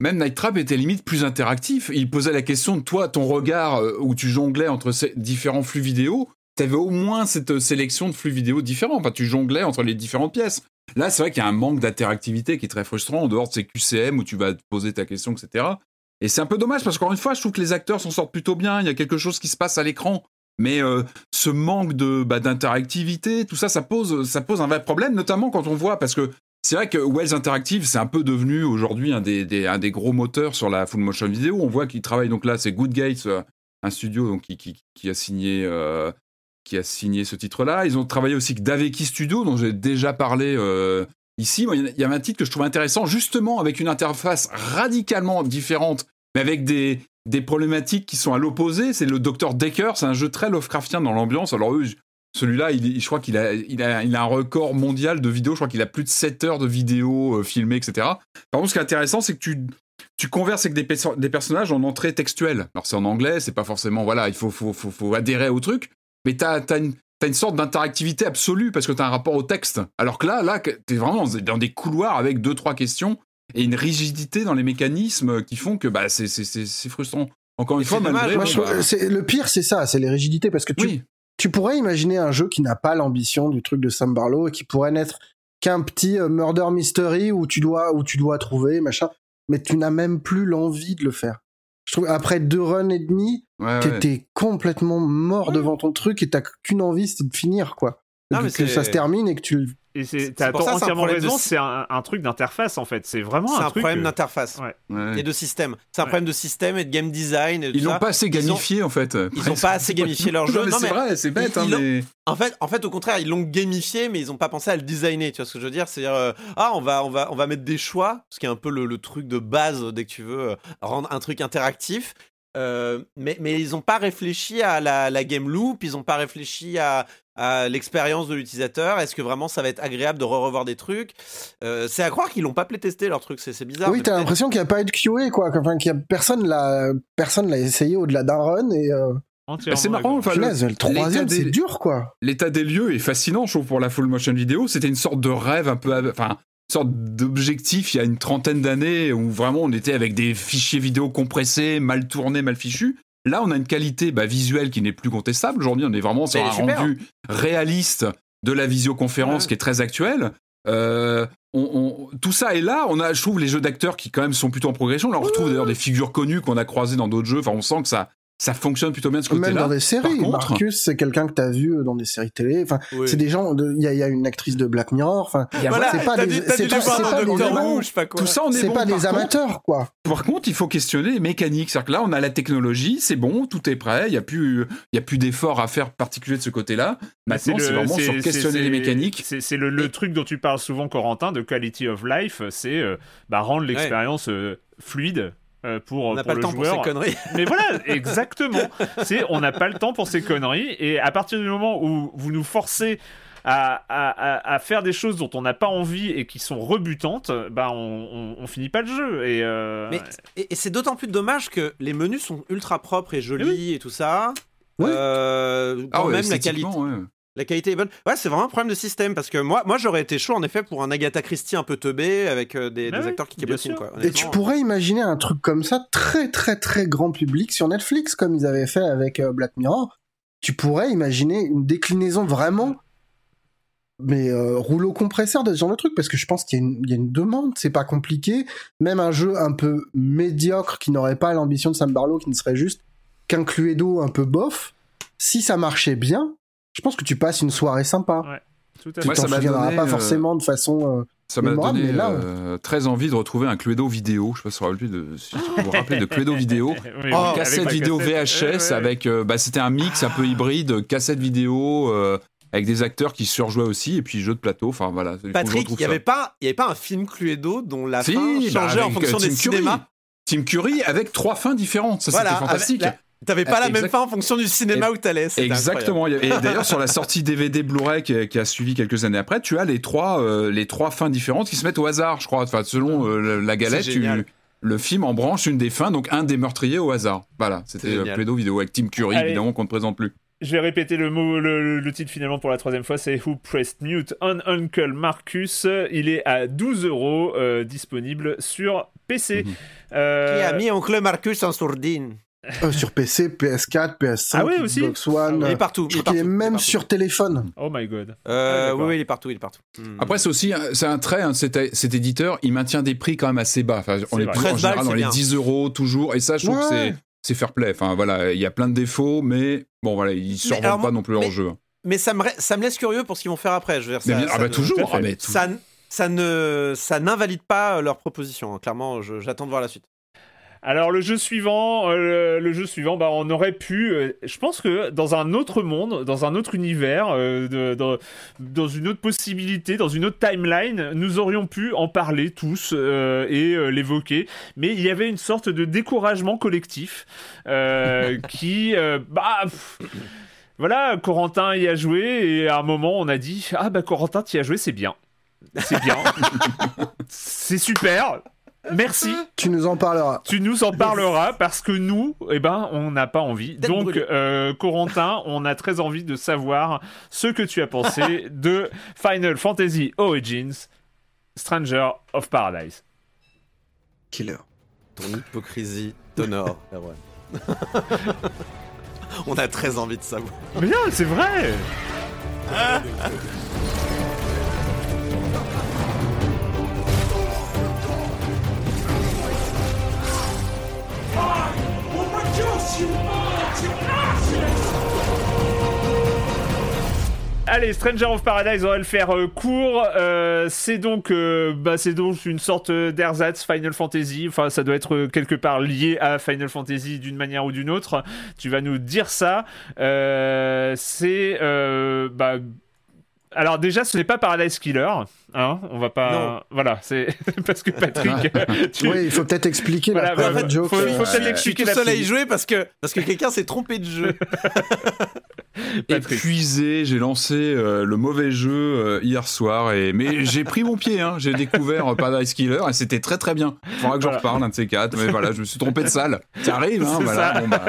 même Night Trap était limite plus interactif. Il posait la question de toi, ton regard euh, où tu jonglais entre ces différents flux vidéo. T'avais au moins cette euh, sélection de flux vidéo différents. Enfin, tu jonglais entre les différentes pièces. Là, c'est vrai qu'il y a un manque d'interactivité qui est très frustrant en dehors de ces QCM où tu vas te poser ta question, etc. Et c'est un peu dommage parce qu'encore une fois, je trouve que les acteurs s'en sortent plutôt bien. Il y a quelque chose qui se passe à l'écran. Mais euh, ce manque de bah, d'interactivité, tout ça, ça pose, ça pose un vrai problème, notamment quand on voit, parce que c'est vrai que Wells Interactive, c'est un peu devenu aujourd'hui un des, un des gros moteurs sur la full motion vidéo. On voit qu'ils travaillent, donc là, c'est Good Gates, euh, un studio donc, qui, qui, a signé, euh, qui a signé ce titre-là. Ils ont travaillé aussi avec Daveki Studio, dont j'ai déjà parlé euh, ici. Il y avait un titre que je trouve intéressant, justement avec une interface radicalement différente, mais avec des, des problématiques qui sont à l'opposé. C'est le Dr. Decker, c'est un jeu très Lovecraftien dans l'ambiance. Alors eux, celui-là, il, je crois qu'il a, il a, il a un record mondial de vidéos. Je crois qu'il a plus de 7 heures de vidéos euh, filmées, etc. Par contre, ce qui est intéressant, c'est que tu, tu converses avec des, des personnages en entrée textuelle. Alors, c'est en anglais, c'est pas forcément. Voilà, il faut, faut, faut, faut adhérer au truc. Mais tu as, une, une sorte d'interactivité absolue parce que tu as un rapport au texte. Alors que là, là tu es vraiment dans des couloirs avec deux, trois questions et une rigidité dans les mécanismes qui font que bah, c'est frustrant. Encore une fois, malgré. Bah, le pire, c'est ça, c'est les rigidités parce que tu, oui tu pourrais imaginer un jeu qui n'a pas l'ambition du truc de Sam Barlow et qui pourrait n'être qu'un petit euh, murder mystery où tu dois où tu dois trouver machin, mais tu n'as même plus l'envie de le faire. Je trouve après deux runs et demi, t'étais complètement mort devant ton truc et t'as qu'une envie, c'est de finir quoi. que ça se termine et que tu et t'as entièrement raison, c'est un, truc d'interface en fait. C'est vraiment un, un problème d'interface et de système. C'est un problème de système et de game design. ils n'ont pas assez gamifié en fait. Ils n'ont pas assez gamifié leur jeu. c'est vrai, c'est bête. Hein, en fait, en fait, au contraire, ils l'ont gamifié, mais ils n'ont pas pensé à le designer. Tu vois ce que je veux dire? C'est-à-dire, euh, ah, on va, on va, on va mettre des choix, ce qui est un peu le, truc de base dès que tu veux euh, rendre un truc interactif. Euh, mais, mais ils n'ont pas réfléchi à la, la, game loop, ils n'ont pas réfléchi à, à l'expérience de l'utilisateur Est-ce que vraiment ça va être agréable de re-revoir des trucs? Euh, C'est à croire qu'ils l'ont pas playtesté leur truc, c'est bizarre. Oui, t'as l'impression qu'il n'y a pas eu de QA quoi, enfin qu'il y a personne l'a personne l'a essayé au-delà d'un run et. Euh... Bah, c'est marrant, enfin, le, troisième, c'est dur, quoi. L'état des lieux est fascinant, je trouve, pour la full motion vidéo. C'était une sorte de rêve un peu, enfin, une sorte d'objectif il y a une trentaine d'années où vraiment on était avec des fichiers vidéo compressés, mal tournés, mal fichus. Là, on a une qualité bah, visuelle qui n'est plus contestable. Aujourd'hui, on est vraiment sur un rendu réaliste de la visioconférence qui est très actuel. Euh, on, tout ça est là. On a, je trouve, les jeux d'acteurs qui quand même sont plutôt en progression. Là, on retrouve d'ailleurs des figures connues qu'on a croisées dans d'autres jeux. Enfin, on sent que ça, ça fonctionne plutôt bien de ce côté-là. Même dans des séries. Marcus, c'est quelqu'un que tu as vu dans des séries télé. Enfin, c'est des gens. Il y, y, a une actrice de Black Mirror. Enfin, voilà, c'est pas des. C'est pas, pas, des Tout ça, on est, C'est pas des amateurs, quoi. Par contre, il faut questionner les mécaniques. C'est-à-dire que là, on a la technologie, c'est bon, tout est prêt. Il y a plus, il y a plus d'efforts à faire particulier de ce côté-là. Maintenant, c'est vraiment sur questionner les mécaniques. C'est le, le, truc dont tu parles souvent, Corentin, de quality of life. C'est euh, bah, rendre l'expérience euh, fluide euh, pour, on n'a pas le, temps pour ces conneries. Mais voilà, exactement. C'est on n'a pas le temps pour ces conneries et à partir du moment où vous nous forcez à, à, à faire des choses dont on n'a pas envie et qui sont rebutantes, bah on, on, finit pas le jeu. Et, euh... Mais, et, c'est d'autant plus dommage que les menus sont ultra propres et jolis et, tout ça. Ouais. Euh, ah ouais, même la qualité. Ouais. La qualité est bonne. Ouais, c'est vraiment un problème de système parce que moi, moi j'aurais été chaud en effet pour un Agatha Christie un peu teubé avec euh, des, Ah des oui, acteurs qui cabotinent quoi. Et tu pourrais imaginer un truc comme ça, très très très grand public sur Netflix, comme ils avaient fait avec euh, Black Mirror. Tu pourrais imaginer une déclinaison vraiment, mais euh, rouleau compresseur de ce genre de truc, parce que je pense qu'il y, a une- il y a une demande, c'est pas compliqué. Même un jeu un peu médiocre qui n'aurait pas l'ambition de Sam Barlow, qui ne serait juste qu'un Cluedo un peu bof, si ça marchait bien, je pense que tu passes une soirée sympa. Ouais, tout à Tu Ouais, fait. t'en ça m'a souviendras donné, pas forcément de façon. euh, Ça m'a donné mais là, euh, très envie de retrouver un Cluedo vidéo. Je sais pas si vous vous rappelez de, si vous vous rappelez de Cluedo vidéo. Oui, Oh, cassette vidéo cassette. VHS Ouais, ouais. avec euh, bah, c'était un mix un peu hybride cassette vidéo euh, avec des acteurs qui surjouaient aussi et puis jeu de plateau enfin voilà Patrick, il y ça. avait pas, il y avait pas un film Cluedo dont la Si, fin bah, changeait en fonction euh, des Tim Curry. cinémas? Tim Curry avec trois fins différentes ça Voilà, c'était fantastique avec T'avais pas Euh, la même fin en fonction du cinéma où t'allais. Exactement. Et d'ailleurs, sur la sortie DVD Blu-ray qui, qui a suivi quelques années après, tu as les trois, euh, les trois fins différentes qui se mettent au hasard, je crois. Enfin, selon euh, la- galette, tu, le film en branche une des fins, donc un des meurtriers au hasard. Voilà, c'était euh, génial. Cluedo vidéo avec Tim Curry, Allez. évidemment, qu'on ne présente plus. Je vais répéter le mot, le, le titre finalement pour la troisième fois, c'est Who Pressed Mute on Uncle Marcus. Il est à 12 euros euh, disponible sur PC. Mhm. Euh, Qui a mis Oncle Marcus en sourdine euh, sur PC, PS4, PS5, Ah oui, aussi Xbox One. Il est partout. Je Il est crois qu'il est partout, il est même partout. sur téléphone. Oh my god. Euh, Ah, oui, oui, il est partout, il est partout. Hmm. Après, c'est aussi, un- c'est un trait, hein, cet, cet éditeur, il maintient des prix quand même assez bas. Enfin, on est plus en 13 général dans les bien. 10 euros toujours. Et ça, je trouve que Ouais. c'est, c'est fair play. Enfin, voilà, il y a plein de défauts, mais bon, voilà, ils ne alors, survendent pas non plus mais- leur jeu. Mais ça me, ça me laisse curieux pour ce qu'ils vont faire après. Je veux dire, Mais ça, bien- ça ah bah toujours, ah, mais tout- Ça, n- ça ne, ça n'invalide pas leur proposition. hein. Clairement, j'attends de voir la suite. Alors le jeu suivant, euh, le jeu suivant, bah on aurait pu, euh, je pense que dans un autre monde, dans un autre univers, euh, de- dans, dans une autre possibilité, dans une autre timeline, nous aurions pu en parler tous et l'évoquer. Mais il y avait une sorte de découragement collectif qui, bah. pff, voilà, Corentin y a joué et à un moment on a dit ah bah Corentin t'y as joué c'est bien, c'est bien, c'est super, merci. Tu nous en parleras. Tu nous en parleras parce que nous, eh ben, on n'a pas envie. Donc, euh, Corentin, on a très envie de savoir ce que tu as pensé de Final Fantasy Origins, Stranger of Paradise. Killer. Ton hypocrisie t'honore, Erwan. On a très envie de savoir. Mais non, c'est vrai. Allez, Stranger of Paradise, on va le faire euh, court. Euh, c'est donc, euh, bah, c'est donc une sorte d'ersatz Final Fantasy. Enfin, ça doit être quelque part lié à Final Fantasy d'une manière ou d'une autre. Tu vas nous dire ça. C'est, bah, alors déjà, ce n'est pas Paradise Killer, hein. On va pas, Non. voilà, c'est parce que Patrick, tu- Oui, il faut peut-être expliquer Voilà, la private joke. faut- il faut euh, peut-être expliquer tout seul à y jouer parce que, parce que quelqu'un s'est trompé de jeu. Épuisé, j'ai lancé euh, le mauvais jeu euh, hier soir et mais j'ai pris mon pied, hein. j'ai découvert euh, Paradise Killer et c'était très très bien. Il faudra que j'en Voilà. reparle un de ces quatre, mais voilà, je me suis trompé de salle. Ça arrive, hein, voilà. ça. bon, bah.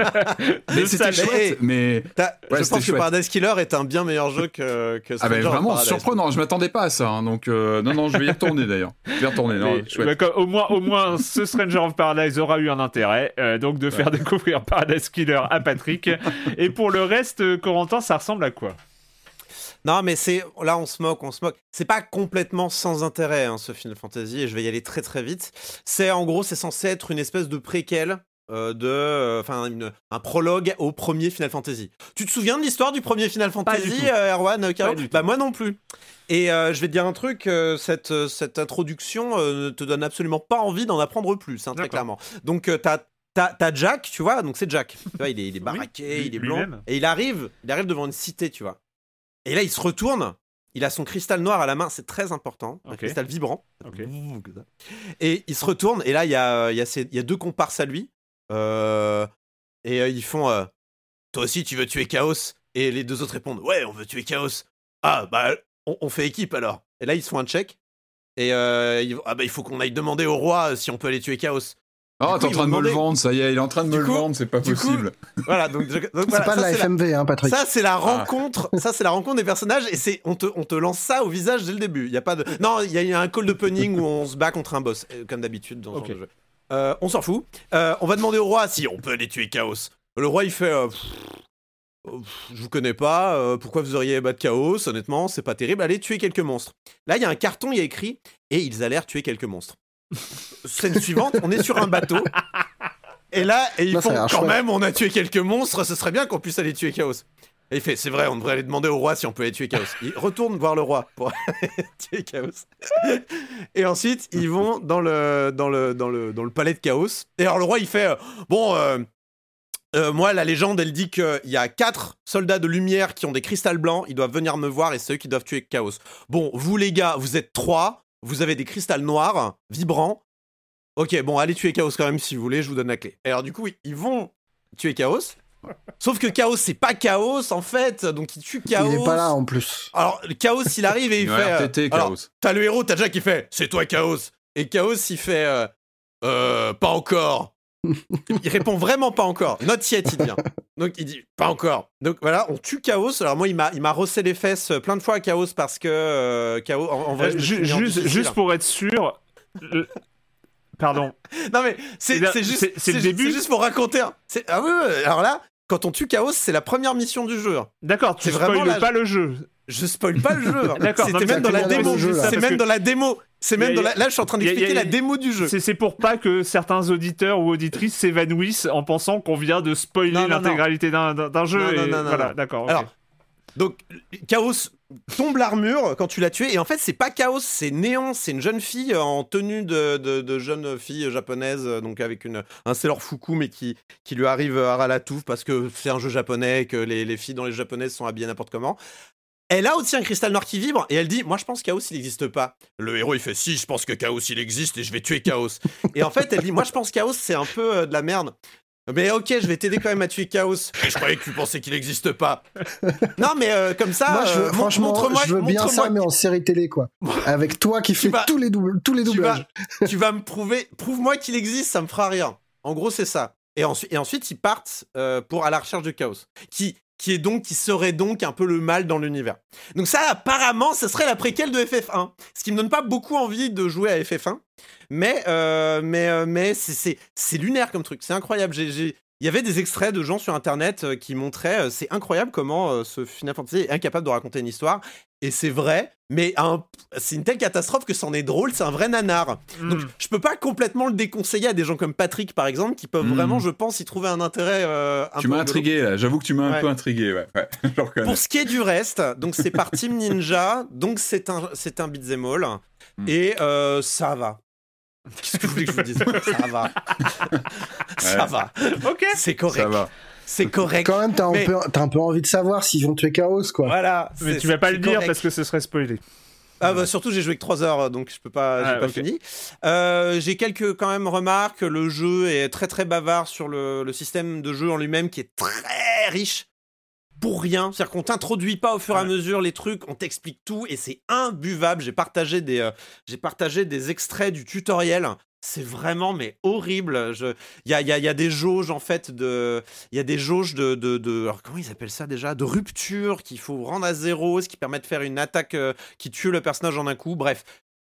Mais c'était chouette, mais Ouais, je pense que. Paradise Killer est un bien meilleur jeu que, que ah ben vraiment Paradise. surprenant. Je m'attendais pas à ça, hein, donc euh, non non, je vais y retourner d'ailleurs. Je vais y retourner. Non, Mais, chouette. bah, comme- au moins, au moins, ce Stranger of Paradise aura eu un intérêt, euh, donc de faire découvrir Paradise Killer à Patrick. Et pour le reste, euh, Corentin, ça ressemble à quoi? Non, mais c'est là on se moque, on se moque. C'est pas complètement sans intérêt hein, ce Final Fantasy et je vais y aller très très vite. C'est en gros c'est censé être une espèce de préquel de, euh, enfin un prologue au premier Final Fantasy. Tu te souviens de l'histoire du premier Final Fantasy, euh, Erwan Bah moi non plus. Et je vais te dire un truc, cette, cette introduction ne te donne absolument pas envie d'en apprendre plus, hein, très clairement. Donc t'as T'as Jack, tu vois, donc c'est Jack. Tu vois, il est, il est baraqué, il est blanc. Et il arrive, il arrive devant une cité, tu vois. Et là, il se retourne. Il a son cristal noir à la main, c'est très important. Un cristal vibrant. Et il se retourne, et là, il y a, il y, a il y a deux comparses à lui. Euh, et euh, ils font euh, Toi aussi, tu veux tuer Chaos? Et les deux autres répondent Ouais, on veut tuer Chaos. Ah, bah, on, fait équipe alors. Et là, ils se font un check. Et ils, ah, bah, il faut qu'on aille demander au roi si on peut aller tuer Chaos. Oh, t'es en train de me le vendre, ça y est, il est en train de me le vendre, c'est pas possible. voilà, donc, c'est pas de la FMV, hein, Patrick. Ça, c'est la ah. rencontre, ça, c'est la rencontre des personnages et c'est, on te, on te lance ça au visage dès le début. Il y a pas de, non, il y, a un call d'opening où on se bat contre un boss, comme d'habitude dans ce jeu. Euh, on s'en fout. Euh, on va demander au roi si on peut aller tuer Chaos. Le roi, il fait. Euh, je vous connais pas, pourquoi vous auriez battre Chaos Honnêtement, c'est pas terrible. Allez tuer quelques monstres. Là, il y a un carton, il y a écrit et ils allèrent tuer quelques monstres. Scène suivante, on est sur un bateau. Et là, et ils font quand même, on a tué quelques monstres, ce serait bien qu'on puisse aller tuer Chaos. Et il fait, c'est vrai, on devrait aller demander au roi si on peut aller tuer Chaos. Il retourne voir le roi pour tuer Chaos. Et ensuite, ils vont dans le, dans le, dans le, dans le palais de Chaos. Et alors le roi, il fait, euh, bon, euh, euh, moi, la légende, elle dit qu'il y a quatre soldats de lumière qui ont des cristals blancs. Ils doivent venir me voir et c'est eux qui doivent tuer Chaos. Bon, vous les gars, vous êtes trois. Vous avez des cristals noirs, vibrants. Ok, bon, allez tuer Chaos quand même si vous voulez, je vous donne la clé. Et alors du coup, ils vont tuer Chaos. Sauf que Chaos, c'est pas Chaos en fait, donc il tue Chaos. Il est pas là en plus. Alors, Chaos, il arrive et il fait. Euh, t'as le héros, t'as Jack qui fait C'est toi Chaos. Et Chaos, il fait euh, euh, Pas encore. il répond vraiment pas encore. Not yet, il dit. Donc il dit Pas encore. Donc voilà, on tue Chaos. Alors moi, il m'a, il m'a rossé les fesses plein de fois à Chaos parce que Chaos, en, vrai. juste, juste pour être sûr. Pardon. non mais c'est juste c'est le début. C'est juste pour raconter. Ah oui, alors là, quand on tue Chaos, c'est la première mission du jeu. D'accord, tu spoil pas le jeu. Je spoil pas le jeu. D'accord, c'était même dans la démo. C'est même dans la démo. C'est même dans la... Là, je suis en train d'expliquer la démo du jeu. C'est pour pas que certains auditeurs ou auditrices s'évanouissent en pensant qu'on vient de spoiler l'intégralité d'un jeu. Non, non, non, voilà, d'accord. Alors, donc, Chaos tombe l'armure quand tu l'as tué. Et en fait, c'est pas Chaos, c'est Néon. C'est une jeune fille en tenue de, de, jeune fille japonaise, donc avec une, un Sailor Fuku, mais qui, qui lui arrive à la touffe parce que c'est un jeu japonais, que les, les filles dans les japonaises sont habillées n'importe comment. Elle a aussi un cristal noir qui vibre et elle dit Moi je pense Chaos il n'existe pas. Le héros il fait Si, je pense que Chaos il existe et je vais tuer Chaos. et en fait elle dit Moi je pense Chaos c'est un peu euh, de la merde. Mais ok, je vais t'aider quand même à tuer Chaos. je croyais que tu pensais qu'il n'existe pas. non, mais euh, comme ça, moi, je, euh, franchement, je veux bien ça, mais en série télé, quoi. Avec toi qui fais tous les tous les doublages. Tu vas, me prouver, prouve-moi qu'il existe, ça me fera rien. En gros, c'est ça. Et ensuite, et ensuite, ils partent euh, pour à la recherche de Chaos, qui qui est donc qui serait donc un peu le mal dans l'univers. Donc ça, apparemment, ce serait la préquelle de FF1, ce qui me donne pas beaucoup envie de jouer à FF1. Mais, euh, mais, euh, mais c'est lunaire comme truc. C'est incroyable. Il y avait des extraits de gens sur internet euh, qui montraient c'est incroyable comment ce Final Fantasy est incapable de raconter une histoire et c'est vrai, mais c'est une telle catastrophe que c'en est drôle, c'est un vrai nanar. Hmm. Donc je peux pas complètement le déconseiller à des gens comme Patrick par exemple qui peuvent hmm. vraiment, je pense, y trouver un intérêt. tu m'as intrigué là, j'avoue que tu m'as un peu intrigué, ouais. Pour ce qui est du reste, donc c'est par Team Ninja, donc c'est un c'est un beat'em all hmm. et ça va. Qu'est-ce que vous voulez que je vous dise? Ça va. ça va. Ok. C'est correct. Ça va. C'est correct. Quand même, t'as un, peu envie de savoir s'ils vont tuer Chaos, quoi. Voilà. Mais tu vas pas le dire parce que ce serait spoilé. Ah bah surtout j'ai joué que 3 heures donc je peux pas j'ai ah, pas fini. Euh, j'ai quelques quand même remarques. Le jeu est très très bavard sur le, le système de jeu en lui-même qui est très riche pour rien. C'est-à-dire qu'on t'introduit pas au fur et à mesure les trucs, on t'explique tout et c'est imbuvable. J'ai partagé des, euh, j'ai partagé des extraits du tutoriel. C'est vraiment mais horrible. Il y a, y, a, y a, des jauges en fait de, il y a des jauges de, de, de, alors comment ils appellent ça déjà, de rupture qu'il faut rendre à zéro, ce qui permet de faire une attaque euh, qui tue le personnage en un coup. Bref,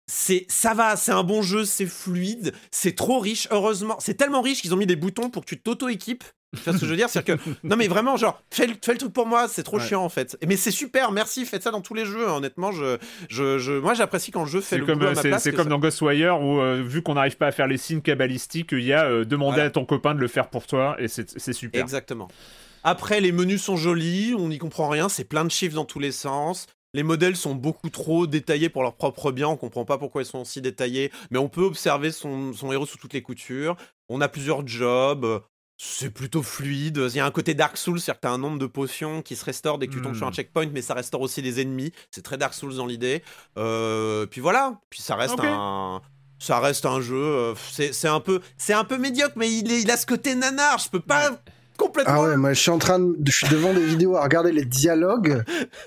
c'est ça va, c'est un bon jeu, c'est fluide, c'est trop riche. Heureusement, c'est tellement riche qu'ils ont mis des boutons pour que tu t'auto-équipes Tu vois ce que je veux dire? C'est que non mais vraiment genre fais le, fais le truc pour moi, c'est trop chiant en fait. Mais c'est super, merci, faites ça dans tous les jeux. Honnêtement, je, je, je moi j'apprécie quand le jeu fait le comme, boulot à ma place. C'est comme ça- dans Ghostwire où euh, vu qu'on n'arrive pas à faire les signes cabalistiques, il y a euh, demander Voilà. à ton copain de le faire pour toi et c'est super. Exactement. Après, les menus sont jolis, on n'y comprend rien, c'est plein de chiffres dans tous les sens. Les modèles sont beaucoup trop détaillés pour leur propre bien, on comprend pas pourquoi ils sont si détaillés, mais on peut observer son, son héros sous toutes les coutures. On a plusieurs jobs, c'est plutôt fluide. Il y a un côté Dark Souls, c'est-à-dire que tu as un nombre de potions qui se restaurent dès que tu tombes Hmm. sur un checkpoint, mais ça restaure aussi les ennemis. C'est très Dark Souls dans l'idée. Euh, puis voilà, puis ça reste un. Ça reste un jeu, euh, c'est un peu, c'est un peu médiocre, mais il, est- il a ce côté nanar. Je peux pas complètement. Ah ouais, moi je suis en train de, je suis devant des vidéos à regarder les dialogues,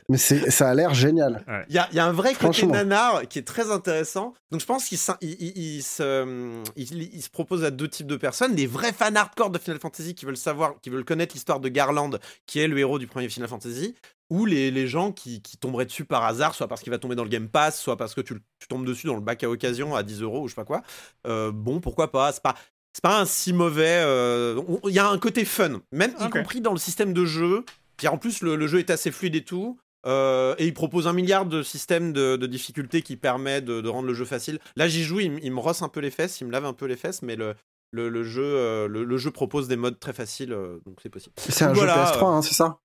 mais c'est, ça a l'air génial. Il y a, il y a un vrai côté nanar qui est très intéressant. Donc je pense qu'il il, il- il se, il- il se propose à deux types de personnes. Les vrais fans hardcore de Final Fantasy qui veulent savoir, qui veulent connaître l'histoire de Garland, qui est le héros du premier Final Fantasy, ou les, les gens qui, qui tomberaient dessus par hasard, soit parce qu'il va tomber dans le Game Pass, soit parce que tu, tu tombes dessus dans le bac à occasion à 10 euros ou je sais pas quoi. Euh, bon, pourquoi pas C'est pas... C'est pas un si mauvais. euh, Il y a un côté fun, même y compris dans le système de jeu. Puis en plus, le, le jeu est assez fluide et tout. Euh, et il propose un milliard de systèmes de, de difficultés qui permet de, de rendre le jeu facile. Là, j'y joue, il, me rosse un peu les fesses, il me lave un peu les fesses, mais le, le, le jeu, euh, le, le jeu propose des modes très faciles, euh, donc c'est possible. C'est un Voilà, jeu PS3, hein, c'est ça?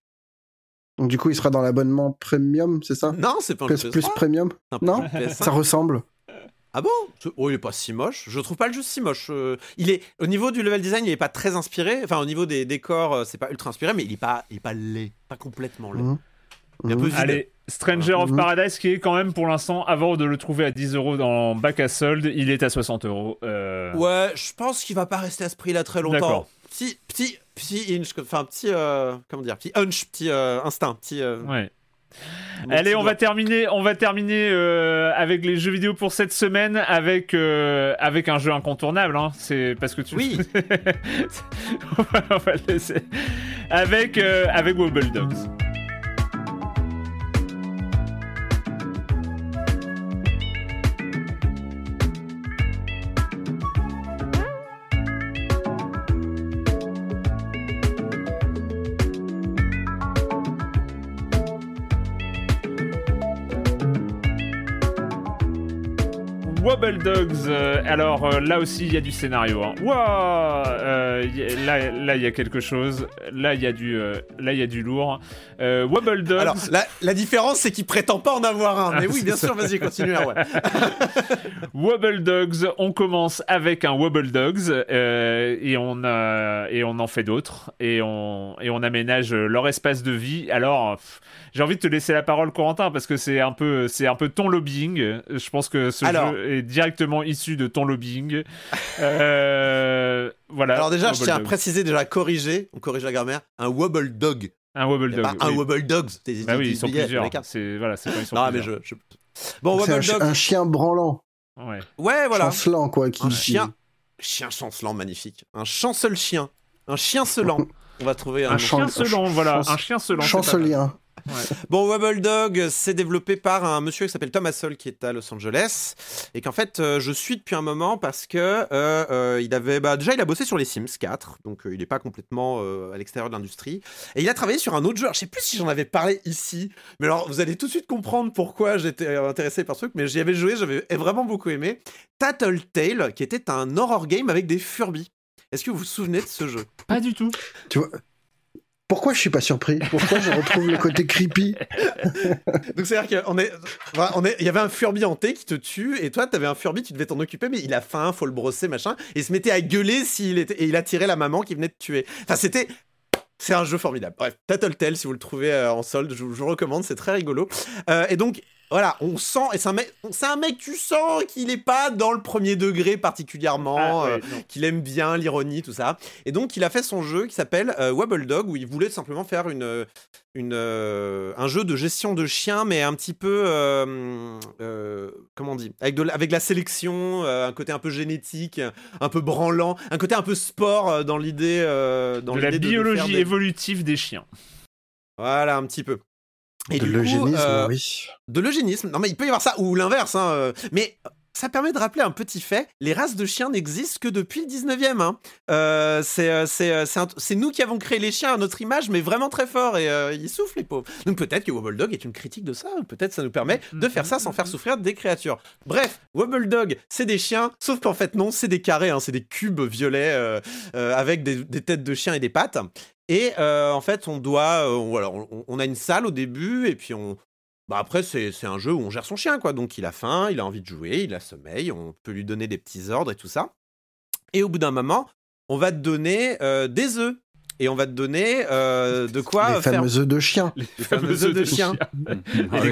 Donc du coup, il sera dans l'abonnement premium, c'est ça? Non, c'est pas un PS jeu Plus PS3, premium un Non? PS5. Ça ressemble? Ah bon? Oh, il est pas si moche. Je trouve pas le jeu si moche. Euh, il est au niveau du level design, il est pas très inspiré. Enfin, au niveau des décors, euh, c'est pas ultra inspiré, mais il est pas, il est pas laid, pas complètement laid. Il est un peu vide. Allez, Stranger of Mhm. Paradise qui est quand même pour l'instant, avant de le trouver à 10 euros dans bac à solde, il est à 60 euros. Euh, Ouais, je pense qu'il va pas rester à ce prix-là très longtemps. D'accord. Petit, petit, petit inch, enfin petit, euh, comment dire, petit hunch, petit euh, instinct, petit. euh, Ouais. Allez, on va terminer, on va terminer euh, avec les jeux vidéo pour cette semaine avec euh, avec un jeu incontournable. Hein. C'est parce que tu. Oui. on, va, on va le laisser. Avec euh, avec Wobble Dogs. Wobble Dogs. euh, alors euh, là aussi, il y a du scénario. Hein. Ouah, euh, y là, là, il y a quelque chose. Là, il y a du, euh, là, il y a du lourd. Wobble Dogs. Alors, la, la différence, c'est qu'il prétend pas en avoir un. Mais Ah, oui, bien ça. sûr, vas-y, continue, Erwan. Wobble Dogs, on commence avec un Wobble Dogs et on et on en fait d'autres et on et on aménage leur espace de vie. Alors j'ai envie de te laisser la parole Corentin parce que c'est un peu c'est un peu ton lobbying. Je pense que ce Alors. jeu est directement issu de ton lobbying. Euh, voilà. Alors déjà, je tiens à préciser, déjà corriger, on corrige la grammaire, un wobble dog. un Wobble Dog. pas un oui. wobble dogs. T'es- Bah oui, ils sont plusieurs. C'est voilà, c'est quand ils sont Non, mais plusieurs. je, je- Bon, C'est un, wobble chi- dog. un chien branlant, Ouais. Ouais, voilà. chancelant quoi. Qui, Un chien. Chien chancelant, magnifique. Un chancel chien. Un chien selant. On va trouver un, Un chien selant, voilà, un chien selant. c'est Bon, Wobble Dog, c'est développé par un monsieur qui s'appelle Thomas Sol qui est à Los Angeles et qu'en fait euh, je suis depuis un moment parce que euh, euh, il avait bah, déjà il a bossé sur les Sims 4 donc euh, il n'est pas complètement euh, à l'extérieur de l'industrie et il a travaillé sur un autre jeu. Alors, je sais plus si j'en avais parlé ici, mais alors vous allez tout de suite comprendre pourquoi j'étais intéressé par ce truc. Mais j'y avais joué, j'avais vraiment beaucoup aimé. Tattletale qui était un horror game avec des Furby. Est-ce que vous vous souvenez de ce jeu? Pas du tout. Tu vois Pourquoi je suis pas surpris? Pourquoi je retrouve le côté creepy? Donc c'est-à-dire qu'on est, on est, il y avait un Furby hanté qui te tue et toi t'avais un Furby, tu devais t'en occuper, mais il a faim, faut le brosser machin, et il se mettait à gueuler s'il était, et il attirait la maman qui venait de tuer. Enfin c'était, c'est un jeu formidable. Bref, Tattletale si vous le trouvez euh, en solde, je, vous- je vous recommande, c'est très rigolo. Euh, et donc voilà, on sent, et c'est un mec, c'est un mec, tu sens qu'il est pas dans le premier degré particulièrement. Ah, euh, qu'il aime bien l'ironie, tout ça. Et donc, il a fait son jeu qui s'appelle euh, Wobble Dog, où il voulait simplement faire une, une, euh, un jeu de gestion de chiens, mais un petit peu, euh, euh, comment on dit, avec de, la- avec de la sélection, euh, un côté un peu génétique, un peu branlant, un côté un peu sport euh, dans l'idée, euh, dans de la l'idée de- de biologie des- évolutive des chiens. Voilà, un petit peu. Et De l'eugénisme, euh, oui. de l'eugénisme. Non, mais il peut y avoir ça, ou l'inverse. hein, euh, Mais ça permet de rappeler un petit fait les races de chiens n'existent que depuis le 19e. Hein. Euh, c'est, nous qui avons créé les chiens à notre image, mais vraiment très fort, et ils souffrent, les pauvres. Donc peut-être que Wobble Dog est une critique de ça, peut-être ça nous permet de faire ça sans faire souffrir des créatures. Bref, Wobble Dog, c'est des chiens, sauf qu'en fait, non, c'est des carrés, hein, c'est des cubes violets avec des, des têtes de chiens et des pattes. Et euh, en fait, on doit, euh, voilà, on, a une salle au début, et puis on, bah après c'est un jeu où on gère son chien, quoi. Donc il a faim, il a envie de jouer, il a sommeil, on peut lui donner des petits ordres et tout ça. Et au bout d'un moment, on va te donner euh, des œufs. Et on va te donner de quoi les fameux œufs de chien. Les, fameux œufs de chien.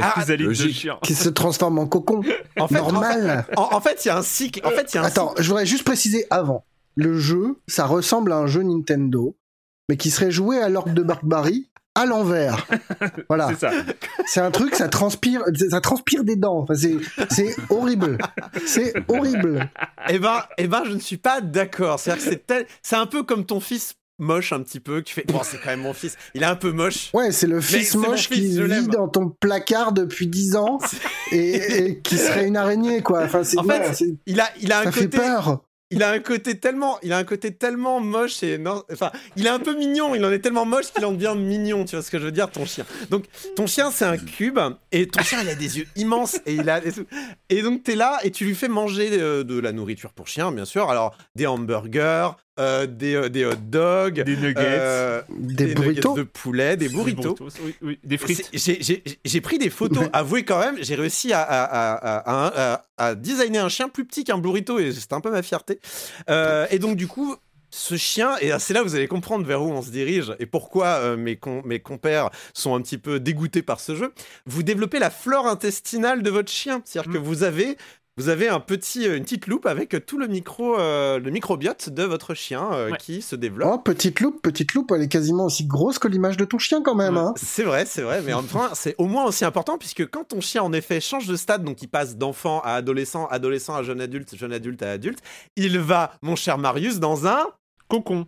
ah, de chien. Qui se transforment en cocon. En fait, Normal. En fait, il y a un cycle. En fait, y a un Attends, je voudrais juste préciser avant. Le jeu, ça ressemble à un jeu Nintendo mais qui serait joué à l'orgue de Barbarie à l'envers. Voilà. c'est ça. C'est un truc, ça transpire, ça transpire des dents. Enfin, c'est, horrible. C'est horrible. Eh ben, eh ben, je ne suis pas d'accord. C'est-à-dire que c'est, c'est un peu comme ton fils moche un petit peu qui fait bon c'est quand même mon fils il est un peu moche ouais c'est le fils moche qui vit dans ton placard depuis 10 ans et, qui serait une araignée quoi enfin en fait il a il a un ça côté fait peur il a un côté tellement, il a un côté tellement moche et non, enfin, il est un peu mignon. Il en est tellement moche qu'il en devient mignon. Tu vois ce que je veux dire, ton chien. Donc, ton chien, c'est un cube et ton chien, il a des yeux immenses et il a et donc t'es là et tu lui fais manger euh, de la nourriture pour chien, bien sûr. Alors des hamburgers, euh, des, euh, des hot dogs, des nuggets, des, burritos de poulet, des burritos, des frites. J'ai pris des photos. Avouez quand même, j'ai réussi à, à, à, à, designer un chien plus petit qu'un burrito et c'était un peu ma fierté. et donc du coup, ce chien, et c'est là que vous allez comprendre vers où on se dirige et pourquoi mes, mes compères sont un petit peu dégoûtés par ce jeu, vous développez la flore intestinale de votre chien. C'est-à-dire que mm. vous avez vous avez un petit, une petite loupe avec tout le, micro, euh, le microbiote de votre chien euh, qui se développe. Oh, petite loupe, petite loupe, elle est quasiment aussi grosse que l'image de ton chien quand même. Hein. C'est vrai, c'est vrai, mais en même c'est au moins aussi important puisque quand ton chien en effet change de stade, donc il passe d'enfant à adolescent, adolescent à jeune adulte, jeune adulte à adulte, il va, mon cher Marius, dans un cocon.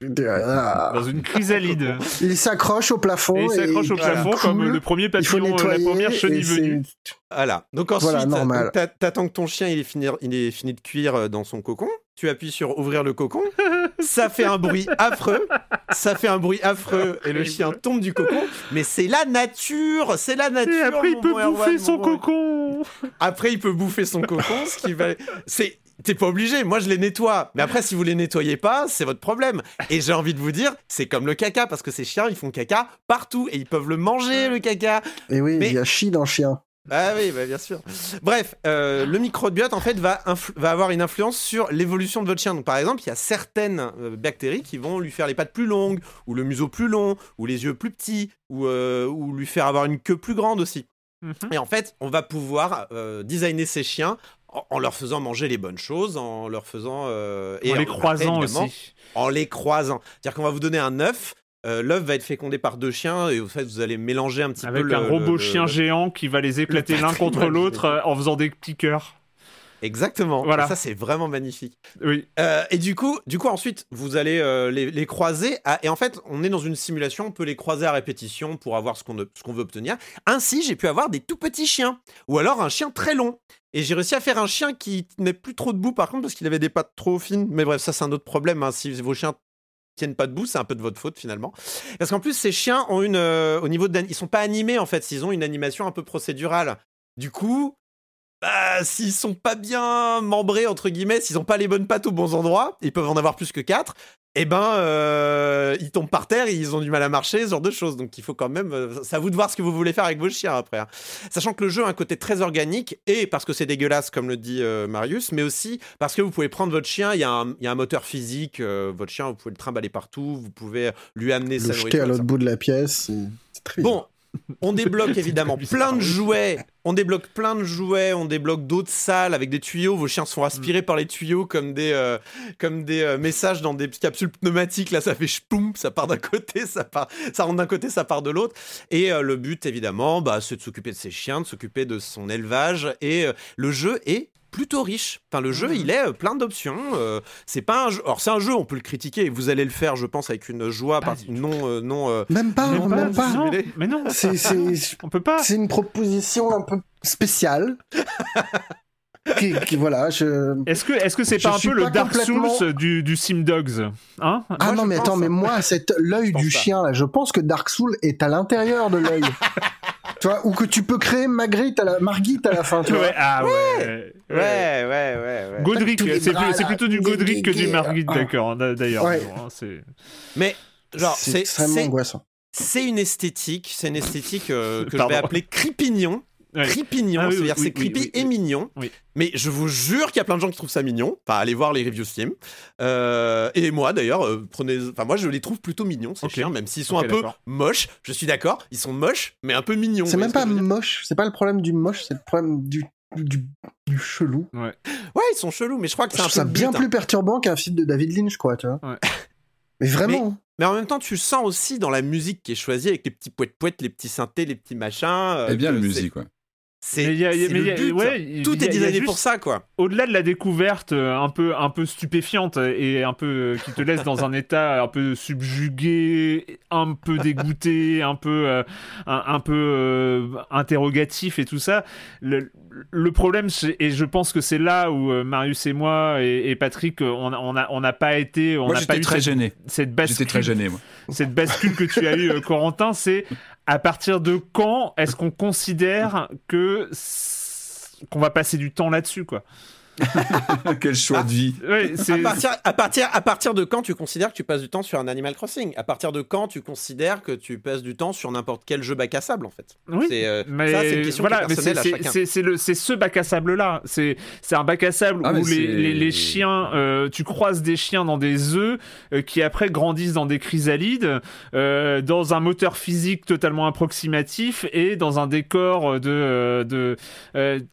Dans une chrysalide. Il s'accroche au plafond. il s'accroche au plafond comme le premier papillon, la première chenille venue. Voilà. Donc ensuite, voilà, t'attends que ton chien il est, fini, il est fini de cuire euh, dans son cocon. Tu appuies sur ouvrir le cocon. ça fait un bruit affreux. Ça fait un bruit affreux et le chien tombe du cocon. Mais c'est la nature. C'est la nature. Et après, il peut bouffer son cocon. Après, il peut bouffer son cocon. Ce qui va. C'est T'es pas obligé, moi je les nettoie. Mais après, si vous les nettoyez pas, c'est votre problème. Et j'ai envie de vous dire, c'est comme le caca, parce que ces chiens, ils font caca partout et ils peuvent le manger, le caca. Et oui, il y a chi dans le chien. Ah oui, bah bien sûr. Bref, euh, le microbiote en fait va, va avoir une influence sur l'évolution de votre chien. Donc par exemple, il y a certaines euh, bactéries qui vont lui faire les pattes plus longues, ou le museau plus long, ou les yeux plus petits, ou, euh, ou lui faire avoir une queue plus grande aussi. Mhm. Et en fait, on va pouvoir designer ces chiens en leur faisant manger les bonnes choses, en leur faisant euh, et en les croisant aussi. En les croisant, c'est-à-dire qu'on va vous donner un œuf. Euh, l'œuf va être fécondé par deux chiens et en fait vous allez mélanger un petit peu avec un robot chien géant qui va les éclater l'un contre l'autre euh, en faisant des petits cœurs. Exactement. Voilà. ça, c'est vraiment magnifique. Oui. et du coup, du coup, ensuite, vous allez les, croiser. Et en fait, on est dans une simulation. On peut les croiser à répétition pour avoir ce qu'on veut obtenir. Ainsi, j'ai pu avoir des tout petits chiens. Ou alors un chien très long. Et j'ai réussi à faire un chien qui n'est plus trop debout, par contre, parce qu'il avait des pattes trop fines. Mais bref, ça, c'est un autre problème. Hein. Si vos chiens tiennent pas debout, c'est un peu de votre faute finalement. Parce qu'en plus, ces chiens ont une, euh, au niveau de, ils sont pas animés en fait, ils ont une animation un peu procédurale. Du coup, bah, s'ils sont pas bien membrés entre guillemets, s'ils ont pas les bonnes pattes aux bons endroits, ils peuvent en avoir plus que quatre eh ben, euh, ils tombent par terre et ils ont du mal à marcher, ce genre de choses. Donc il faut quand même, euh, c'est à vous de voir ce que vous voulez faire avec vos chiens après. Hein. Sachant que le jeu a un côté très organique et parce que c'est dégueulasse comme le dit euh, Marius, mais aussi parce que vous pouvez prendre votre chien, il y, a un, moteur physique, votre chien, vous pouvez le trimballer partout, vous pouvez lui amener le jeter à l'autre bout de la pièce. C'est très bon, on débloque évidemment plein de jouets. On débloque plein de jouets, on débloque d'autres salles avec des tuyaux. Vos chiens sont aspirés par les tuyaux comme des, euh, comme des euh, messages dans des capsules pneumatiques. Là, ça fait chpoum, ça part d'un côté, ça, part, ça rentre d'un côté, ça part de l'autre. Et euh, le but, évidemment, bah, c'est de s'occuper de ses chiens, de s'occuper de son élevage. Et le jeu est plutôt riche. Enfin, le jeu, mhm. il est euh, plein d'options. Euh, c'est pas un jeu. Alors, c'est un jeu, on peut le critiquer. Vous allez le faire, je pense, avec une joie non, euh, non. même pas, même, pas. mais non. C'est, on peut pas. C'est une proposition un peu spéciale. voilà, je... Est-ce que est-ce que c'est pas un peu le Dark Souls du, du Sim Dogs hein? Ah non, mais attends, mais moi, cet l'œil du chien là, je pense que Dark Souls est à l'intérieur de l'œil. tu vois, ou que tu peux créer Marguerite à la, Margit à la fin, tu vois. Ah ouais. Ouais, ouais, ouais. ouais, Godric, c'est plutôt du Godric que du Margit, d'accord, d'ailleurs. Hein, mais, genre, c'est extrêmement angoissant. C'est une esthétique, c'est une esthétique euh, que je vais appeler cripignon. Cripignon, ah c'est-à-dire c'est creepy et mignon. Mais je vous jure qu'il y a plein de gens qui trouvent ça mignon. Enfin, allez voir les reviews Steam. Euh, et moi d'ailleurs, euh, prenez. Enfin, moi je les trouve plutôt mignons ces chiens, même s'ils sont un peu moches. Je suis d'accord, ils sont moches, mais un peu mignons. C'est même pas moche. C'est pas le problème du moche, c'est le problème du du, du, chelou. Ouais. ouais, ils sont chelous, mais je crois que c'est un ça bien plus perturbant qu'un film de David Lynch, quoi, tu vois. Mais vraiment. Mais en même temps, tu sens aussi dans la musique qui est choisie avec les petits poètes-poètes, les petits synthés, les petits machins. Euh, eh bien la musique, ouais. C'est ouais, tout est designé pour ça, quoi. Au-delà de la découverte euh, un peu, un peu stupéfiante et un peu euh, qui te laisse dans un état un peu subjugué, un peu dégoûté, un peu, euh, un, peu interrogatif et tout ça. Le, le problème, et je pense que c'est là où Marius et moi et, Patrick, on n'a on a, on a pas été, on n'a pas eu très cette, gêné. cette bascule. très gêné, moi. Cette bascule que tu as eu, Corentin, c'est à partir de quand est-ce qu'on considère que qu'on va passer du temps là-dessus, quoi? Quel choix de vie. à, partir, à, partir, à partir de quand tu considères que tu passes du temps sur un Animal Crossing? À partir de quand tu considères que tu passes du temps sur n'importe quel jeu bac à sable en fait? Oui, c'est mais ça, c'est une question voilà, c'est, c'est, ce bac à sable là. C'est, un bac à sable ah, où les, les, chiens, euh, tu croises des chiens dans des œufs euh, qui après grandissent dans des chrysalides, euh, dans un moteur physique totalement approximatif et dans un décor de, de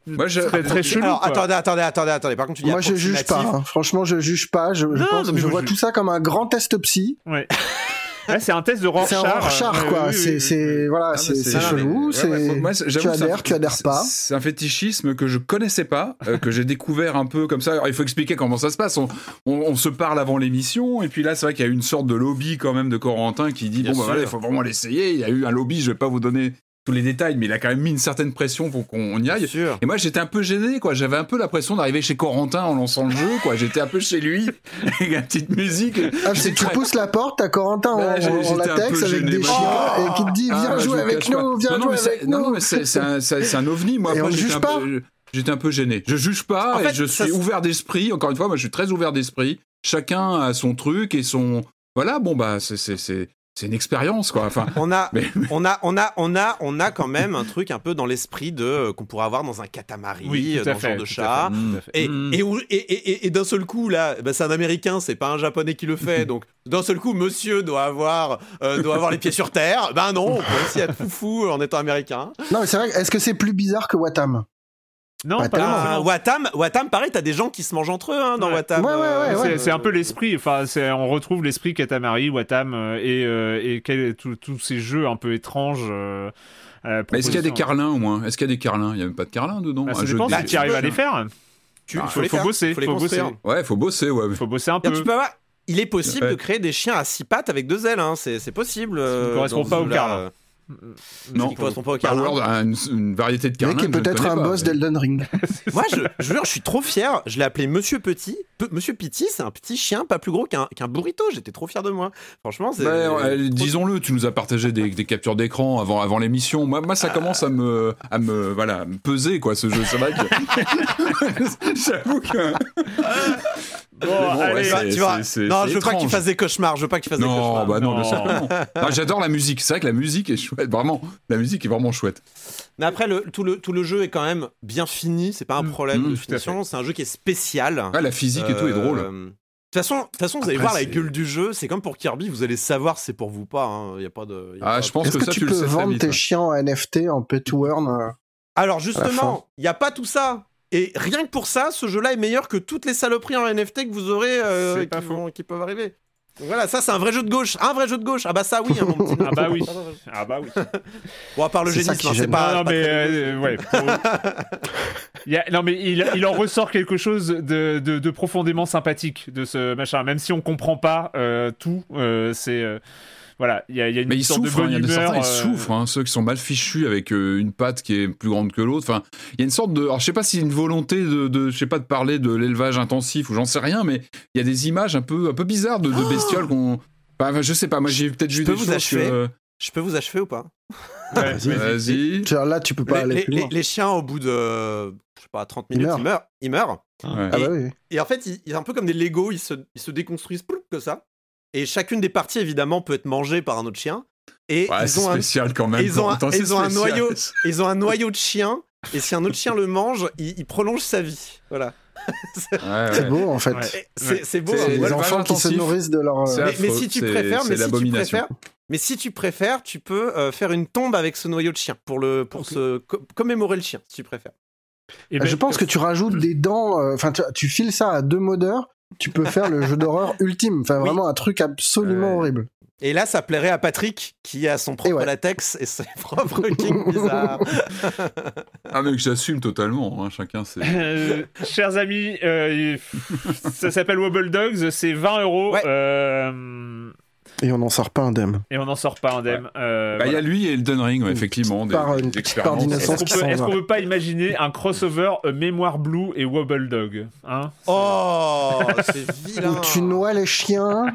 Moi, je... très, très chelou. Alors, attendez, attendez, attendez attendez, par contre, tu dis Moi, je juge pas. Hein. Franchement, je juge pas. Je, je, pense, je vois tout ça comme un grand test psy. Ouais. c'est un test de Rorschach. C'est un Rorschach, quoi. c'est, voilà, c'est, chelou. tu adhères, tu adhères pas. C'est un fétichisme que je connaissais pas, euh, que j'ai découvert un peu comme ça. Alors, il faut expliquer comment ça se passe. On, on, se parle avant l'émission, et puis là, c'est vrai qu'il y a une sorte de lobby quand même de Corentin qui dit bon, bah, voilà, il faut vraiment l'essayer. Il y a eu un lobby, je vais pas vous donner tous les détails, mais il a quand même mis une certaine pression pour qu'on y aille. Et moi, j'étais un peu gêné, quoi. J'avais un peu l'impression d'arriver chez Corentin en lançant le jeu, quoi. J'étais un peu chez lui, avec la petite musique. Ah, c'est tu pousses la porte, t'as Corentin en, bah, latex avec des chiens et qui te dit viens ah, jouer avec nous, viens jouer avec nous. Non, mais c'est un, un, ovni, moi. Et on juge pas. J'étais un peu gêné. Je juge pas et je suis ouvert d'esprit. Encore une fois, moi, je suis très ouvert d'esprit. Chacun a son truc et son. Voilà, bon, bah, c'est c'est une expérience quoi enfin. On a on a on a on a on a quand même un truc un peu dans l'esprit de euh, qu'on pourrait avoir dans un catamaran euh, dans ce genre de chat. Et, mm. et, et, et, d'un seul coup là bah, c'est un américain c'est pas un japonais qui le fait. Donc d'un seul coup monsieur doit avoir euh, doit avoir les pieds sur terre. Ben non on peut aussi être fou en étant américain. Non mais c'est vrai est-ce que c'est plus bizarre que Watam? Non, pas, pas Watam, Watam, pareil, t'as des gens qui se mangent entre eux hein, dans Watam. Ouais, ouais, ouais, c'est un peu l'esprit. Enfin, on retrouve l'esprit Katamari, Watam euh, et, euh, et tous ces jeux un peu étranges. Euh, est-ce qu'il y a des carlins au moins? Est-ce qu'il y a des carlins? Il n'y a même pas de carlins dedans. Bah, je pense que tu arrives à les faire. Tu, ah, faut, faut, bosser, faut, faut bosser. Ouais, faut bosser, ouais. Faut bosser un peu. tu peux avoir... Il est possible de créer des chiens à six pattes avec deux ailes, hein. c'est possible. Ça ne correspond pas au carlin. Non, qui correspond pas au carlin. Une, une, variété de carlin. qui est peut-être un boss d'Elden Ring. Moi, je, je, jure, je suis trop fier. Je l'ai appelé Monsieur Petit. Monsieur Petit, c'est un petit chien pas plus gros qu'un burrito. J'étais trop fier de moi. Franchement, c'est. Bah, disons-le, tu nous as partagé des, des captures d'écran avant, avant l'émission. Moi, moi, ça ah. commence à me, à me, voilà, me peser, quoi, ce jeu. C'est vrai que. J'avoue que. Bon, allez, tu vois. Non, je veux pas qu'il fasse des cauchemars. Je veux pas qu'il fasse des cauchemars. Bah non, non. Ah, j'adore la musique. C'est vrai que la musique est chouette. Vraiment, la musique est vraiment chouette. Mais après, le, tout, le, tout le jeu est quand même bien fini. C'est pas un mm. problème mm, de finition. C'est un jeu qui est spécial. la physique et tout est drôle. Euh, de toute façon, façon, vous allez voir la gueule du jeu. C'est comme pour Kirby, vous allez savoir si c'est pour vous ou pas. Il hein. y a pas de. ah, je pense que, ça, tu, tu peux le sais vendre tes chiens en NFT en pay to earn. Euh, Alors justement, il n'y a pas tout ça. Et rien que pour ça, ce jeu-là est meilleur que toutes les saloperies en NFT que vous aurez euh, qui, peuvent arriver. voilà, ça c'est un vrai jeu de gauche, un vrai jeu de gauche. Ah bah ça oui, hein, mon petit. ah bah oui, ah bah oui. bon à part le génisme, hein, c'est pas. Non, mais euh, ouais. non mais il, il, en ressort quelque chose de, de, profondément sympathique de ce machin, même si on comprend pas euh, tout. c'est voilà, il y a, y a une Mais ils sorte souffrent, de hein, il y bonne a des humeur. certains, ils euh, souffrent, hein, ceux qui sont mal fichus avec euh, une patte qui est plus grande que l'autre. Enfin, il y a une sorte de. Alors, je sais pas s'il y a une volonté de, de, je sais pas, de parler de l'élevage intensif ou j'en sais rien, mais il y a des images un peu, un peu bizarres de, de bestioles qu'on. Enfin, je sais pas, moi j'ai peut-être vu peux des vous choses achever que- Je peux vous achever ou pas? Ouais, Vas-y. Vas-y. Tu vois, Là, tu peux pas les, aller les- plus les- loin. les chiens, au bout de, je sais pas, 30 Ils minutes, meurent. ils meurent. Ils meurent. Ouais. Ah bah oui. Et en fait, ils, ils- un peu comme des Lego, ils se, ils se déconstruisent ploup, comme ça. Et chacune des parties, évidemment, peut être mangée par un autre chien. Et Ouais, ils, c'est ont un, spécial quand même. ils ont un- ils ont un noyau. ils ont un noyau de chien. Et si un autre chien le mange, il, il prolonge sa vie. Voilà. Ouais, C'est ouais. beau en fait. Ouais. C'est c'est beau. C'est hein, Les voilà. enfants qui se nourrissent de leur. euh, C'est mais, affreux, mais si tu c'est- préfères, c'est mais si tu préfères, mais si tu préfères, tu peux euh, faire une tombe avec ce noyau de chien pour le pour se co- commémorer le chien, si tu préfères. et ben, je pense que tu rajoutes des dents. euh, Enfin, tu, tu files ça à deux modeurs. Tu peux faire le jeu d'horreur ultime. Enfin, Oui. vraiment un truc absolument Ouais. horrible. Et là, ça plairait à Patrick qui a son propre ouais. latex et ses propres kings bizarres. Ah, mais que j'assume totalement, hein, chacun c'est. Euh, chers amis, euh, ça s'appelle Wobble Dogs, c'est 20 euros Ouais. euh, Et on n'en sort pas indemne. et on n'en sort pas indemne. Euh, Bah, il y voilà. a lui et Elden Ring, ouais, effectivement. Des, Par une des expériences. coordination. Est-ce qu'on peut, qu'on peut pas imaginer un crossover euh, Mémoire Blue et Wobble Dog hein? Oh, c'est vilain. Où tu noies les chiens.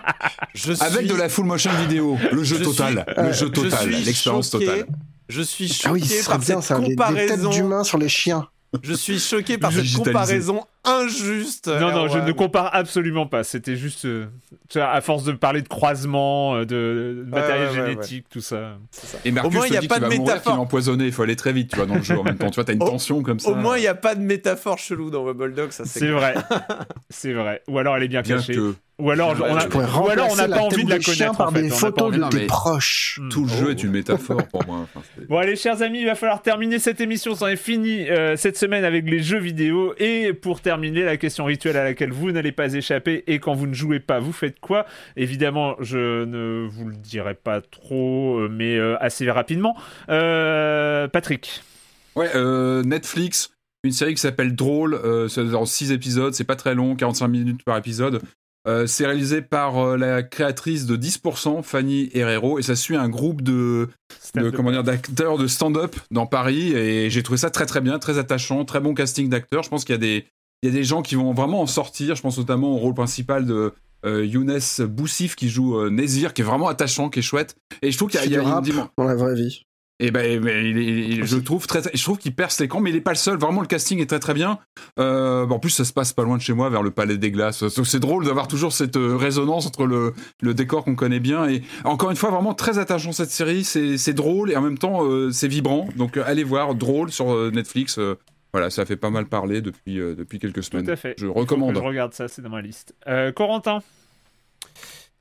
Je suis, Avec de la full motion vidéo, le jeu Je total, suis- le jeu je total, l'expérience totale. Je suis choqué Ah oui, ce par bien cette ça. Des, des têtes comparaison. d'humains sur les chiens. Je suis choqué par cette Digitalisé. comparaison injuste. Non, non, je ne compare absolument pas. C'était juste, euh, tu vois, à force de parler de croisement, euh, de, de matériel ouais, ouais, génétique, tout ça. Et Mercus Au moins, il y a pas de mourir, métaphore. qu'il est empoisonné, il faut aller très vite, tu vois, dans le jeu en même temps. Tu vois, t'as une Au- tension comme ça. Au moins, il n'y a pas de métaphore chelou dans Wobble Dog, ça c'est vrai. C'est vrai. Ou alors elle est bien Bien cachée. que Ou alors on a, ou alors on n'a pas envie de la connaître. par en fait. des pas photos de tes proches. Tout le jeu est une métaphore pour moi. Bon allez chers amis, il va falloir terminer cette émission, c'en est fini euh, cette semaine avec les jeux vidéo et pour terminer la question rituelle à laquelle vous n'allez pas échapper et quand vous ne jouez pas vous faites quoi? Évidemment je ne vous le dirai pas trop euh, mais euh, assez rapidement. Euh, Patrick Ouais, euh, Netflix, une série qui s'appelle Drôle, euh, c'est en 6 épisodes, c'est pas très long, 45 minutes par épisode. Euh, c'est réalisé par euh, la créatrice de 10%, Fanny Herrero, et ça suit un groupe de, de comment dire d'acteurs de stand-up dans Paris, et j'ai trouvé ça très très bien, très attachant, très bon casting d'acteurs. Je pense qu'il y a des il y a des gens qui vont vraiment en sortir. Je pense notamment au rôle principal de euh, Younes Boussif qui joue euh, Nézir, qui est vraiment attachant, qui est chouette. Et je trouve qu'il y a, Qui il y a fait du une rap dimension. dans la vraie vie. Et ben, mais il est- il est- je trouve très, je trouve qu'il perce l'écran, mais il est pas le seul. Vraiment, le casting est très très bien. Euh, en plus, ça se passe pas loin de chez moi, vers le Palais des Glaces. C'est drôle d'avoir toujours cette euh, résonance entre le, le décor qu'on connaît bien et encore une fois, vraiment très attachant cette série. C'est drôle et en même temps, euh, c'est vibrant. Donc, allez voir, drôle sur Netflix. Voilà, ça fait pas mal parler depuis euh, depuis quelques semaines. Tout à fait. Je Faut que recommande. Je regarde ça, c'est dans ma liste. Euh, Corentin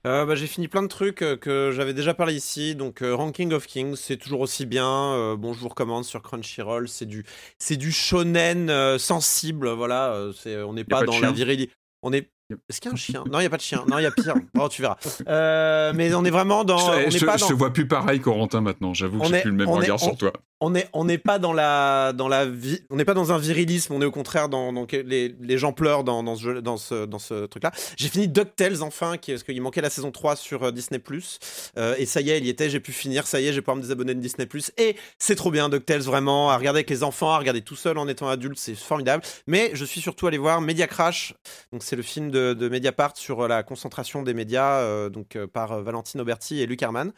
Euh, bah, j'ai fini plein de trucs euh, que j'avais déjà parlé ici. Donc, euh, Ranking of Kings, c'est toujours aussi bien. Euh, bon, je vous recommande sur Crunchyroll. C'est du, c'est du shonen euh, sensible. Voilà, euh, c'est, on n'est pas, dans la virilité. On est. Est-ce qu'il y a un chien? Non, il n'y a pas de chien. Non, il y a pire. Oh, tu verras. Euh, mais on est vraiment dans. je, on je n'est te- pas je dans- te vois plus pareil, Corentin, maintenant. J'avoue que j'ai plus le même on est- regard on- sur toi. On est on n'est pas dans la dans la vie on n'est pas dans un virilisme on est au contraire dans, les, les gens pleurent dans, ce dans ce dans ce truc là j'ai fini DuckTales enfin parce qu'il manquait la saison 3 sur euh, Disney euh, et ça y est il y était j'ai pu finir ça y est j'ai pouvoir me désabonner de Disney et c'est trop bien DuckTales vraiment à regarder avec les enfants à regarder tout seul en étant adulte c'est formidable. Mais je suis surtout allé voir Media Crash. Donc c'est le film de, de Mediapart sur euh, la concentration des médias donc par Valentine Auberti et Luc Herman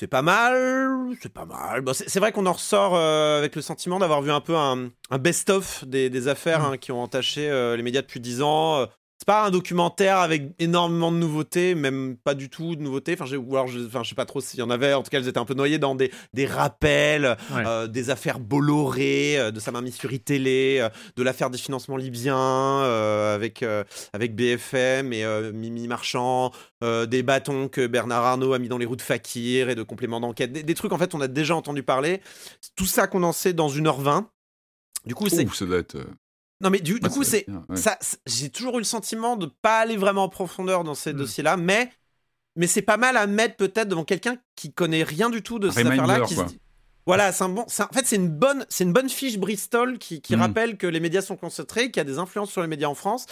c'est pas mal, c'est pas mal. Bon, c'est vrai qu'on en ressort euh, avec le sentiment d'avoir vu un peu un, un best-of des, des affaires hein, qui ont entaché euh, les médias depuis 10 ans. Pas un documentaire avec énormément de nouveautés, même pas du tout de nouveautés. Enfin, j'ai- ou alors, je, enfin, je sais pas trop s'il y en avait. En tout cas, elles étaient un peu noyées dans des, des rappels, Ouais. euh, des affaires Bolloré, euh, de sa mamie sur télé, euh, de l'affaire des financements libyens euh, avec, euh, avec BFM et euh, Mimi Marchand, euh, des bâtons que Bernard Arnault a mis dans les roues de Fakir et de compléments d'enquête. Des, des trucs, en fait, on a déjà entendu parler. Tout ça condensé dans 1h20. Du coup, c'est. Ouh, ça doit être. Non, mais du, du ouais, coup, c'est. ouais. ça, j'ai toujours eu le sentiment de pas aller vraiment en profondeur dans Hmm. ces dossiers-là, mais, mais c'est pas mal à mettre peut-être devant quelqu'un qui connaît rien du tout de ces affaires-là. qui se quoi. dit- Voilà, c'est un bon. En fait, c'est une bonne, c'est une bonne fiche Bristol qui, qui mm. rappelle que les médias sont concentrés, qu'il y a des influences sur les médias en France,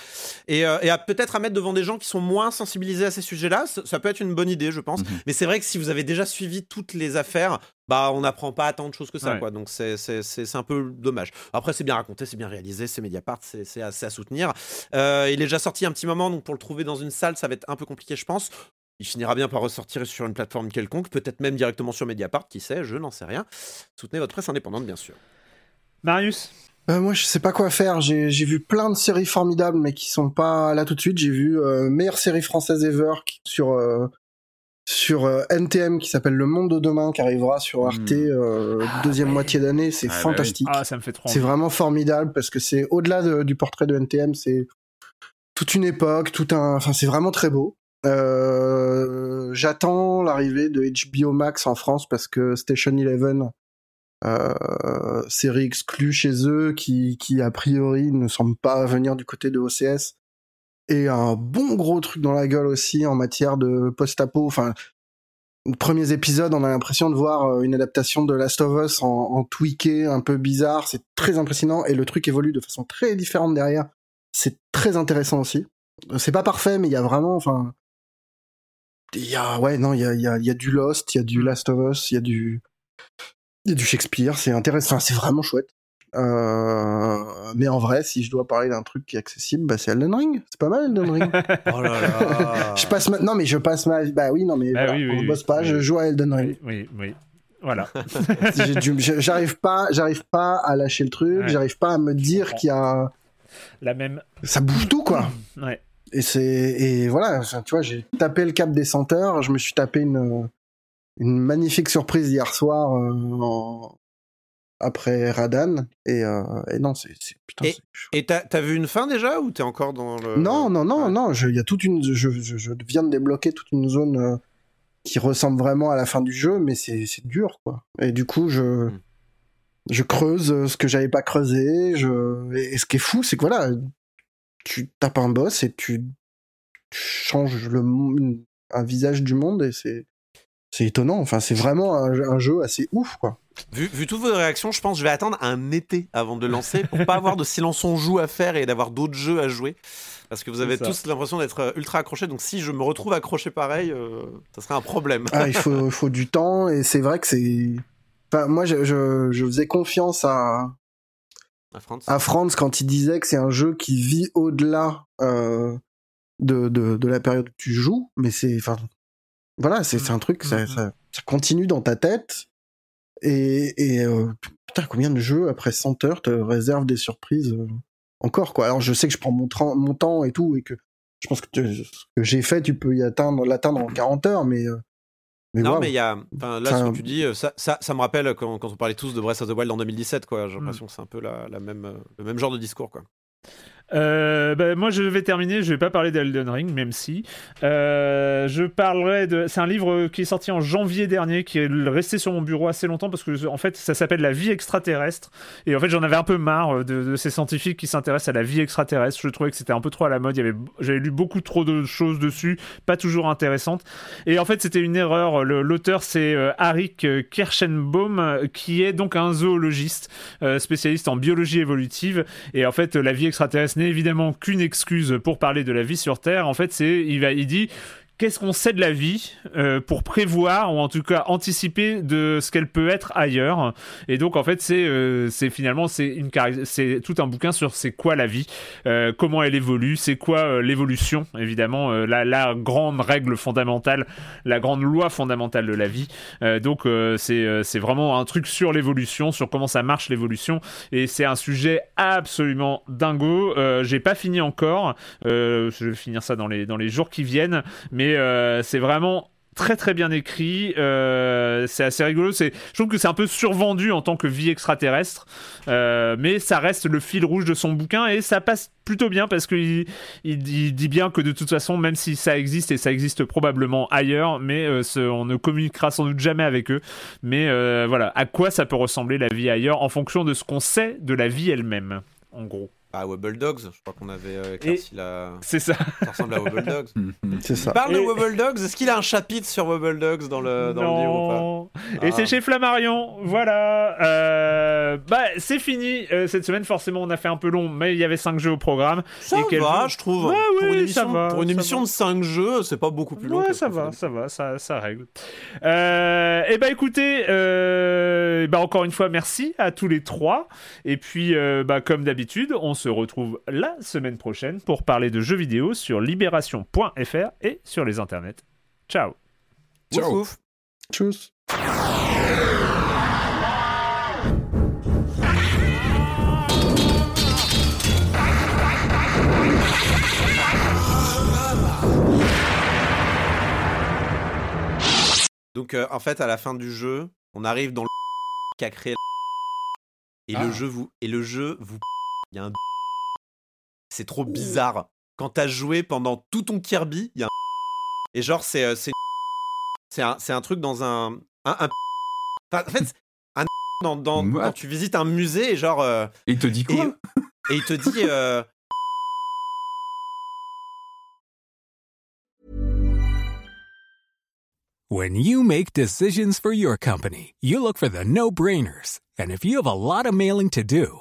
et, euh, et peut-être à mettre devant des gens qui sont moins sensibilisés à ces sujets-là. Ça, peut être une bonne idée, je pense. Mm-hmm. Mais c'est vrai que si vous avez déjà suivi toutes les affaires, bah on n'apprend pas à tant de choses que ça, quoi. Donc c'est un peu dommage. Après, c'est bien raconté, c'est bien réalisé, c'est Mediapart, c'est assez à soutenir. Euh, il est déjà sorti un petit moment, donc pour le trouver dans une salle, ça va être un peu compliqué, je pense il finira bien par ressortir sur une plateforme quelconque, peut-être même directement sur Mediapart, qui sait, je n'en sais rien. Soutenez votre presse indépendante, bien sûr. Marius? Euh, moi, je sais pas quoi faire. J'ai vu plein de séries formidables, mais qui sont pas là tout de suite. J'ai vu euh, meilleure série française ever sur euh, sur NTM qui s'appelle Le Monde de demain, qui arrivera sur hmm. Arte deuxième moitié d'année. C'est ah, bah fantastique. Ah, ça me fait trop. C'est vraiment formidable parce que c'est au-delà du portrait de NTM, c'est toute une époque, tout un. Enfin, c'est vraiment très beau. Euh, j'attends l'arrivée de HBO Max en France parce que Station Eleven, euh, série exclue chez eux, qui, qui a priori ne semble pas venir du côté de OCS, et un bon gros truc dans la gueule aussi en matière de post-apo. Enfin, premiers épisodes, on a l'impression de voir euh, une adaptation de Last of Us en, en tweaké, un peu bizarre. C'est très impressionnant et le truc évolue de façon très différente derrière. C'est très intéressant aussi. C'est pas parfait, mais il y a vraiment, enfin, y a ouais non il y a, y, a, y a du Lost il y a du mm. Last of Us il y a du y a du Shakespeare c'est intéressant c'est vraiment chouette. Euh, mais en vrai si je dois parler d'un truc qui est accessible bah c'est Elden Ring. C'est pas mal Elden Ring. Oh là là. Je passe non mais je passe ma bah oui non mais bah, oui, on bosse pas je joue à Elden Ring. Oui oui voilà. J'arrive pas j'arrive pas à lâcher le truc j'arrive pas à me dire qu'il y a la même. Ça bouge tout quoi. Ouais et c'est et voilà, tu vois, j'ai tapé le cap des senteurs. Je me suis tapé une une magnifique surprise hier soir euh, après Radan et, euh, et non, c'est putain. Et t'as as vu une fin déjà ou t'es encore dans le Non, non, non, non. Il y a toute une. Je, je, viens de débloquer toute une zone euh, qui ressemble vraiment à la fin du jeu, mais c'est dur quoi. Et du coup, je hmm. je creuse ce que j'avais pas creusé. Je et ce qui est fou, c'est que voilà, tu tapes un boss et tu, changes le, un visage du monde et c'est c'est étonnant. Enfin, c'est vraiment un, jeu assez ouf, quoi. Vu, vu, toutes vos réactions, je pense que je vais attendre un été avant de lancer pour pas avoir de silence on joue à faire et d'avoir d'autres jeux à jouer. Parce que vous avez tous l'impression d'être euh, ultra accroché. Donc si je me retrouve accroché pareil, euh, ça serait un problème. Ah, il faut, faut du temps et c'est vrai que c'est. Enfin, moi, je, je, je, faisais confiance à, à Franz. quand il disait que c'est un jeu qui vit au-delà euh, de, de, la période où tu joues, mais c'est, enfin, voilà, c'est un truc, ça, ça, continue dans ta tête. Et, et euh, putain, combien de jeux après 100 heures te réservent des surprises euh, encore, quoi. Alors, je sais que je prends mon, mon temps et tout, et que je pense que ce que j'ai fait, tu peux y atteindre, l'atteindre en 40 heures, mais non, mais il y a. Là, ce que tu dis, ça, ça, ça me rappelle quand, quand, on parlait tous de Breath of the Wild en 2017, quoi. J'ai hmm. l'impression que c'est un peu la, la même, le même genre de discours, quoi. Euh, bah, moi, je vais terminer. Je vais pas parler d'Elden Ring, même si euh, je parlerai de. C'est un livre qui est sorti en janvier dernier, qui est resté sur mon bureau assez longtemps parce que en fait, ça s'appelle La vie extraterrestre. Et en fait, j'en avais un peu marre de, ces scientifiques qui s'intéressent à la vie extraterrestre. Je trouvais que c'était un peu trop à la mode. J'avais lu beaucoup trop de choses dessus, pas toujours intéressantes. Et en fait, c'était une erreur. L'auteur, c'est euh, Arik Kirschenbaum, qui est donc un zoologiste spécialiste en biologie évolutive. Et en fait, la vie extraterrestre n'est évidemment qu'une excuse pour parler de la vie sur Terre. En fait, c'est il, va, il dit qu'est-ce qu'on sait de la vie euh, pour prévoir ou en tout cas anticiper de ce qu'elle peut être ailleurs. Et donc en fait c'est euh, finalement c'est une c'est tout un bouquin sur c'est quoi la vie euh, comment elle évolue c'est quoi l'évolution évidemment la, la, grande règle fondamentale la grande loi fondamentale de la vie. Donc c'est c'est vraiment un truc sur l'évolution sur comment ça marche l'évolution. Et c'est un sujet absolument dingo. J'ai pas fini encore. Je vais finir ça dans les dans les jours qui viennent. Mais euh, c'est vraiment très très bien écrit. Euh, c'est assez rigolo. Je trouve que c'est un peu survendu en tant que vie extraterrestre, euh, mais ça reste le fil rouge de son bouquin et ça passe plutôt bien parce qu'il il, dit bien que de toute façon, même si ça existe et ça existe probablement ailleurs, mais on ne communiquera sans doute jamais avec eux. Mais voilà, à quoi ça peut ressembler la vie ailleurs en fonction de ce qu'on sait de la vie elle-même, en gros. Ah, Wobble Dogs, je crois qu'on avait euh, éclairci la. C'est ça. Ça ressemble à Wobble Dogs. C'est ça. Il parle de Wobble Dogs. Est-ce qu'il a un chapitre sur Wobble Dogs dans le, dans le livre ou Non. pas Et Ah. c'est chez Flammarion, voilà. Euh, bah, c'est fini. Euh, cette semaine, forcément, on a fait un peu long, mais il y avait 5 jeux au programme. Ça Et va, je trouve. Ouais, pour ouais, une émission, ça va, pour une ça émission va. de 5 jeux, c'est pas beaucoup plus long. Ouais, que ça va, ça va, ça, ça règle. Euh, et bah écoutez, euh, bah encore une fois, merci à tous les trois. Et puis, euh, bah, comme d'habitude, on se retrouve la semaine prochaine pour parler de jeux vidéo sur libération.fr et sur les internets. Ciao Ouf, ouf. Tchuss. Donc, euh, en fait, à la fin du jeu, on arrive dans le qui a créé et Ah. le jeu vous et le jeu vous il y a un c'est trop bizarre. Quand t'as joué pendant tout ton Kirby il y a un et genre c'est euh, c'est c'est un, c'est un truc dans un un, un- enfin, en fait un dans, dans What quand tu visites un musée et genre euh, Et il te dit quoi et il te dit euh, When you make decisions for your company, you look for the no brainers. And if you have a lot of mailing to do,